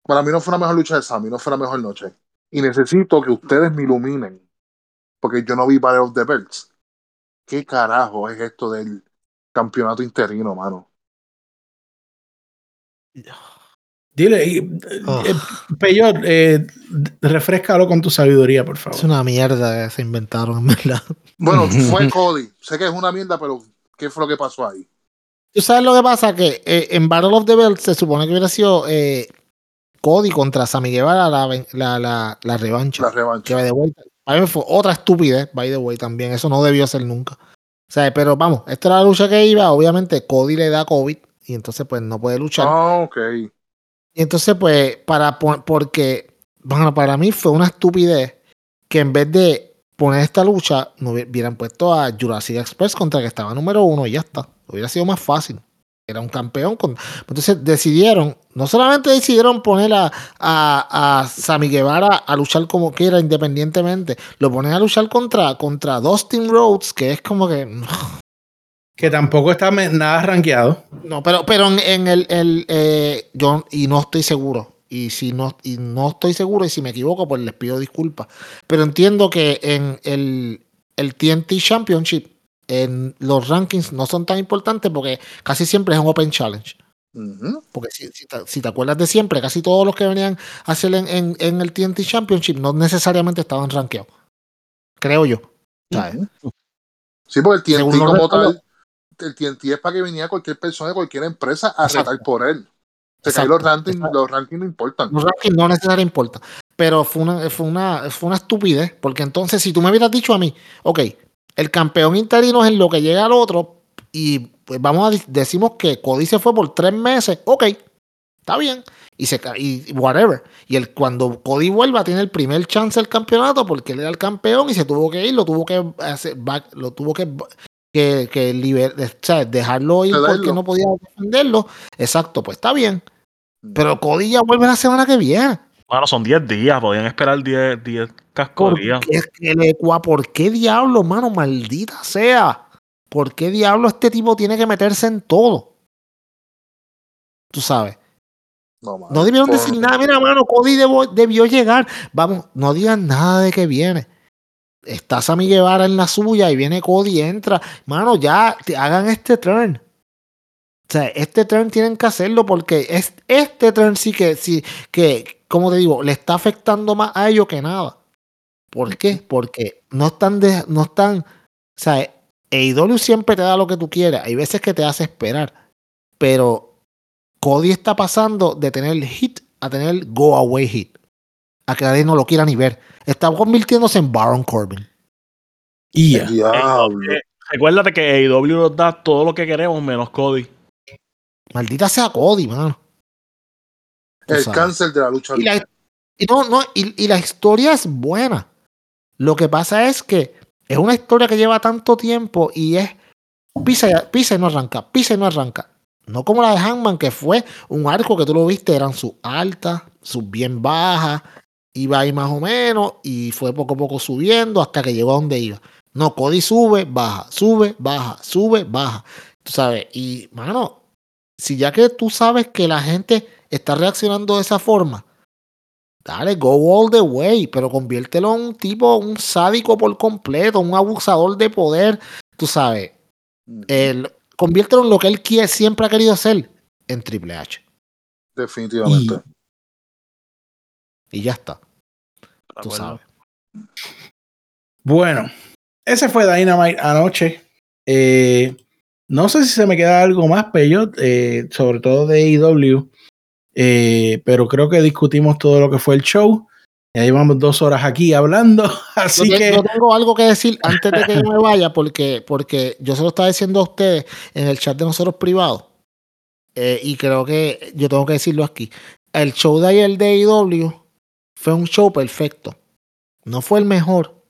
para mí no fue la mejor lucha de Sammy, no fue la mejor noche. Y necesito que ustedes me iluminen, porque yo no vi Battle of the Belts. ¿Qué carajo es esto del campeonato interino, mano? Dile, eh, oh. Peyot, eh, refrescalo con tu sabiduría, por favor. Es una mierda que se inventaron, en verdad. Bueno, fue Cody. Sé que es una mierda, pero ¿qué fue lo que pasó ahí? Tú sabes lo que pasa, que eh, en Battle of the Belt se supone que hubiera sido eh, Cody contra Sammy Guevara la, la, la, la revancha. La revancha. Que, by the fue otra estupidez, by the way, también. Eso no debió ser nunca. O sea, pero vamos, esta era la lucha que iba. Obviamente, Cody le da COVID y entonces pues no puede luchar. Ah, ok. Y entonces, pues, para porque, bueno, para mí fue una estupidez que en vez de poner esta lucha, no hubieran puesto a Jurassic Express contra que estaba número uno y ya está. Hubiera sido más fácil. Era un campeón. Con... Entonces decidieron, no solamente decidieron poner a, a, a Sammy Guevara a luchar como quiera independientemente, lo ponen a luchar contra, contra Dustin Rhodes, que es como que. Que tampoco está nada rankeado. No, pero, pero en, el, el eh, yo y no estoy seguro. Y si no, y no estoy seguro, y si me equivoco, pues les pido disculpas. Pero entiendo que en el, el TNT Championship, en los rankings no son tan importantes porque casi siempre es un Open Challenge. Porque si, si, te, acuerdas de siempre, casi todos los que venían a hacer en, en, el TNT Championship no necesariamente estaban rankeados. Creo yo. Sí, porque el TNT como tal el TNT es para que viniera cualquier persona de cualquier empresa a retar por él. los rankings, los rankings no importan. Los rankings no necesariamente importan. Pero fue una, fue, una, fue una estupidez. Porque entonces, si tú me hubieras dicho a mí, ok, el campeón interino es en lo que llega al otro, y pues vamos a decimos que Cody se fue por tres meses, ok, está bien. Y se y whatever. Y el, cuando Cody vuelva, tiene el primer chance del campeonato porque él era el campeón y se tuvo que ir, lo tuvo que hacer, lo tuvo que que, que dejarlo ir porque no podía defenderlo. Exacto, pues está bien. Mm. Pero Cody ya vuelve la semana que viene. Bueno, son 10 días, podían esperar 10, 10 cascos días. ¿Por qué diablo, mano? Maldita sea. ¿Por qué diablo este tipo tiene que meterse en todo? Tú sabes. No, no debieron decir nada. Mira, mano, Cody debió llegar. Vamos, no digan nada de que viene está Sammy Guevara en la suya y viene Cody y entra. Mano, ya hagan este turn. O sea, este turn tienen que hacerlo porque es, este turn sí que, sí, que, como te digo, le está afectando más a ellos que nada. ¿Por qué? Porque no están, de, no están, o sea, AEW siempre te da lo que tú quieras. Hay veces que te hace esperar. Pero Cody está pasando de tener hit a tener go away hit. A que nadie no lo quiera ni ver está convirtiéndose en Baron Corbin. Y Recuérdate que AEW nos da todo lo que queremos menos Cody. Maldita sea Cody, mano. El cáncer de la lucha. Y la, no, no, y, la historia es buena. Lo que pasa es que es una historia que lleva tanto tiempo y es pisa, pisa y no arranca, pisa y no arranca. No como la de Hangman, que fue un arco que tú lo viste, eran sus altas, sus bien bajas, iba ahí más o menos y fue poco a poco subiendo hasta que llegó a donde iba. No, Cody sube, baja, sube, baja, sube, baja. Tú sabes, y mano, si ya que tú sabes que la gente está reaccionando de esa forma, dale, go all the way, pero conviértelo en un tipo, un sádico por completo, un abusador de poder, tú sabes. El, conviértelo en lo que él quiere, siempre ha querido hacer, en Triple H. Definitivamente. Y ya está. Tú sabes. Bueno, ese fue Dynamite anoche. Eh, no sé si se me queda algo más, Peyot, eh, sobre todo de AEW, eh, pero creo que discutimos todo lo que fue el show. Ya llevamos dos horas aquí hablando, así yo, te- que yo tengo algo que decir antes de que yo me vaya, porque, porque yo se lo estaba diciendo a ustedes en el chat de nosotros privados. eh, y creo que yo tengo que decirlo aquí. El show de ayer de AEW fue un show perfecto. No fue el mejor,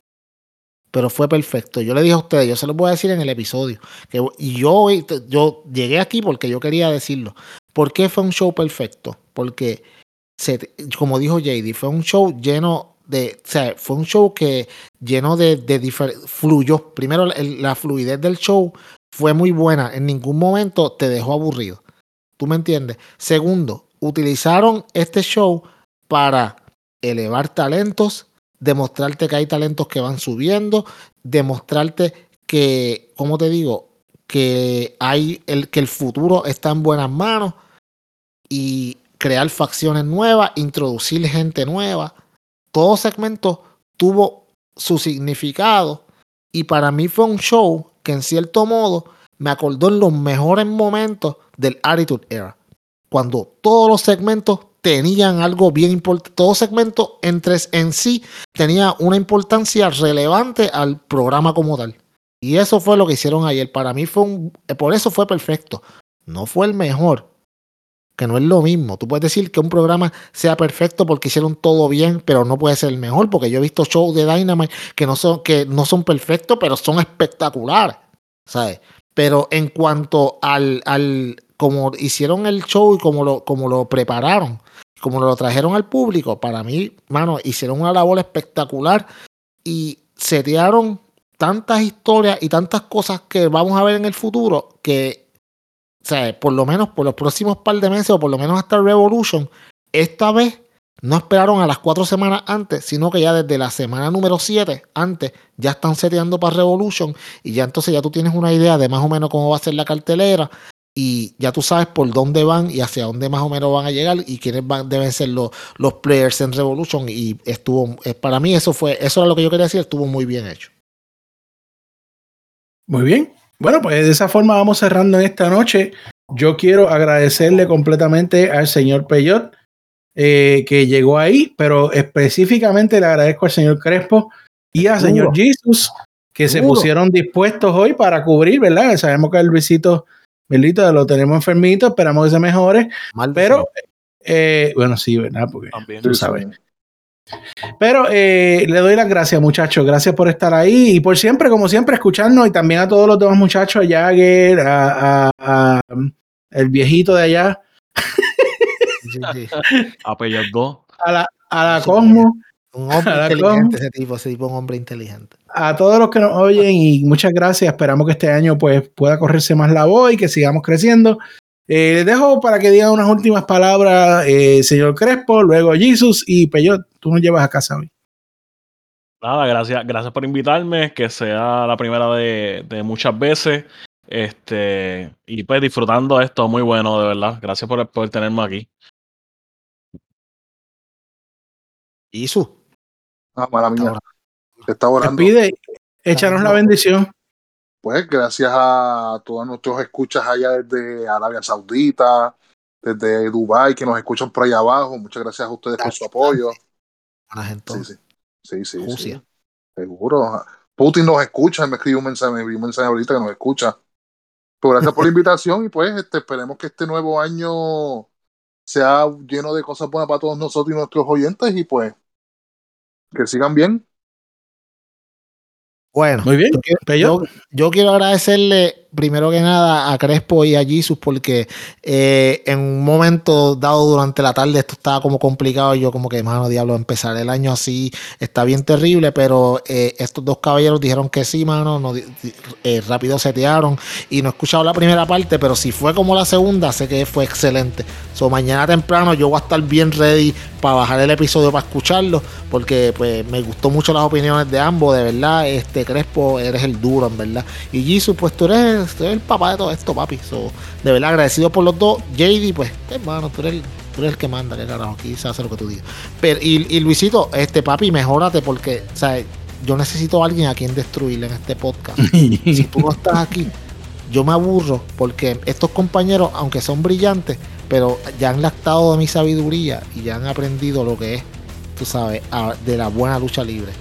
pero fue perfecto. Yo le dije a ustedes, yo se los voy a decir en el episodio. Que, y yo, yo llegué aquí porque yo quería decirlo. ¿Por qué fue un show perfecto? Porque, se, como dijo JD, fue un show lleno de. O sea, fue un show que lleno de, de difer- fluyó. Primero, la fluidez del show fue muy buena. En ningún momento te dejó aburrido. ¿Tú me entiendes? Segundo, utilizaron este show para elevar talentos, demostrarte que hay talentos que van subiendo, demostrarte que, ¿cómo te digo? Que hay el, que el futuro está en buenas manos y crear facciones nuevas, introducir gente nueva. Todo segmento tuvo su significado y para mí fue un show que en cierto modo me acordó en los mejores momentos del Attitude Era. Cuando todos los segmentos tenían algo bien importante, todo segmento entre en sí tenía una importancia relevante al programa como tal. Y eso fue lo que hicieron ayer. Para mí fue un, eh, por eso fue perfecto. No fue el mejor, que no es lo mismo. Tú puedes decir que un programa sea perfecto porque hicieron todo bien, pero no puede ser el mejor, porque yo he visto shows de Dynamite que no son, que no son perfectos, pero son espectaculares. ¿Sabes? Pero en cuanto al, al como hicieron el show y como lo, como lo prepararon, como lo trajeron al público, para mí, mano, hicieron una labor espectacular y setearon tantas historias y tantas cosas que vamos a ver en el futuro que, o sea, por lo menos por los próximos par de meses o por lo menos hasta Revolution, esta vez no esperaron a las cuatro semanas antes, sino que ya desde la semana número 7 antes ya están seteando para Revolution y ya entonces ya tú tienes una idea de más o menos cómo va a ser la cartelera y ya tú sabes por dónde van y hacia dónde más o menos van a llegar y quiénes van, deben ser los, los players en Revolution y estuvo, eh, para mí eso fue, eso era lo que yo quería decir, estuvo muy bien hecho. Muy bien. Bueno, pues de esa forma vamos cerrando en esta noche. Yo quiero agradecerle completamente al señor Peyot eh, que llegó ahí, pero específicamente le agradezco al señor Crespo y al señor Jesus que se pusieron dispuestos hoy para cubrir, ¿verdad? Sabemos que el Luisito, Belito, lo tenemos enfermito, esperamos que se mejore, Mal pero eh, bueno, sí, ¿verdad? Porque También. tú sabes. Pero eh, le doy las gracias, muchachos. Gracias por estar ahí y por siempre, como siempre, escucharnos y también a todos los demás muchachos, a Jagger, a, a- a, um, el viejito de allá, Sí, sí. A Peyot 2. a la, a la Cosmo, Un hombre inteligente ese tipo, ese tipo un hombre inteligente. a todos los que nos oyen y muchas gracias. Esperamos que este año pues pueda correrse más la voz y que sigamos creciendo. Eh, les dejo para que digan unas últimas palabras, eh, señor Crespo, luego Jesus y Peyot, tú nos llevas a casa hoy. Nada, gracias, gracias por invitarme, que sea la primera de, de muchas veces. Este, y pues disfrutando esto, muy bueno, de verdad. Gracias por, por tenerme aquí. ¿Y su? Ah, mala mía. Te está orando. Pide, échanos la bendición. Pues gracias a todos nuestros escuchas allá desde Arabia Saudita, desde Dubai que nos escuchan por ahí abajo. Muchas gracias a ustedes por su apoyo. Buena gente. Sí, sí. Sí, sí, sí. Rusia. Seguro. Putin nos escucha, me escribió un mensaje, me un mensaje ahorita que nos escucha. Pues gracias por la invitación y pues este, esperemos que este nuevo año sea lleno de cosas buenas para todos nosotros y nuestros oyentes y pues que sigan bien. Bueno, Muy bien. yo yo, yo quiero agradecerle primero que nada a Crespo y a Jesus porque eh, en un momento dado durante la tarde esto estaba como complicado y yo como que, mano, diablo, empezar el año así está bien terrible, pero eh, estos dos caballeros dijeron que sí, mano, no, eh, rápido setearon y no he escuchado la primera parte, pero si fue como la segunda, sé que fue excelente. So, mañana temprano yo voy a estar bien ready para bajar el episodio para escucharlo porque pues me gustó mucho las opiniones de ambos, de verdad, este Crespo eres el duro, en verdad. Y Jesus, pues tú eres eres, el papá de todo esto, papi. So, de verdad, agradecido por los dos. JD, pues, hermano, tú eres, el, tú eres el que manda, que carajo, aquí se hace lo que tú digas. Pero, y, y Luisito, este papi, mejórate porque, sea, yo necesito a alguien a quien destruir en este podcast. si tú no estás aquí, yo me aburro porque estos compañeros, aunque son brillantes, pero ya han lactado de mi sabiduría y ya han aprendido lo que es, tú sabes, de la buena lucha libre.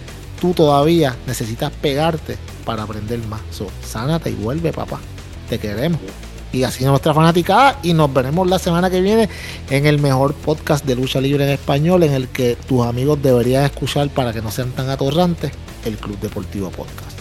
Tú todavía necesitas pegarte para aprender más. So, sánate y vuelve, papá. Te queremos. Y así nuestra fanaticada. Y nos veremos la semana que viene en el mejor podcast de lucha libre en español, en el que tus amigos deberían escuchar para que no sean tan atorrantes, el Club Deportivo Podcast.